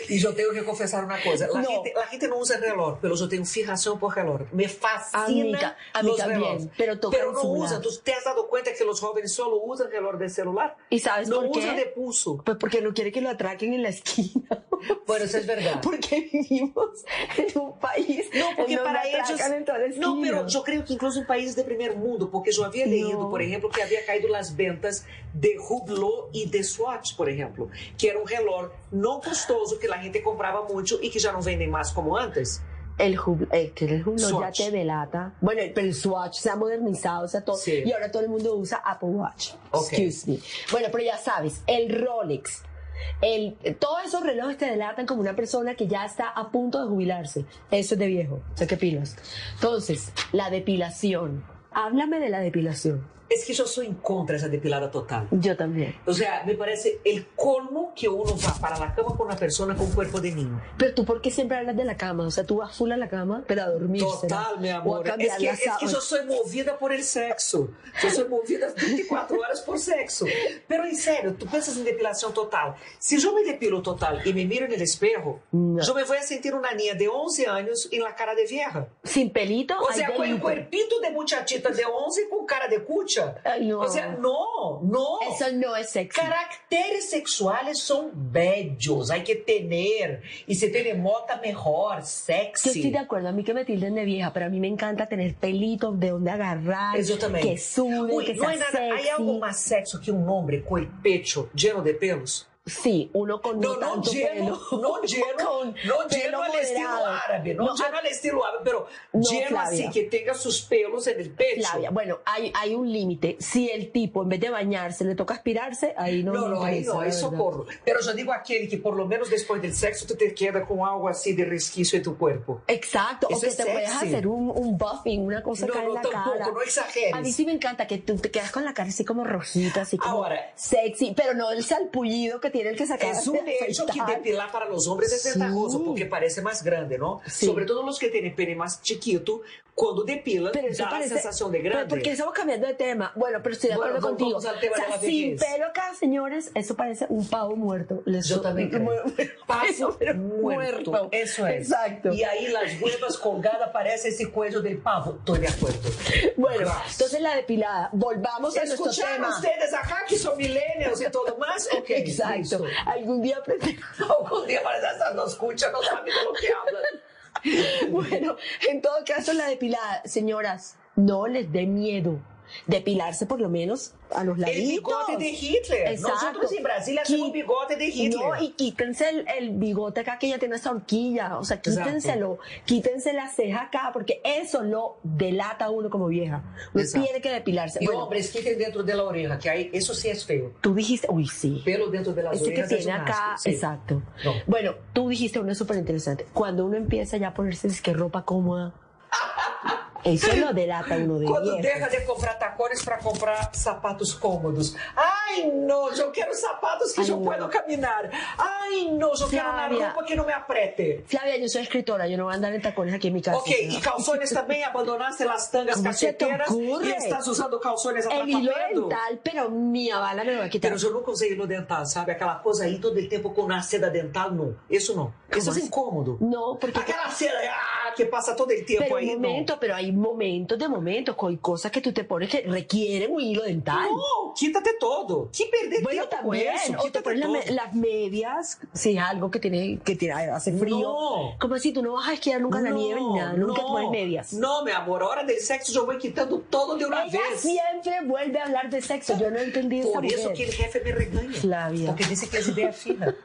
Y yo tengo que confesar una cosa. La, No. gente, la gente no usa reloj, pero yo tengo fijación por reloj. Me fascina A mí ca- a mí los también, relojes. pero Pero no usan. ¿Tú te has dado cuenta que los jóvenes solo usan reloj de celular? ¿Y sabes no por qué? usan de pulso. Pues porque no quiere que lo atraquen en la esquina. [LAUGHS] Bueno, eso es verdad. Porque vivimos en un país No, porque donde para ellos. en toda esquina. No, pero yo creo que incluso en países de primer mundo, porque yo había leído, No. por ejemplo, que había caído las ventas de Hublot y de Swatch, por ejemplo, que era un reloj no costoso que la gente compraba mucho y que ya no venden más como antes. El Hublot, eh, que el Hublot ya Swatch. te delata. Bueno, pero el Swatch se ha modernizado, o sea, todo. Sí. Y ahora todo el mundo usa Apple Watch. Ok. Excuse me. Bueno, pero ya sabes, el Rolex. El, todos esos relojes te delatan como una persona que ya está a punto de jubilarse. Eso es de viejo. O sea, qué pilas. Entonces, la depilación. Háblame de la depilación. Es que yo soy en contra de esa depilada total. Yo también. O sea, me parece el colmo que uno va para la cama con una persona con cuerpo de niño. Pero tú, ¿por qué siempre hablas de la cama? O sea, tú vas full a la cama, pero a dormir. Total, mi amor. Es que, es que yo soy movida por el sexo. Yo soy movida 24 horas por sexo. Pero en serio, tú piensas en depilación total. Si yo me depilo total y me miro en el espejo, yo me voy a sentir una niña de 11 años en la cara de vieja. Sin pelito, O sea, con el cuerpito de muchachita de 11 con cara de cucha. Ay, no. O sea, no, no. Eso no es sexy. Caracteres sexuales son bellos, hay que tener. Y se tiene mota mejor, Yo sexy. estoy de acuerdo, a mí que me tilden de vieja, pero a mí me encanta tener pelitos de donde agarrar, Yo también. que suben, Uy, que no sea hay nada, sexy. hay algo más sexo que un hombre con el pecho lleno de pelos. Sí, uno con no, No, no tanto lleno, pelo. no [LAUGHS] lleno, Con no lleno al estilo árabe, no, No, lleno ah, al estilo árabe, pero No, lleno Flavia. así que tenga sus pelos en el pecho. Flavia, bueno, hay, hay un límite. Si el tipo, en vez de bañarse, le toca aspirarse, ahí no No, no, ahí no, ahí socorro. Pero yo digo aquel que por lo menos después del sexo tú te queda con algo así de resquicio en tu cuerpo. Exacto, Eso o que te puedes sexy. hacer un, un buffing, una cosa No, acá no, en la tampoco, cara. no exageres. A mí sí me encanta que tú te quedas con la cara así como rojita, así como Ahora- sexy, pero no el salpullido que tienen que sacar. Es un hecho que depilar para los hombres es ventajoso porque parece más grande, ¿no? Sobre todo los que tienen pene más chiquito, cuando depilan Pero eso da parece- sensación de pero grande. porque estamos cambiando de tema. Bueno, pero estoy de Bueno, acuerdo vamos- contigo. o sea, sin pelo acá, señores, eso parece un pavo muerto. Les- Yo también creo. [LAUGHS] Paso Pero [LAUGHS] muerto. Eso es. Exacto. Y ahí las huevas colgadas parece ese cuello del pavo. Estoy de acuerdo. Bueno, Gracias. entonces la depilada. Volvamos a nuestro ¿Escucharon tema. ustedes acá que son millennials y todo más? [LAUGHS] Ok, Exacto. listo. Algún día aprendemos. Algún día para esas no escuchan, no saben de lo que hablan. [LAUGHS] Bueno, en todo caso, la depilada, señoras, no les dé miedo. Depilarse por lo menos a los El laditos. bigote de Hitler. Exacto. Nosotros en Brasil hacemos Qui- bigote de Hitler. No, y quítense el, el bigote acá que ya tiene esa horquilla. O sea, Exacto. quítenselo. Quítense la ceja acá, porque eso lo delata a uno como vieja. Uno Exacto. tiene que depilarse. Y Bueno, hombres, quiten dentro de la oreja, que ahí, eso sí es feo. tú dijiste, uy, sí. Pelo dentro de las que orejas es tiene un acá, sí. exacto. No. Bueno, tú dijiste una súper interesante. Cuando uno empieza ya a ponerse es que ropa cómoda, [LAUGHS] eso lo delata uno de Quando deja de comprar tacones para comprar sapatos cômodos. Ai, não, eu quero sapatos que Ai, eu não. puedo caminhar. Ai, não, eu quero uma Flávia. roupa que não me aprete. Flavia, yo soy escritora, yo no voy a andar en tacones aquí en mi casa. Ok, e calçones também, [LAUGHS] abandonaste las tangas ¿Cómo se te cacheteiras e estás usando calçones El hilo atrapalhando. dental, pero mi bala me lo va a quitar. Pero eu nunca usei hilo dental, sabe? Aquela coisa aí todo el tempo com a seda dental, não. Isso não. Isso é incômodo. No, porque... Aquela seda ah, que passa todo el tempo Pero aí, un momento, pero hay momentos de momentos, con cosas que tú te pones que requieren un hilo dental. No, quítate todo. Que perder Bueno, también, isso. o te pones la las medias, si es algo que tiene, que tiene, hace frío. No. Como así, tú no vas a esquiar nunca en la nieve ni nada, nunca te pones medias. No, mi amor, a hora del sexo yo voy quitando todo de una Ella vez. siempre vuelve a hablar de sexo, yo no entendí esa Por eso que el jefe me regaña. Flavia. Porque dice que es idea fija. [LAUGHS]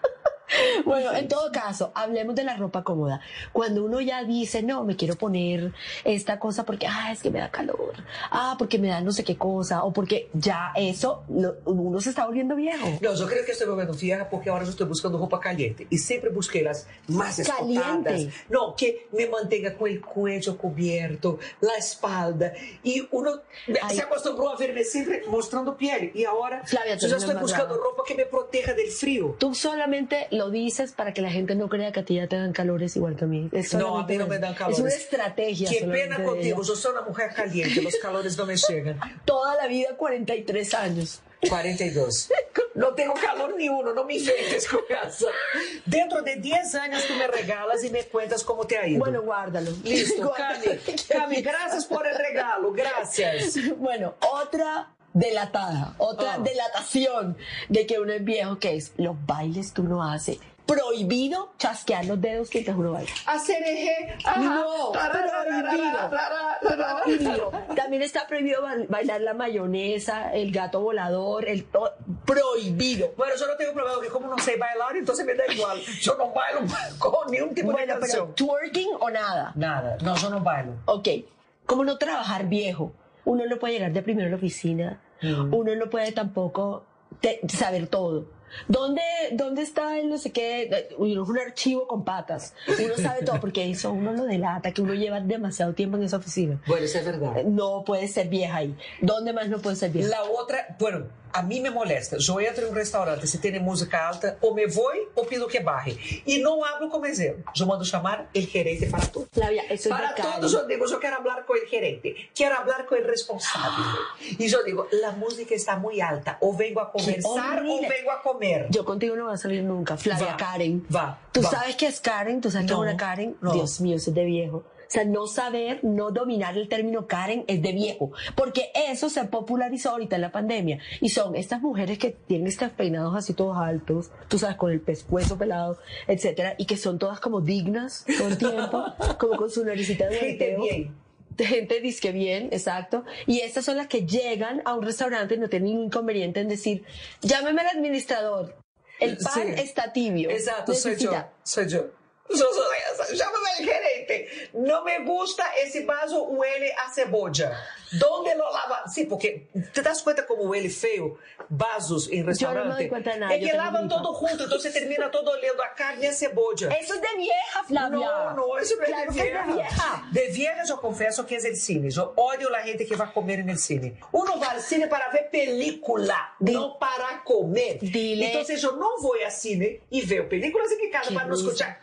[LAUGHS] Bueno, en todo caso, hablemos de la ropa cómoda. Cuando uno ya dice, no, me quiero poner esta cosa porque, ah, es que me da calor, ah, porque me da no sé qué cosa, o porque ya eso, lo- uno se está volviendo viejo. No, yo creo que estoy volviendo vieja porque ahora yo estoy buscando ropa caliente. Y siempre busqué las más escotadas. No, que me mantenga con el cuello cubierto, la espalda. Y uno Ay. se acostumbró a verme siempre mostrando piel. Y ahora Flavia, yo ya estoy buscando ropa que me proteja del frío. Tú solamente lo dices para que la gente no crea que a ti ya te dan calores igual que a mí. Es No, a mí no me dan calores. Es una estrategia. Qué pena contigo, yo soy una mujer caliente, los calores no me llegan. [LAUGHS] Toda la vida, 43 años. 42. [LAUGHS] No tengo calor ni uno, no me inventes con eso. Dentro de 10 años tú me regalas y me cuentas cómo te ha ido. Bueno, guárdalo. Listo. [LAUGHS] Cami. Cami, gracias por el regalo, gracias. Bueno, otra delatada, otra Ah. delatación de que uno es viejo, que es los bailes que uno hace. Prohibido chasquear los dedos mientras uno baila. Hacer eje, ajá. No, prohibido. También está prohibido ba- bailar la mayonesa, el gato volador, el to- prohibido. Bueno, yo no tengo problema porque como no sé bailar, entonces me da igual. Yo no bailo con ningún tipo Bueno, de pero canción. twerking o nada. Nada, no, yo no bailo. Ok, como no trabajar viejo, uno no puede llegar de primero a la oficina, Mm. uno no puede tampoco te- saber todo. ¿Dónde, ¿Dónde está el no sé qué? Es un archivo con patas. Uno sabe todo porque eso uno lo delata, que uno lleva demasiado tiempo en esa oficina. Bueno, eso es verdad. No puede ser vieja ahí. ¿Dónde más no puede ser vieja? La otra, bueno, a mí me molesta. Yo entro en un restaurante, si tiene música alta, o me voy o pido que baje. Y no hablo con mesero. Yo mando llamar el gerente para todo. Flavia, eso es Para todos yo digo, yo quiero hablar con el gerente, quiero hablar con el responsable. Y yo digo, la música está muy alta, o vengo a conversar o horrible. vengo a comer. Yo contigo no voy a salir nunca. Flavia Va, Karen. va, ¿Tú va. sabes qué es Karen? ¿Tú sabes qué es No, una Karen? no. Dios mío, eso es de viejo. O sea, no saber, no dominar el término Karen es de viejo. Porque eso se popularizó ahorita en la pandemia. Y son estas mujeres que tienen estos peinados así todos altos, tú sabes, con el pescuezo pelado, etcétera, y que son todas como dignas el tiempo, como con su naricita de Gente volteo. gente disque bien, exacto. Y estas son las que llegan a un restaurante y no tienen ningún inconveniente en decir, llámeme al administrador. El pan Sí. está tibio. Exacto, soy yo, Necesita- soy yo. Yo soy esa. Llámame al gerente. No me gusta ese vaso huele a cebolla. ¿Dónde lo lava? Sí, porque te das cuenta cómo huele feo vasos en Yo no me restaurante. doy cuenta de nada, Es yo que lavan gripa. todo junto, entonces termina todo oliendo a carne y a cebolla. Eso es de vieja, Flavia. No, no, eso no Claro es de es de vieja. De vieja yo confieso que es el cine. Yo odio la gente que va a comer en el cine. Uno va al cine para ver película, no para comer. Dile- Entonces yo no voy al cine y veo películas en mi casa para no risa. escuchar.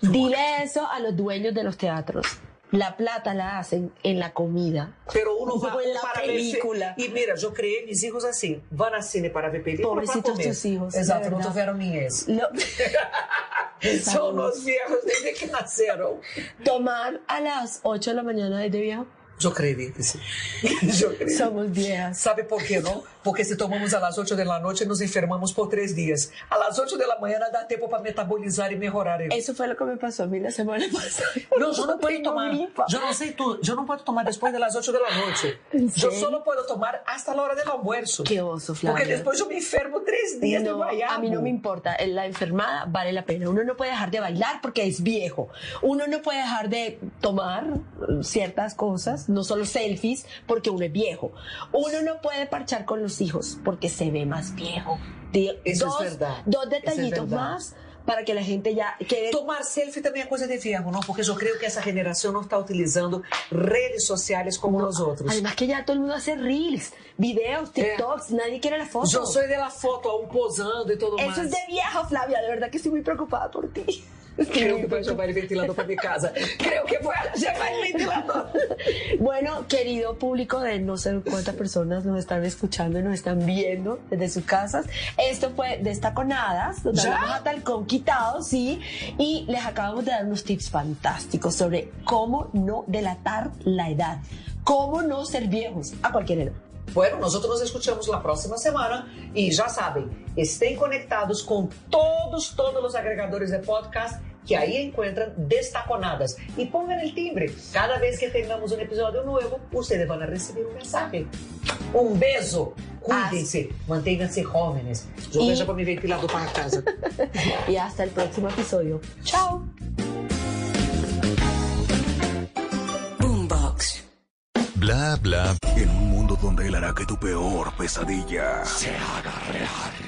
Dile eso a los dueños de los teatros. La plata la hacen en la comida. Pero uno va No en la para película. ver. E mira, eu criei mis hijos assim: van ao cine para ver película. para Pobrecitos tus hijos, não verdad. tiveram niñez. No. São los viejos desde que nasceram. Tomar a las 8 de la mañana es de viejo. Eu creio que [LAUGHS] creio. Somos viejas. Sabe por quê, não? Porque se tomamos a las 8 da noite, nos enfermamos por três dias. A las 8 da manhã dá tempo para metabolizar melhorar. ele. Eso fue lo que me pasó a mí la semana [LAUGHS] pasada. Eu não posso Tengo tomar. gripa. Eu não sei tu. Eu não posso tomar depois das 8 da noite. ¿En Eu serio? só não posso tomar hasta a hora do almoço. Qué oso, Flavia. Porque después yo me enfermo tres días de No, guayabo. a mí no me importa, la enfermada vale la pena. Uno no puede dejar de bailar porque es viejo. Uno no puede dejar de tomar eh, ciertas cosas, no solo selfies, porque uno es viejo. Uno no puede parchar con los hijos porque se ve más viejo. Di- Eso dos, es verdad. Dos Eso es detallitos verdad. más para que la gente ya quede... Tomar selfie também é coisa de viejo, não? Porque eu creio que essa geração não está utilizando redes sociais como nós outros. Además que ya todo el mundo hace reels, videos, TikToks, nadie quiere la foto. Eu sou de la foto, aún posando e tudo mais. Eso es de viejo, Flavia. De verdad que estoy muy preocupada por ti. [LAUGHS] Creo que llevar el ventilador para mi casa. Creo que voy a llevar el [LAUGHS] ventilador. Bueno, querido público de no sé cuántas personas nos están escuchando y nos están viendo desde sus casas, esto fue Destaconadas, ¿Ya? hablamos a talcón quitado, sí, y les acabamos de dar unos tips fantásticos sobre cómo no delatar la edad, cómo no ser viejos a cualquier edad. Bueno, nosotros nos escuchamos la próxima semana y ya saben, estén conectados con todos, todos los agregadores de podcast que ahí encuentran destaconadas y pongan el timbre. Cada vez que tengamos un episodio nuevo, ustedes van a recibir un mensaje. Un beso. Cuídense, manténganse jóvenes. Yo Y- voy a mi ventilador para casa. [LAUGHS] Y hasta el próximo episodio. Chao. Boombox. Bla bla. En un mundo donde él hará que tu peor pesadilla se haga real.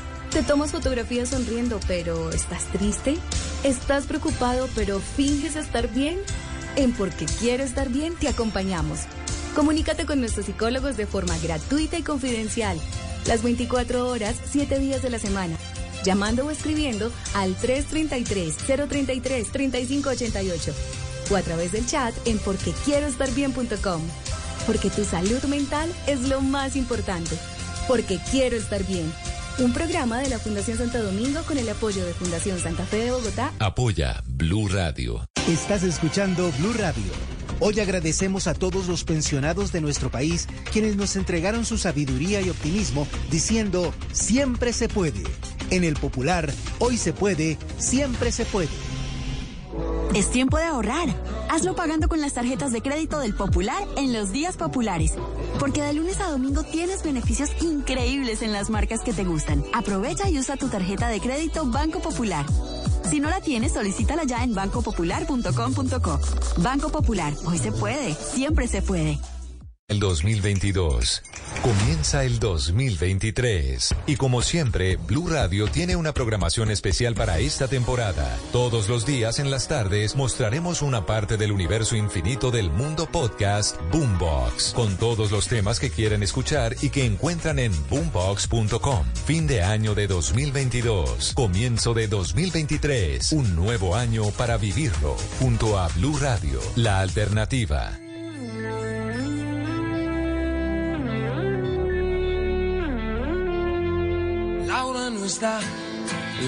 ¿Te tomas fotografías sonriendo pero estás triste? ¿Estás preocupado pero finges estar bien? En Porque Quiero Estar Bien te acompañamos. Comunícate con nuestros psicólogos de forma gratuita y confidencial. Las 24 horas, 7 días de la semana. Llamando o escribiendo al 333-033-3588 o a través del chat en porquequieroestarbien.com. Porque tu salud mental es lo más importante. Porque quiero estar bien. Un programa de la Fundación Santo Domingo con el apoyo de Fundación Santa Fe de Bogotá. Apoya Blue Radio. Estás escuchando Blue Radio. Hoy agradecemos a todos los pensionados de nuestro país quienes nos entregaron su sabiduría y optimismo diciendo siempre se puede. En el popular, hoy se puede, siempre se puede. Es tiempo de ahorrar. Hazlo pagando con las tarjetas de crédito del Popular en los días populares. Porque de lunes a domingo tienes beneficios increíbles en las marcas que te gustan. Aprovecha y usa tu tarjeta de crédito Banco Popular. Si no la tienes, solicítala ya en bancopopular.com.co. Banco Popular, hoy se puede, siempre se puede. El 2022. Comienza el 2023. Y como siempre, Blue Radio tiene una programación especial para esta temporada. Todos los días en las tardes mostraremos una parte del universo infinito del mundo podcast Boombox. Con todos los temas que quieren escuchar y que encuentran en boombox.com. Fin de año de 2022. Comienzo de 2023. Un nuevo año para vivirlo. Junto a Blue Radio, la alternativa. Laura no está,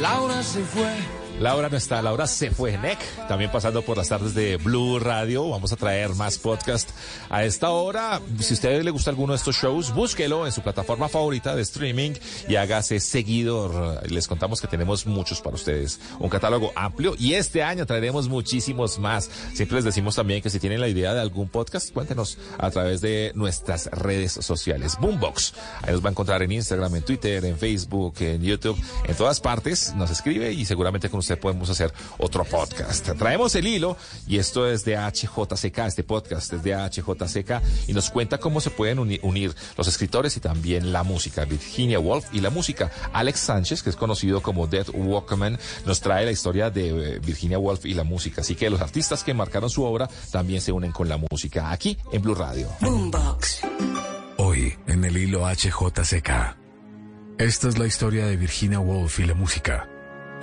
Laura se fue Laura no está, Laura se fue, NEC, también pasando por las tardes de Blue Radio. Vamos a traer más podcast a esta hora. Si a usted le gusta alguno de estos shows, búsquelo en su plataforma favorita de streaming y hágase seguidor. Les contamos que tenemos muchos para ustedes, un catálogo amplio y este año traeremos muchísimos más. Siempre les decimos también que si tienen la idea de algún podcast, cuéntenos a través de nuestras redes sociales. Boombox, ahí nos va a encontrar en Instagram, en Twitter, en Facebook, en YouTube, en todas partes. Nos escribe y seguramente con usted podemos hacer otro podcast. Traemos el hilo y esto es de HJCK, este podcast es de HJCK y nos cuenta cómo se pueden unir los escritores y también la música. Virginia Woolf y la música. Alex Sánchez, que es conocido como Dead Walkman, nos trae la historia de eh, Virginia Woolf y la música. Así que los artistas que marcaron su obra también se unen con la música aquí en Blue Radio. Boombox. Hoy en el hilo HJCK. Esta es la historia de Virginia Woolf y la música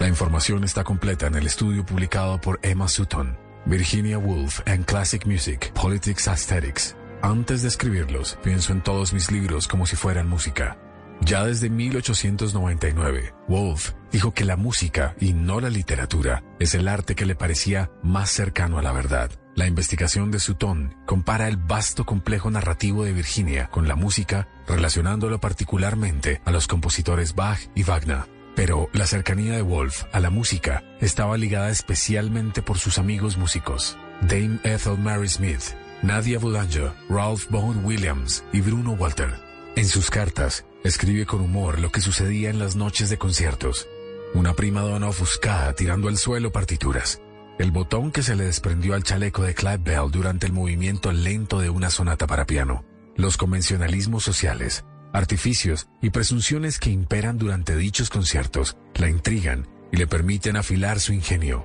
la información está completa en el estudio publicado por Emma Sutton, Virginia Woolf and Classic Music, Politics Aesthetics. Antes de escribirlos, pienso en todos mis libros como si fueran música. Ya desde 1899, Woolf dijo que la música, y no la literatura, es el arte que le parecía más cercano a la verdad. La investigación de Sutton compara el vasto complejo narrativo de Virginia con la música, relacionándolo particularmente a los compositores Bach y Wagner. Pero la cercanía de Wolf a la música estaba ligada especialmente por sus amigos músicos, Dame Ethel Mary Smith, Nadia Boulanger, Ralph Vaughan Williams y Bruno Walter. En sus cartas, escribe con humor lo que sucedía en las noches de conciertos. Una prima donna ofuscada tirando al suelo partituras. El botón que se le desprendió al chaleco de Clive Bell durante el movimiento lento de una sonata para piano. Los convencionalismos sociales, artificios y presunciones que imperan durante dichos conciertos la intrigan y le permiten afilar su ingenio.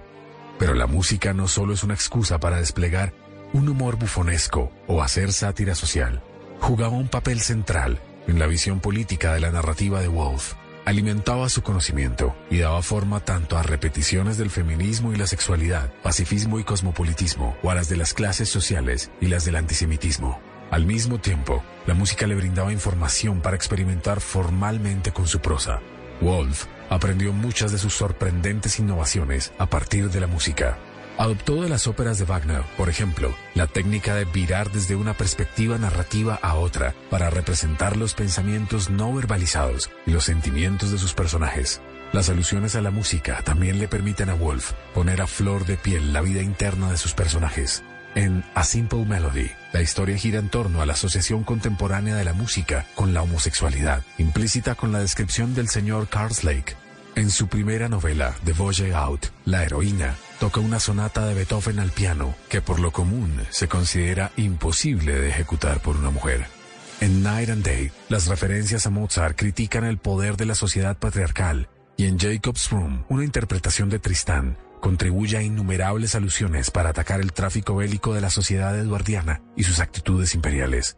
Pero la música no solo es una excusa para desplegar un humor bufonesco o hacer sátira social. Jugaba un papel central en la visión política de la narrativa de Wolf. Alimentaba su conocimiento y daba forma tanto a repeticiones del feminismo y la sexualidad, pacifismo y cosmopolitismo, o a las de las clases sociales y las del antisemitismo. Al mismo tiempo, la música le brindaba información para experimentar formalmente con su prosa. Wolf aprendió muchas de sus sorprendentes innovaciones a partir de la música. Adoptó de las óperas de Wagner, por ejemplo, la técnica de virar desde una perspectiva narrativa a otra para representar los pensamientos no verbalizados y los sentimientos de sus personajes. Las alusiones a la música también le permiten a Wolf poner a flor de piel la vida interna de sus personajes. En A Simple Melody, la historia gira en torno a la asociación contemporánea de la música con la homosexualidad, implícita con la descripción del señor Carslake. En su primera novela, The Voyage Out, la heroína toca una sonata de Beethoven al piano que por lo común se considera imposible de ejecutar por una mujer. En Night and Day, las referencias a Mozart critican el poder de la sociedad patriarcal y en Jacob's Room, una interpretación de Tristán contribuye a innumerables alusiones para atacar el tráfico bélico de la sociedad eduardiana y sus actitudes imperiales.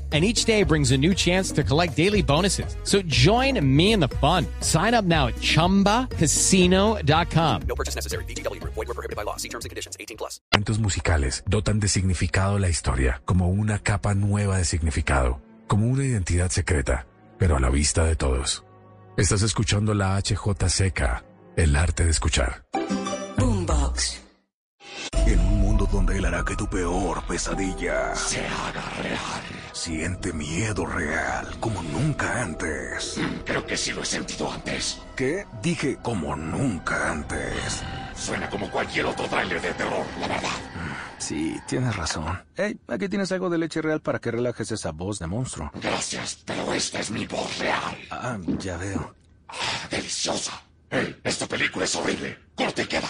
and each day brings a new chance to collect daily bonuses. So join me in the fun. Sign up now at ChumbaCasino.com. No purchase necessary. BGW. Void were prohibited by law. See terms and conditions. 18 plus. musicales dotan de significado la historia como una capa nueva de significado, como una identidad secreta, pero a la vista de todos. Estás escuchando la HJCK, el arte de escuchar. Boombox. En un mundo donde él hará que tu peor pesadilla se haga real. Siente miedo real como nunca antes. Creo que sí lo he sentido antes. ¿Qué? Dije como nunca antes. Suena como cualquier otro trailer de terror, la verdad. Sí, tienes razón. Hey, aquí tienes algo de leche real para que relajes esa voz de monstruo. Gracias, pero esta es mi voz real. Ah, ya veo. Ah, deliciosa. Hey, esta película es horrible. Corte queda.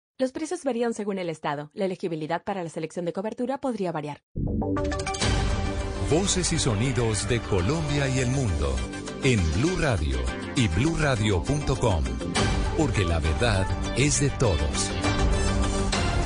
Los precios varían según el estado. La elegibilidad para la selección de cobertura podría variar. Voces y sonidos de Colombia y el mundo en Blue Radio y bluradio.com, porque la verdad es de todos.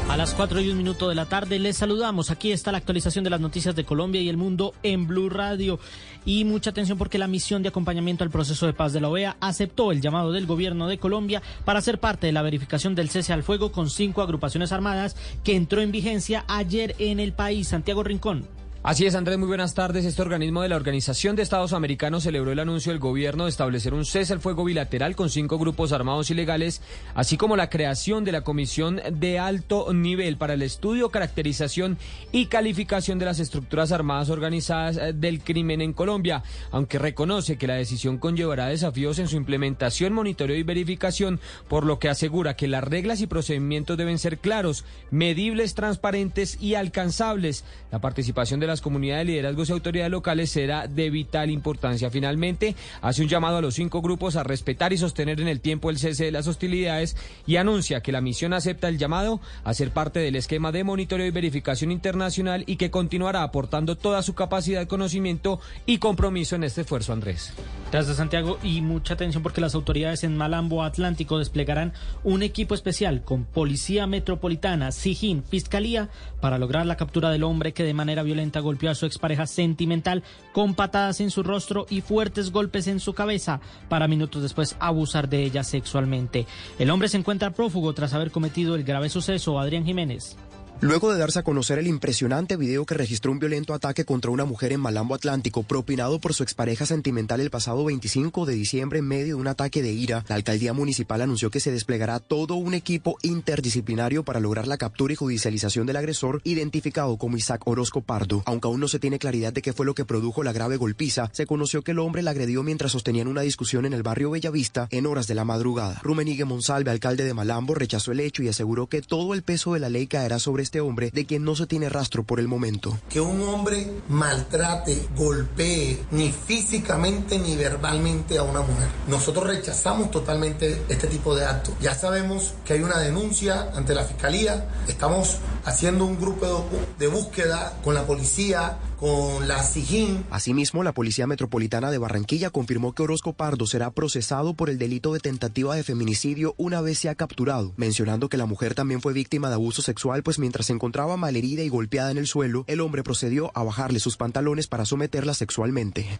A las 4 y un minuto de la tarde les saludamos. Aquí está la actualización de las noticias de Colombia y el mundo en Blue Radio. Y mucha atención porque la misión de acompañamiento al proceso de paz de la OEA aceptó el llamado del gobierno de Colombia para ser parte de la verificación del cese al fuego con cinco agrupaciones armadas que entró en vigencia ayer en el país. Santiago Rincón. Así es, Andrés, muy buenas tardes. Este organismo de la Organización de Estados Americanos celebró el anuncio del gobierno de establecer un cese al fuego bilateral con cinco grupos armados ilegales, así como la creación de la Comisión de Alto Nivel para el Estudio, Caracterización y Calificación de las Estructuras Armadas Organizadas eh, del Crimen en Colombia, aunque reconoce que la decisión conllevará desafíos en su implementación, monitoreo y verificación, por lo que asegura que las reglas y procedimientos deben ser claros, medibles, transparentes y alcanzables. La participación de la comunidades, liderazgos y autoridades locales será de vital importancia. Finalmente, hace un llamado a los cinco grupos a respetar y sostener en el tiempo el cese de las hostilidades y anuncia que la misión acepta el llamado a ser parte del esquema de monitoreo y verificación internacional y que continuará aportando toda su capacidad, conocimiento y compromiso en este esfuerzo, Andrés. Gracias, Santiago. Y mucha atención porque las autoridades en Malambo Atlántico desplegarán un equipo especial con Policía Metropolitana, SIGIN, Fiscalía, para lograr la captura del hombre que de manera violenta golpeó a su expareja sentimental con patadas en su rostro y fuertes golpes en su cabeza para minutos después abusar de ella sexualmente. El hombre se encuentra prófugo tras haber cometido el grave suceso. Adrián Jiménez. Luego de darse a conocer el impresionante video que registró un violento ataque contra una mujer en Malambo Atlántico, propinado por su expareja sentimental el pasado 25 de diciembre en medio de un ataque de ira, la alcaldía municipal anunció que se desplegará todo un equipo interdisciplinario para lograr la captura y judicialización del agresor, identificado como Isaac Orozco Pardo. Aunque aún no se tiene claridad de qué fue lo que produjo la grave golpiza, se conoció que el hombre la agredió mientras sostenían una discusión en el barrio Bellavista en horas de la madrugada. Rumenigue Monsalve, alcalde de Malambo, rechazó el hecho y aseguró que todo el peso de la ley caerá sobre este hombre de quien no se tiene rastro por el momento. Que un hombre maltrate, golpee, ni físicamente ni verbalmente a una mujer. Nosotros rechazamos totalmente este tipo de actos. Ya sabemos que hay una denuncia ante la fiscalía. Estamos haciendo un grupo de búsqueda con la policía, con la SIGIN. Asimismo, la Policía Metropolitana de Barranquilla confirmó que Orozco Pardo será procesado por el delito de tentativa de feminicidio una vez sea capturado, mencionando que la mujer también fue víctima de abuso sexual, pues mientras se encontraba malherida y golpeada en el suelo, el hombre procedió a bajarle sus pantalones para someterla sexualmente.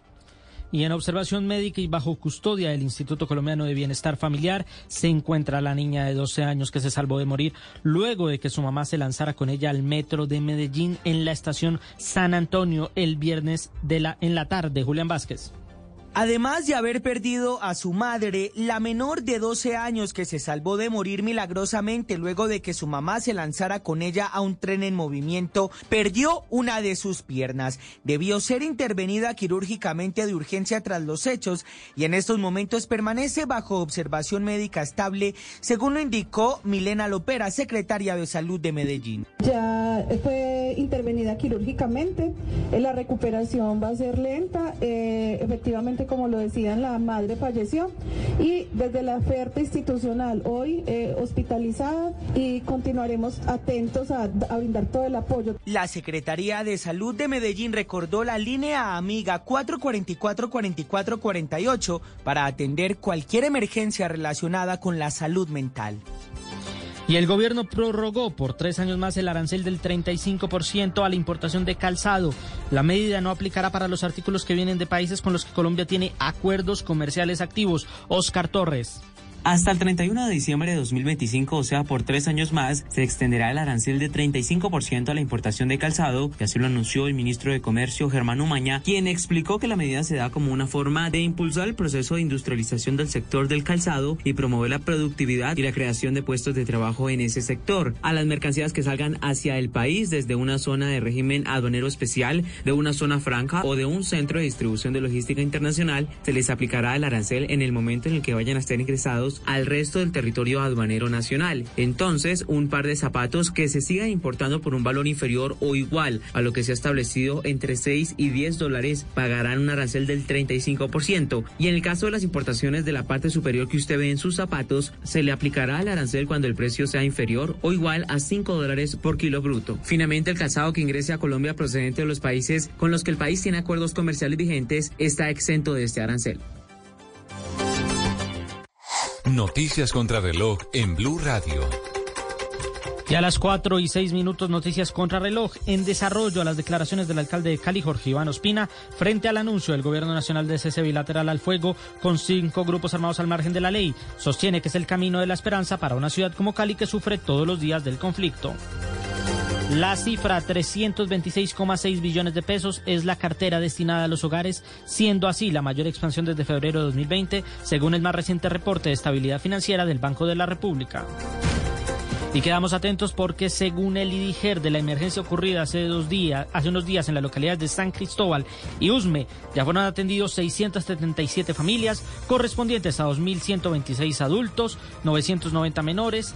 Y en observación médica y bajo custodia del Instituto Colombiano de Bienestar Familiar se encuentra la niña de 12 años que se salvó de morir luego de que su mamá se lanzara con ella al metro de Medellín en la estación San Antonio el viernes de la, en la tarde. Julián Vázquez. Además de haber perdido a su madre, la menor de 12 años que se salvó de morir milagrosamente luego de que su mamá se lanzara con ella a un tren en movimiento, perdió una de sus piernas. Debió ser intervenida quirúrgicamente de urgencia tras los hechos y en estos momentos permanece bajo observación médica estable, según lo indicó Milena Lopera, secretaria de Salud de Medellín. Ya fue intervenida quirúrgicamente, eh, la recuperación va a ser lenta, eh, efectivamente como lo decían, la madre falleció y desde la oferta institucional hoy eh, hospitalizada y continuaremos atentos a, a brindar todo el apoyo. La Secretaría de Salud de Medellín recordó la línea amiga 444-4448 para atender cualquier emergencia relacionada con la salud mental. Y el gobierno prorrogó por tres años más el arancel del 35% a la importación de calzado. La medida no aplicará para los artículos que vienen de países con los que Colombia tiene acuerdos comerciales activos. Oscar Torres. Hasta el 31 de diciembre de 2025, o sea, por tres años más, se extenderá el arancel de 35% a la importación de calzado, que así lo anunció el ministro de Comercio Germán Umaña, quien explicó que la medida se da como una forma de impulsar el proceso de industrialización del sector del calzado y promover la productividad y la creación de puestos de trabajo en ese sector. A las mercancías que salgan hacia el país desde una zona de régimen aduanero especial, de una zona franca o de un centro de distribución de logística internacional, se les aplicará el arancel en el momento en el que vayan a estar ingresados al resto del territorio aduanero nacional. Entonces, un par de zapatos que se sigan importando por un valor inferior o igual a lo que se ha establecido entre 6 y 10 dólares pagarán un arancel del 35%. Y en el caso de las importaciones de la parte superior que usted ve en sus zapatos, se le aplicará el arancel cuando el precio sea inferior o igual a 5 dólares por kilo bruto. Finalmente, el calzado que ingrese a Colombia procedente de los países con los que el país tiene acuerdos comerciales vigentes está exento de este arancel. Noticias contra reloj en Blue Radio. Y a las 4 y 6 minutos, noticias contra reloj. En desarrollo a las declaraciones del alcalde de Cali, Jorge Iván Ospina, frente al anuncio del gobierno nacional de cese bilateral al fuego con cinco grupos armados al margen de la ley. Sostiene que es el camino de la esperanza para una ciudad como Cali que sufre todos los días del conflicto. La cifra 326,6 billones de pesos es la cartera destinada a los hogares, siendo así la mayor expansión desde febrero de 2020, según el más reciente reporte de estabilidad financiera del Banco de la República. Y quedamos atentos porque según el IDIGER de la emergencia ocurrida hace dos días, hace unos días en las localidades de San Cristóbal y Usme, ya fueron atendidos 677 familias correspondientes a 2.126 adultos, 990 menores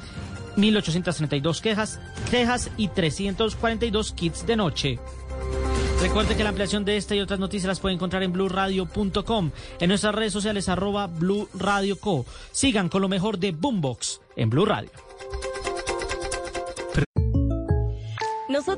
1.832 quejas, quejas y 342 kits de noche. Recuerde que la ampliación de esta y otras noticias las puede encontrar en blurradio.com, en nuestras redes sociales arroba Blue Radio Co. Sigan con lo mejor de Boombox en Blue Radio.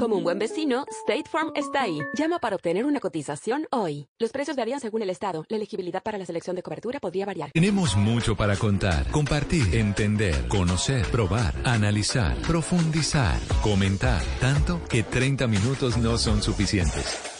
Como un buen vecino, State Farm está ahí. Llama para obtener una cotización hoy. Los precios varían según el estado. La elegibilidad para la selección de cobertura podría variar. Tenemos mucho para contar, compartir, entender, conocer, probar, analizar, profundizar, comentar, tanto que 30 minutos no son suficientes.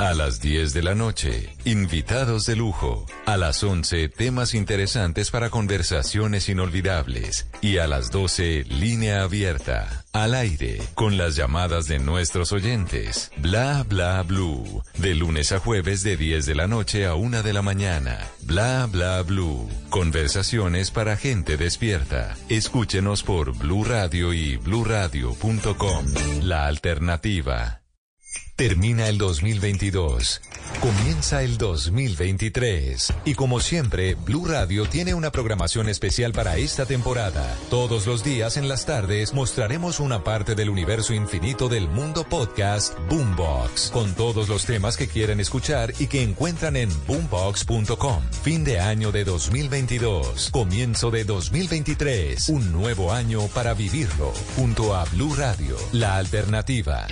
A las 10 de la noche, invitados de lujo. A las 11, temas interesantes para conversaciones inolvidables. Y a las 12, línea abierta. Al aire, con las llamadas de nuestros oyentes. Bla bla blue. De lunes a jueves de 10 de la noche a 1 de la mañana. Bla bla blue. Conversaciones para gente despierta. Escúchenos por Blue Radio y bluradio.com. La alternativa. Termina el 2022. Comienza el 2023. Y como siempre, Blue Radio tiene una programación especial para esta temporada. Todos los días en las tardes mostraremos una parte del universo infinito del mundo podcast Boombox, con todos los temas que quieren escuchar y que encuentran en boombox.com. Fin de año de 2022. Comienzo de 2023. Un nuevo año para vivirlo. Junto a Blue Radio, la alternativa.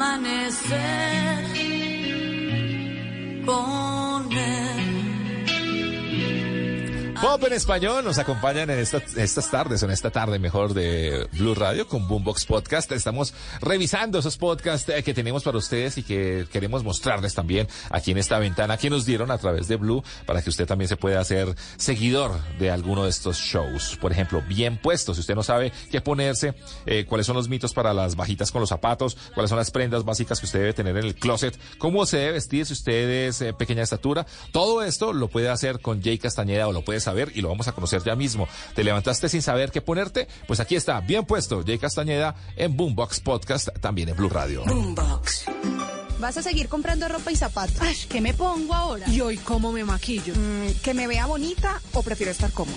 Amanecer con él. Pop en español nos acompañan en esta- estas tardes, en esta tarde mejor de Blue Radio con Boombox Podcast. Estamos revisando esos podcasts eh, que tenemos para ustedes y que queremos mostrarles también aquí en esta ventana que nos dieron a través de Blue para que usted también se pueda hacer seguidor de alguno de estos shows. Por ejemplo, bien puesto. Si usted no sabe qué ponerse, eh, cuáles son los mitos para las bajitas con los zapatos, cuáles son las prendas básicas que usted debe tener en el closet, cómo se debe vestir si usted es eh, pequeña estatura. Todo esto lo puede hacer con Jay Castañeda o lo puede saber y lo vamos a conocer ya mismo. ¿Te levantaste sin saber qué ponerte? Pues aquí está, bien puesto, Jay Castañeda en Boombox Podcast, también en Blue Radio. ¿Vas a seguir comprando ropa y zapatos? Ay, ¿qué me pongo ahora? ¿Y hoy cómo me maquillo? ¿Que me vea bonita o prefiero estar cómoda?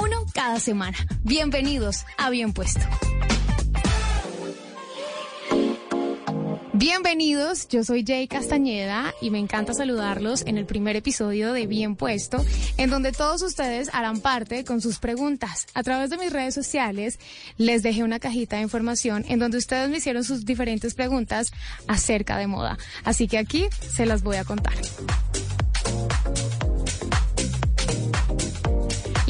uno cada semana. Bienvenidos a Bien Puesto. Bienvenidos, yo soy Jay Castañeda y me encanta saludarlos en el primer episodio de Bien Puesto, en donde todos ustedes harán parte con sus preguntas. A través de mis redes sociales les dejé una cajita de información en donde ustedes me hicieron sus diferentes preguntas acerca de moda. Así que aquí se las voy a contar.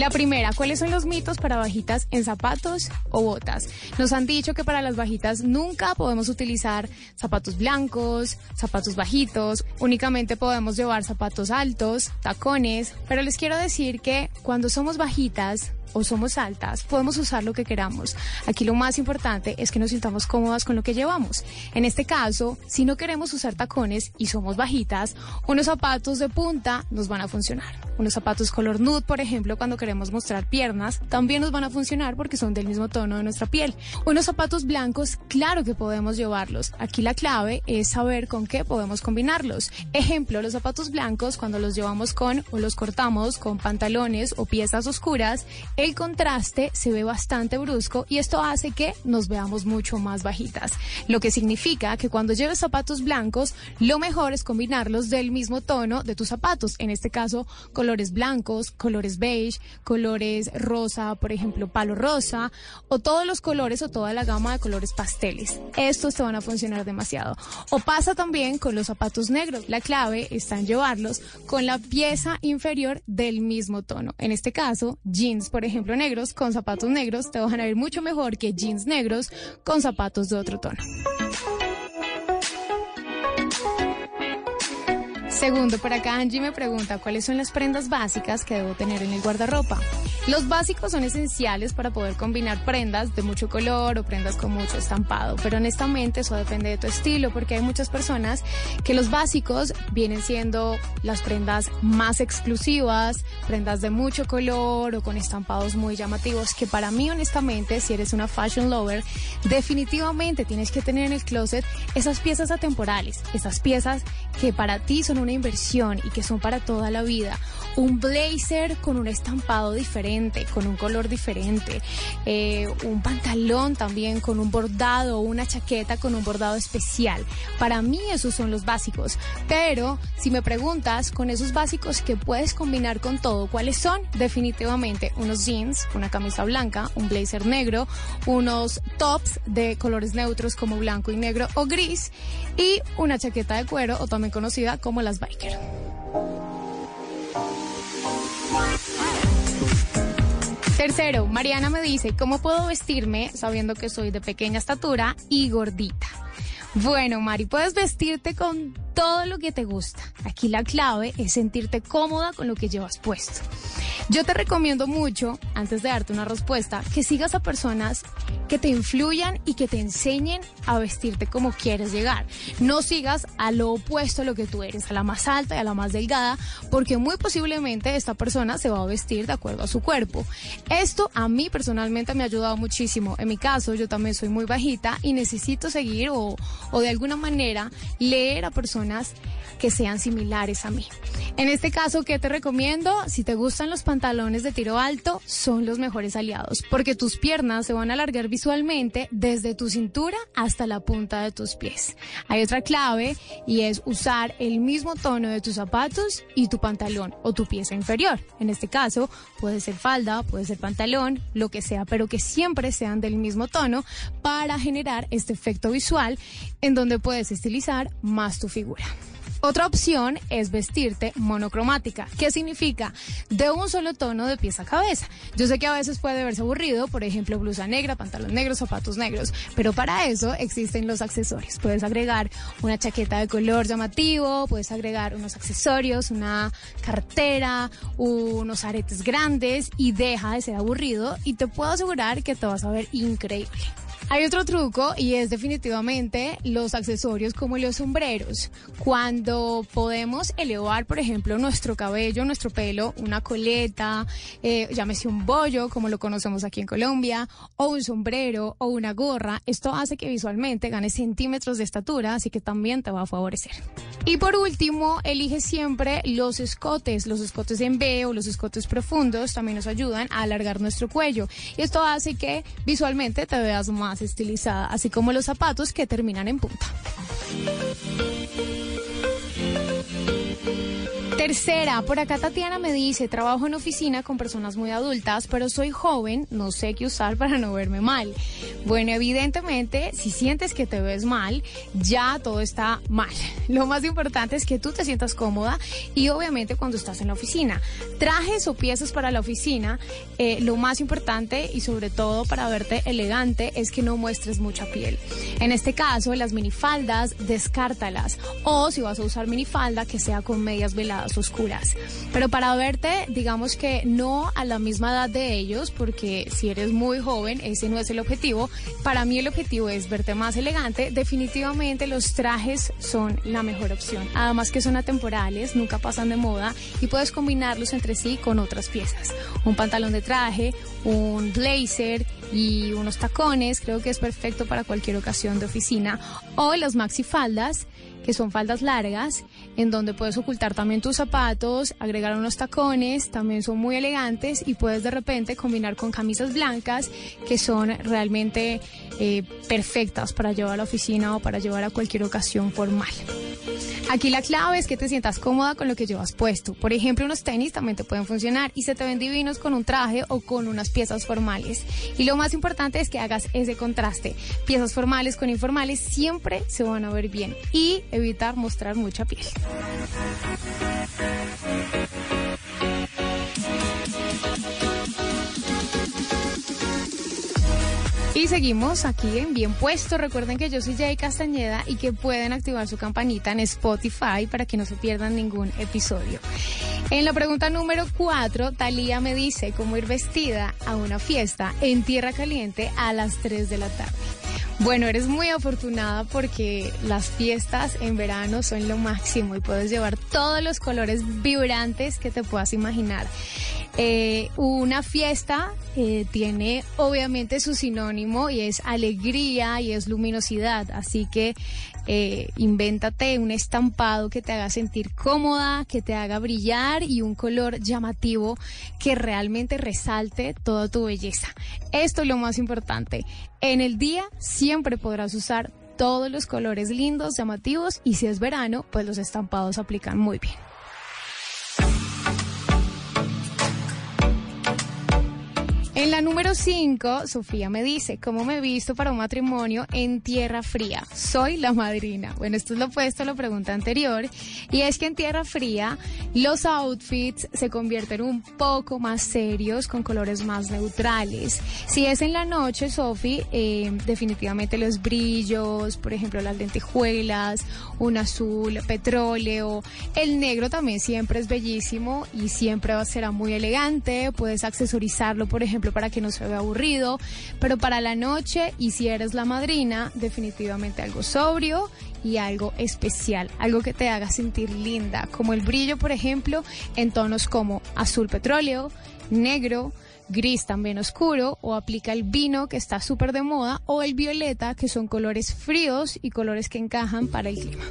La primera, ¿cuáles son los mitos para bajitas en zapatos o botas? Nos han dicho que para las bajitas nunca podemos utilizar zapatos blancos, zapatos bajitos, únicamente podemos llevar zapatos altos, tacones, pero les quiero decir que cuando somos bajitas, o somos altas, podemos usar lo que queramos. Aquí lo más importante es que nos sintamos cómodas con lo que llevamos. En este caso, si no queremos usar tacones y somos bajitas, unos zapatos de punta nos van a funcionar. Unos zapatos color nude, por ejemplo, cuando queremos mostrar piernas, también nos van a funcionar porque son del mismo tono de nuestra piel. Unos zapatos blancos, claro que podemos llevarlos. Aquí la clave es saber con qué podemos combinarlos. Ejemplo, los zapatos blancos cuando los llevamos con o los cortamos con pantalones o piezas oscuras, el contraste se ve bastante brusco y esto hace que nos veamos mucho más bajitas. Lo que significa que cuando lleves zapatos blancos, lo mejor es combinarlos del mismo tono de tus zapatos. En este caso, colores blancos, colores beige, colores rosa, por ejemplo, palo rosa, o todos los colores o toda la gama de colores pasteles. Estos te van a funcionar demasiado. O pasa también con los zapatos negros. La clave está en llevarlos con la pieza inferior del mismo tono. En este caso, jeans, por ejemplo, ejemplo, negros con zapatos negros te van a ver mucho mejor que jeans negros con zapatos de otro tono. Segundo, por acá Angie me pregunta cuáles son las prendas básicas que debo tener en el guardarropa. Los básicos son esenciales para poder combinar prendas de mucho color o prendas con mucho estampado, pero honestamente eso depende de tu estilo porque hay muchas personas que los básicos vienen siendo las prendas más exclusivas, prendas de mucho color o con estampados muy llamativos, que para mí honestamente, si eres una fashion lover, definitivamente tienes que tener en el closet esas piezas atemporales, esas piezas que para ti son un inversión y que son para toda la vida. Un blazer con un estampado diferente, con un color diferente. Eh, un pantalón también con un bordado, una chaqueta con un bordado especial. Para mí esos son los básicos. Pero si me preguntas con esos básicos que puedes combinar con todo, ¿cuáles son? Definitivamente unos jeans, una camisa blanca, un blazer negro, unos tops de colores neutros como blanco y negro o gris y una chaqueta de cuero o también conocida como las biker. Tercero, Mariana me dice, ¿cómo puedo vestirme sabiendo que soy de pequeña estatura y gordita? Bueno, Mari, puedes vestirte con todo lo que te gusta. Aquí la clave es sentirte cómoda con lo que llevas puesto. Yo te recomiendo mucho, antes de darte una respuesta, que sigas a personas que te influyan y que te enseñen a vestirte como quieres llegar. No sigas a lo opuesto a lo que tú eres, a la más alta y a la más delgada, porque muy posiblemente esta persona se va a vestir de acuerdo a su cuerpo. Esto a mí personalmente me ha ayudado muchísimo. En mi caso, yo también soy muy bajita y necesito seguir o, o de alguna manera leer a personas que sean similares a mí. En este caso, ¿qué te recomiendo? Si te gustan los pantalones de tiro alto, son los mejores aliados, porque tus piernas se van a alargar visualmente desde tu cintura hasta la punta de tus pies. Hay otra clave y es usar el mismo tono de tus zapatos y tu pantalón o tu pieza inferior. En este caso, puede ser falda, puede ser pantalón, lo que sea, pero que siempre sean del mismo tono para generar este efecto visual en donde puedes estilizar más tu figura. Otra opción es vestirte monocromática. ¿Qué significa? De un solo tono de pies a cabeza. Yo sé que a veces puede verse aburrido, por ejemplo, blusa negra, pantalón negro, zapatos negros, pero para eso existen los accesorios. Puedes agregar una chaqueta de color llamativo, puedes agregar unos accesorios, una cartera, unos aretes grandes y deja de ser aburrido y te puedo asegurar que te vas a ver increíble. Hay otro truco y es definitivamente los accesorios como los sombreros. Cuando podemos elevar, por ejemplo, nuestro cabello, nuestro pelo, una coleta, eh, llámese un bollo, como lo conocemos aquí en Colombia, o un sombrero o una gorra, esto hace que visualmente ganes centímetros de estatura, así que también te va a favorecer. Y por último, elige siempre los escotes. Los escotes en B o los escotes profundos también nos ayudan a alargar nuestro cuello. Y esto hace que visualmente te veas más estilizada, así como los zapatos que terminan en punta. Tercera, por acá Tatiana me dice, trabajo en oficina con personas muy adultas, pero soy joven, no sé qué usar para no verme mal. Bueno, evidentemente, si sientes que te ves mal, ya todo está mal. Lo más importante es que tú te sientas cómoda y obviamente cuando estás en la oficina. Trajes o piezas para la oficina, eh, lo más importante y sobre todo para verte elegante es que no muestres mucha piel. En este caso, las minifaldas, descártalas. O si vas a usar minifalda, que sea con medias veladas oscuras. Pero para verte, digamos que no a la misma edad de ellos, porque si eres muy joven, ese no es el objetivo. Para mí el objetivo es verte más elegante. Definitivamente los trajes son la mejor opción. Además que son atemporales, nunca pasan de moda y puedes combinarlos entre sí con otras piezas. Un pantalón de traje, un blazer y unos tacones, creo que es perfecto para cualquier ocasión de oficina. O las maxi faldas que son faldas largas, en donde puedes ocultar también tus zapatos, agregar unos tacones, también son muy elegantes y puedes de repente combinar con camisas blancas que son realmente eh, perfectas para llevar a la oficina o para llevar a cualquier ocasión formal. Aquí la clave es que te sientas cómoda con lo que llevas puesto. Por ejemplo, unos tenis también te pueden funcionar y se te ven divinos con un traje o con unas piezas formales. Y lo más importante es que hagas ese contraste. Piezas formales con informales siempre se van a ver bien y evitar mostrar mucha piel. Y seguimos aquí en Bien Puesto. Recuerden que yo soy Jay Castañeda y que pueden activar su campanita en Spotify para que no se pierdan ningún episodio. En la pregunta número 4, Talía me dice cómo ir vestida a una fiesta en Tierra Caliente a las 3 de la tarde. Bueno, eres muy afortunada porque las fiestas en verano son lo máximo y puedes llevar todos los colores vibrantes que te puedas imaginar. Eh, una fiesta eh, tiene obviamente su sinónimo y es alegría y es luminosidad, así que eh, invéntate un estampado que te haga sentir cómoda, que te haga brillar y un color llamativo que realmente resalte toda tu belleza. Esto es lo más importante. En el día siempre podrás usar todos los colores lindos, llamativos y si es verano, pues los estampados aplican muy bien. En la número 5, Sofía me dice, ¿cómo me he visto para un matrimonio en tierra fría? Soy la madrina. Bueno, esto es lo opuesto a la pregunta anterior. Y es que en tierra fría los outfits se convierten un poco más serios, con colores más neutrales. Si es en la noche, Sofi, eh, definitivamente los brillos, por ejemplo, las lentejuelas, un azul petróleo. El negro también siempre es bellísimo y siempre será muy elegante. Puedes accesorizarlo, por ejemplo, para que no se vea aburrido, pero para la noche y si eres la madrina, definitivamente algo sobrio y algo especial, algo que te haga sentir linda, como el brillo, por ejemplo, en tonos como azul petróleo, negro, gris también oscuro o aplica el vino que está súper de moda o el violeta que son colores fríos y colores que encajan para el clima.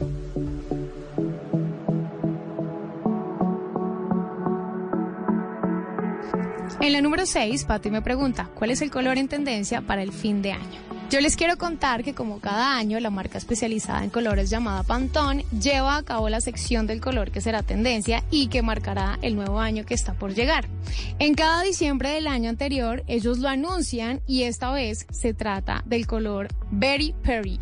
En la número 6, Pati me pregunta, ¿cuál es el color en tendencia para el fin de año? Yo les quiero contar que como cada año la marca especializada en colores llamada Pantone lleva a cabo la sección del color que será tendencia y que marcará el nuevo año que está por llegar. En cada diciembre del año anterior ellos lo anuncian y esta vez se trata del color Berry Perry.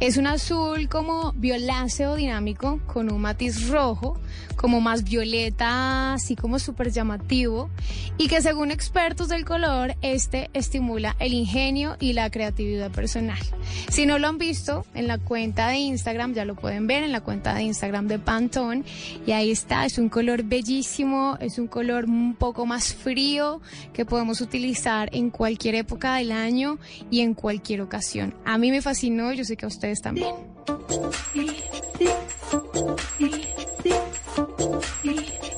Es un azul como violáceo dinámico con un matiz rojo, como más violeta, así como súper llamativo, y que según expertos del color, este estimula el ingenio y la creatividad personal. Si no lo han visto, en la cuenta de Instagram, ya lo pueden ver en la cuenta de Instagram de Pantone, y ahí está, es un color bellísimo, es un color un poco más frío que podemos utilizar en cualquier época del año y en cualquier ocasión. A mí me fascinó, yo sé que ustedes también.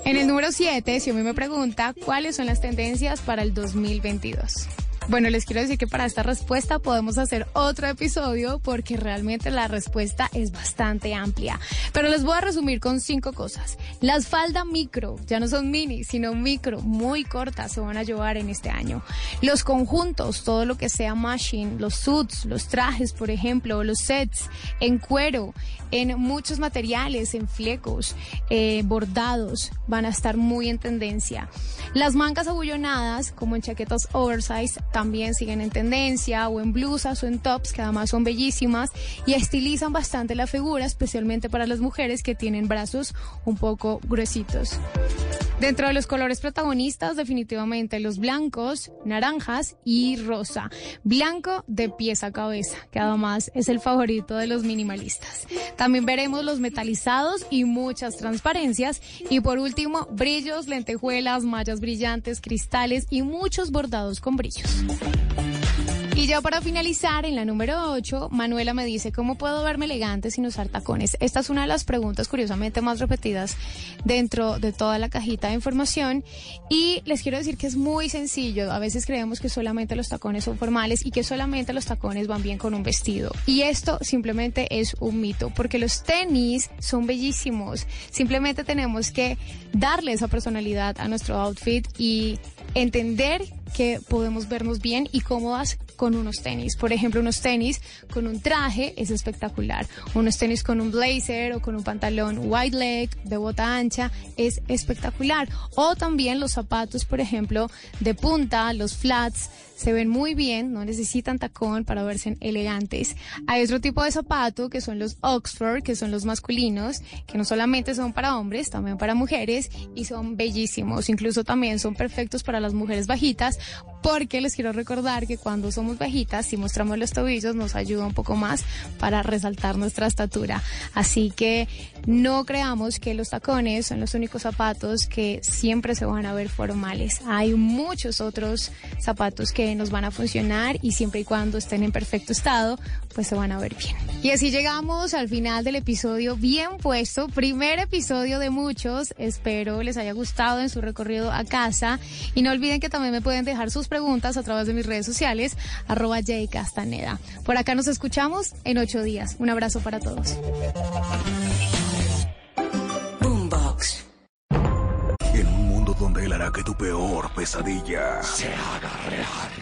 En el número 7, si a mí me pregunta cuáles son las tendencias para el 2022. Bueno, les quiero decir que para esta respuesta podemos hacer otro episodio porque realmente la respuesta es bastante amplia. Pero les voy a resumir con cinco cosas. Las faldas micro, ya no son mini, sino micro, muy cortas, se van a llevar en este año. Los conjuntos, todo lo que sea machine, los suits, los trajes, por ejemplo, los sets en cuero, en muchos materiales, en flecos, eh, bordados, van a estar muy en tendencia. Las mangas abullonadas, como en chaquetas oversize, también siguen en tendencia, o en blusas o en tops, que además son bellísimas y estilizan bastante la figura, especialmente para las mujeres que tienen brazos un poco gruesitos. Dentro de los colores protagonistas, definitivamente los blancos, naranjas y rosa. Blanco de pies a cabeza, que además es el favorito de los minimalistas. También veremos los metalizados y muchas transparencias. Y por último, brillos, lentejuelas, mallas brillantes, cristales y muchos bordados con brillos. Y ya para finalizar, en la número 8, Manuela me dice, ¿cómo puedo verme elegante sin usar tacones? Esta es una de las preguntas curiosamente más repetidas dentro de toda la cajita de información. Y les quiero decir que es muy sencillo. A veces creemos que solamente los tacones son formales y que solamente los tacones van bien con un vestido. Y esto simplemente es un mito, porque los tenis son bellísimos. Simplemente tenemos que darle esa personalidad a nuestro outfit y entender que podemos vernos bien y cómodas con unos tenis. Por ejemplo, unos tenis con un traje es espectacular. Unos tenis con un blazer o con un pantalón white leg de bota ancha es espectacular. O también los zapatos, por ejemplo, de punta, los flats se ven muy bien, no necesitan tacón para verse elegantes. Hay otro tipo de zapato que son los Oxford, que son los masculinos, que no solamente son para hombres, también para mujeres y son bellísimos. Incluso también son perfectos para las mujeres bajitas, porque les quiero recordar que cuando somos bajitas, si mostramos los tobillos, nos ayuda un poco más para resaltar nuestra estatura. Así que no creamos que los tacones son los únicos zapatos que siempre se van a ver formales. Hay muchos otros zapatos que nos van a funcionar y siempre y cuando estén en perfecto estado, pues se van a ver bien. Y así llegamos al final del episodio bien puesto, primer episodio de muchos, espero les haya gustado en su recorrido a casa y no olviden que también me pueden dejar sus preguntas a través de mis redes sociales, arroba Castaneda. Por acá nos escuchamos en ocho días. Un abrazo para todos. En un mundo donde él hará que tu peor pesadilla se haga real.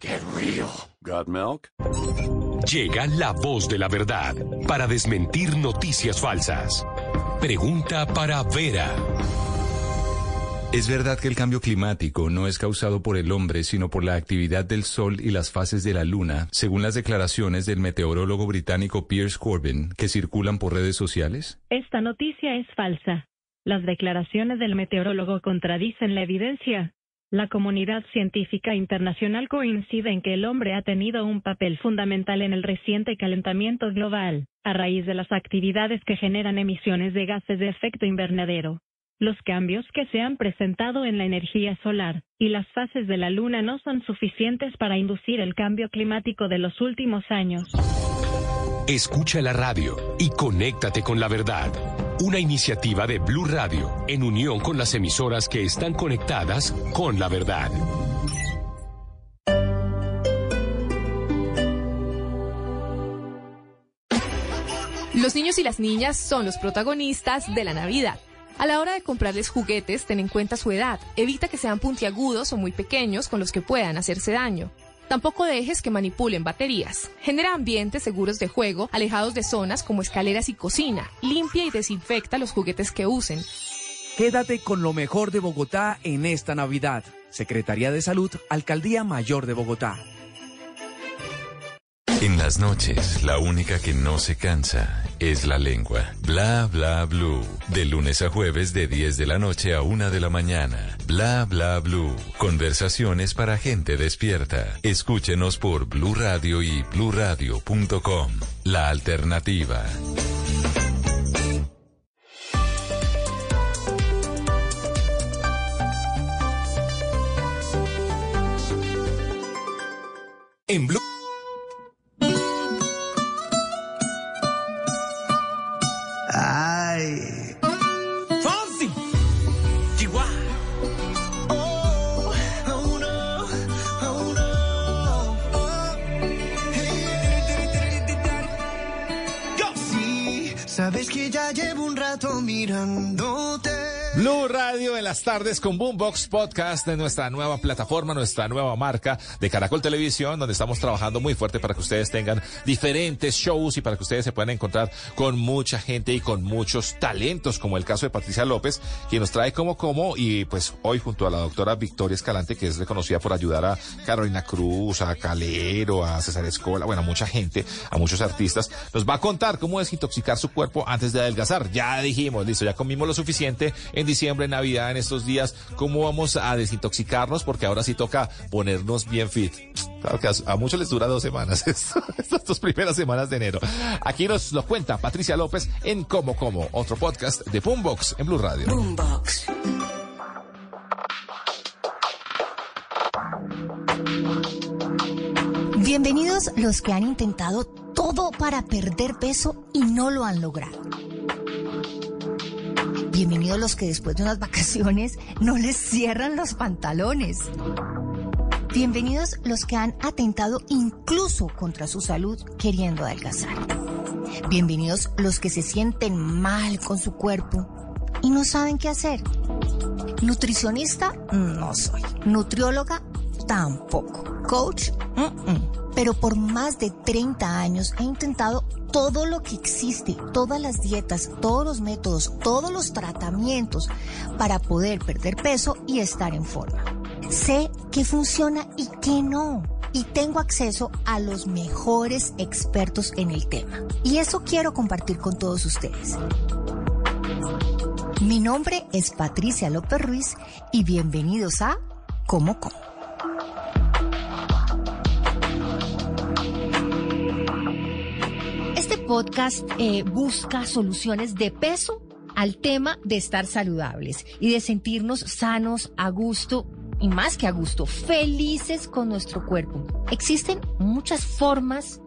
¡Qué río! ¿Got milk? Llega la voz de la verdad para desmentir noticias falsas. Pregunta para Vera. ¿Es verdad que el cambio climático no es causado por el hombre, sino por la actividad del Sol y las fases de la Luna, según las declaraciones del meteorólogo británico Piers Corbyn, que circulan por redes sociales? Esta noticia es falsa. Las declaraciones del meteorólogo contradicen la evidencia. La comunidad científica internacional coincide en que el hombre ha tenido un papel fundamental en el reciente calentamiento global, a raíz de las actividades que generan emisiones de gases de efecto invernadero. Los cambios que se han presentado en la energía solar y las fases de la Luna no son suficientes para inducir el cambio climático de los últimos años. Escucha la radio y conéctate con la verdad. Una iniciativa de Blue Radio en unión con las emisoras que están conectadas con la verdad. Los niños y las niñas son los protagonistas de la Navidad A la hora de comprarles juguetes, ten en cuenta su edad. Evita que sean puntiagudos o muy pequeños con los que puedan hacerse daño. Tampoco dejes que manipulen baterías. Genera ambientes seguros de juego, alejados de zonas como escaleras y cocina. Limpia y desinfecta los juguetes que usen. Quédate con lo mejor de Bogotá en esta Navidad. Secretaría de Salud, Alcaldía Mayor de Bogotá. En las noches, la única que no se cansa es la lengua. Bla bla blue. De lunes a jueves de 10 de la noche a 1 de la mañana. Bla bla blue. Conversaciones para gente despierta. Escúchenos por Blue Radio y bluradio.com. La alternativa. Tardes con Boombox Podcast de nuestra nueva plataforma, nuestra nueva marca de Caracol Televisión, donde estamos trabajando muy fuerte para que ustedes tengan diferentes shows y para que ustedes se puedan encontrar con mucha gente y con muchos talentos, como el caso de Patricia López, quien nos trae como como y pues hoy junto a la doctora Victoria Escalante, que es reconocida por ayudar a Carolina Cruz, a Calero, a César Escola, bueno, a mucha gente, a muchos artistas, nos va a contar cómo desintoxicar su cuerpo antes de adelgazar. Ya dijimos, listo, ya comimos lo suficiente en diciembre, en Navidad, en estos días, cómo vamos a desintoxicarnos, porque ahora sí toca ponernos bien fit. Claro que a, a muchos les dura dos semanas, [LAUGHS] estas dos primeras semanas de enero. Aquí nos lo cuenta Patricia López en Como Como, otro podcast de Boombox en Blue Radio. Boombox. Bienvenidos los que han intentado todo para perder peso y no lo han logrado. Bienvenidos los que después de unas [LAUGHS] vacaciones no les cierran los pantalones. Bienvenidos los que han atentado incluso contra su salud queriendo adelgazar. Bienvenidos los que se sienten mal con su cuerpo y no saben qué hacer. Nutricionista no soy. Nutrióloga tampoco. Coach, pero por más de 30 años he intentado todo lo que existe, todas las dietas, todos los métodos, todos los tratamientos para poder perder peso y estar en forma. Sé qué funciona y qué no. Y tengo acceso a los mejores expertos en el tema. Y eso quiero compartir con todos ustedes. Mi nombre es Patricia López Ruiz y bienvenidos a Como Como. Podcast eh, busca soluciones de peso al tema de estar saludables y de sentirnos sanos, a gusto y más que a gusto, felices con nuestro cuerpo. Existen muchas formas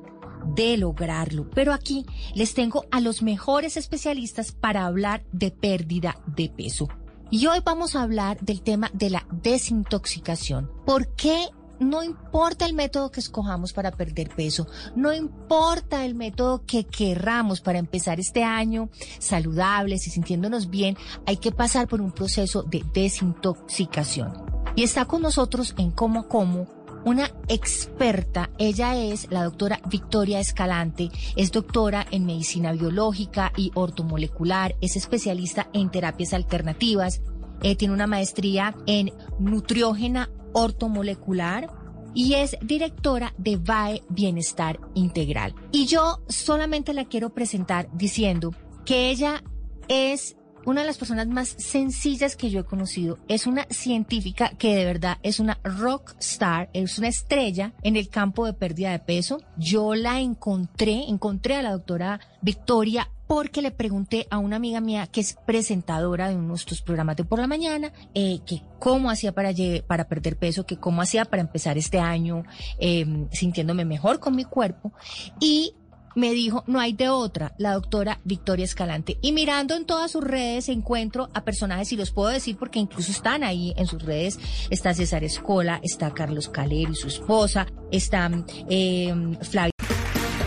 de lograrlo, pero aquí les tengo a los mejores especialistas para hablar de pérdida de peso. Y hoy vamos a hablar del tema de la desintoxicación. ¿Por qué no importa el método que escojamos para perder peso, no importa el método que querramos para empezar este año saludables y sintiéndonos bien, hay que pasar por un proceso de desintoxicación. Y está con nosotros en Como Como una experta. Ella es la doctora Victoria Escalante, es doctora en medicina biológica y ortomolecular, es especialista en terapias alternativas, eh, tiene una maestría en nutriógena ortomolecular y es directora de VAE Bienestar Integral. Y yo solamente la quiero presentar diciendo que ella es una de las personas más sencillas que yo he conocido. Es una científica que de verdad es una rock star, es una estrella en el campo de pérdida de peso. Yo la encontré, encontré a la doctora Victoria porque le pregunté a una amiga mía que es presentadora de uno de nuestros programas de por la mañana, eh, que cómo hacía para, para perder peso, que cómo hacía para empezar este año eh, sintiéndome mejor con mi cuerpo. Y me dijo, no hay de otra, la doctora Victoria Escalante. Y mirando en todas sus redes encuentro a personajes, y los puedo decir porque incluso están ahí en sus redes, está César Escola, está Carlos Calero y su esposa, está eh, Flavio.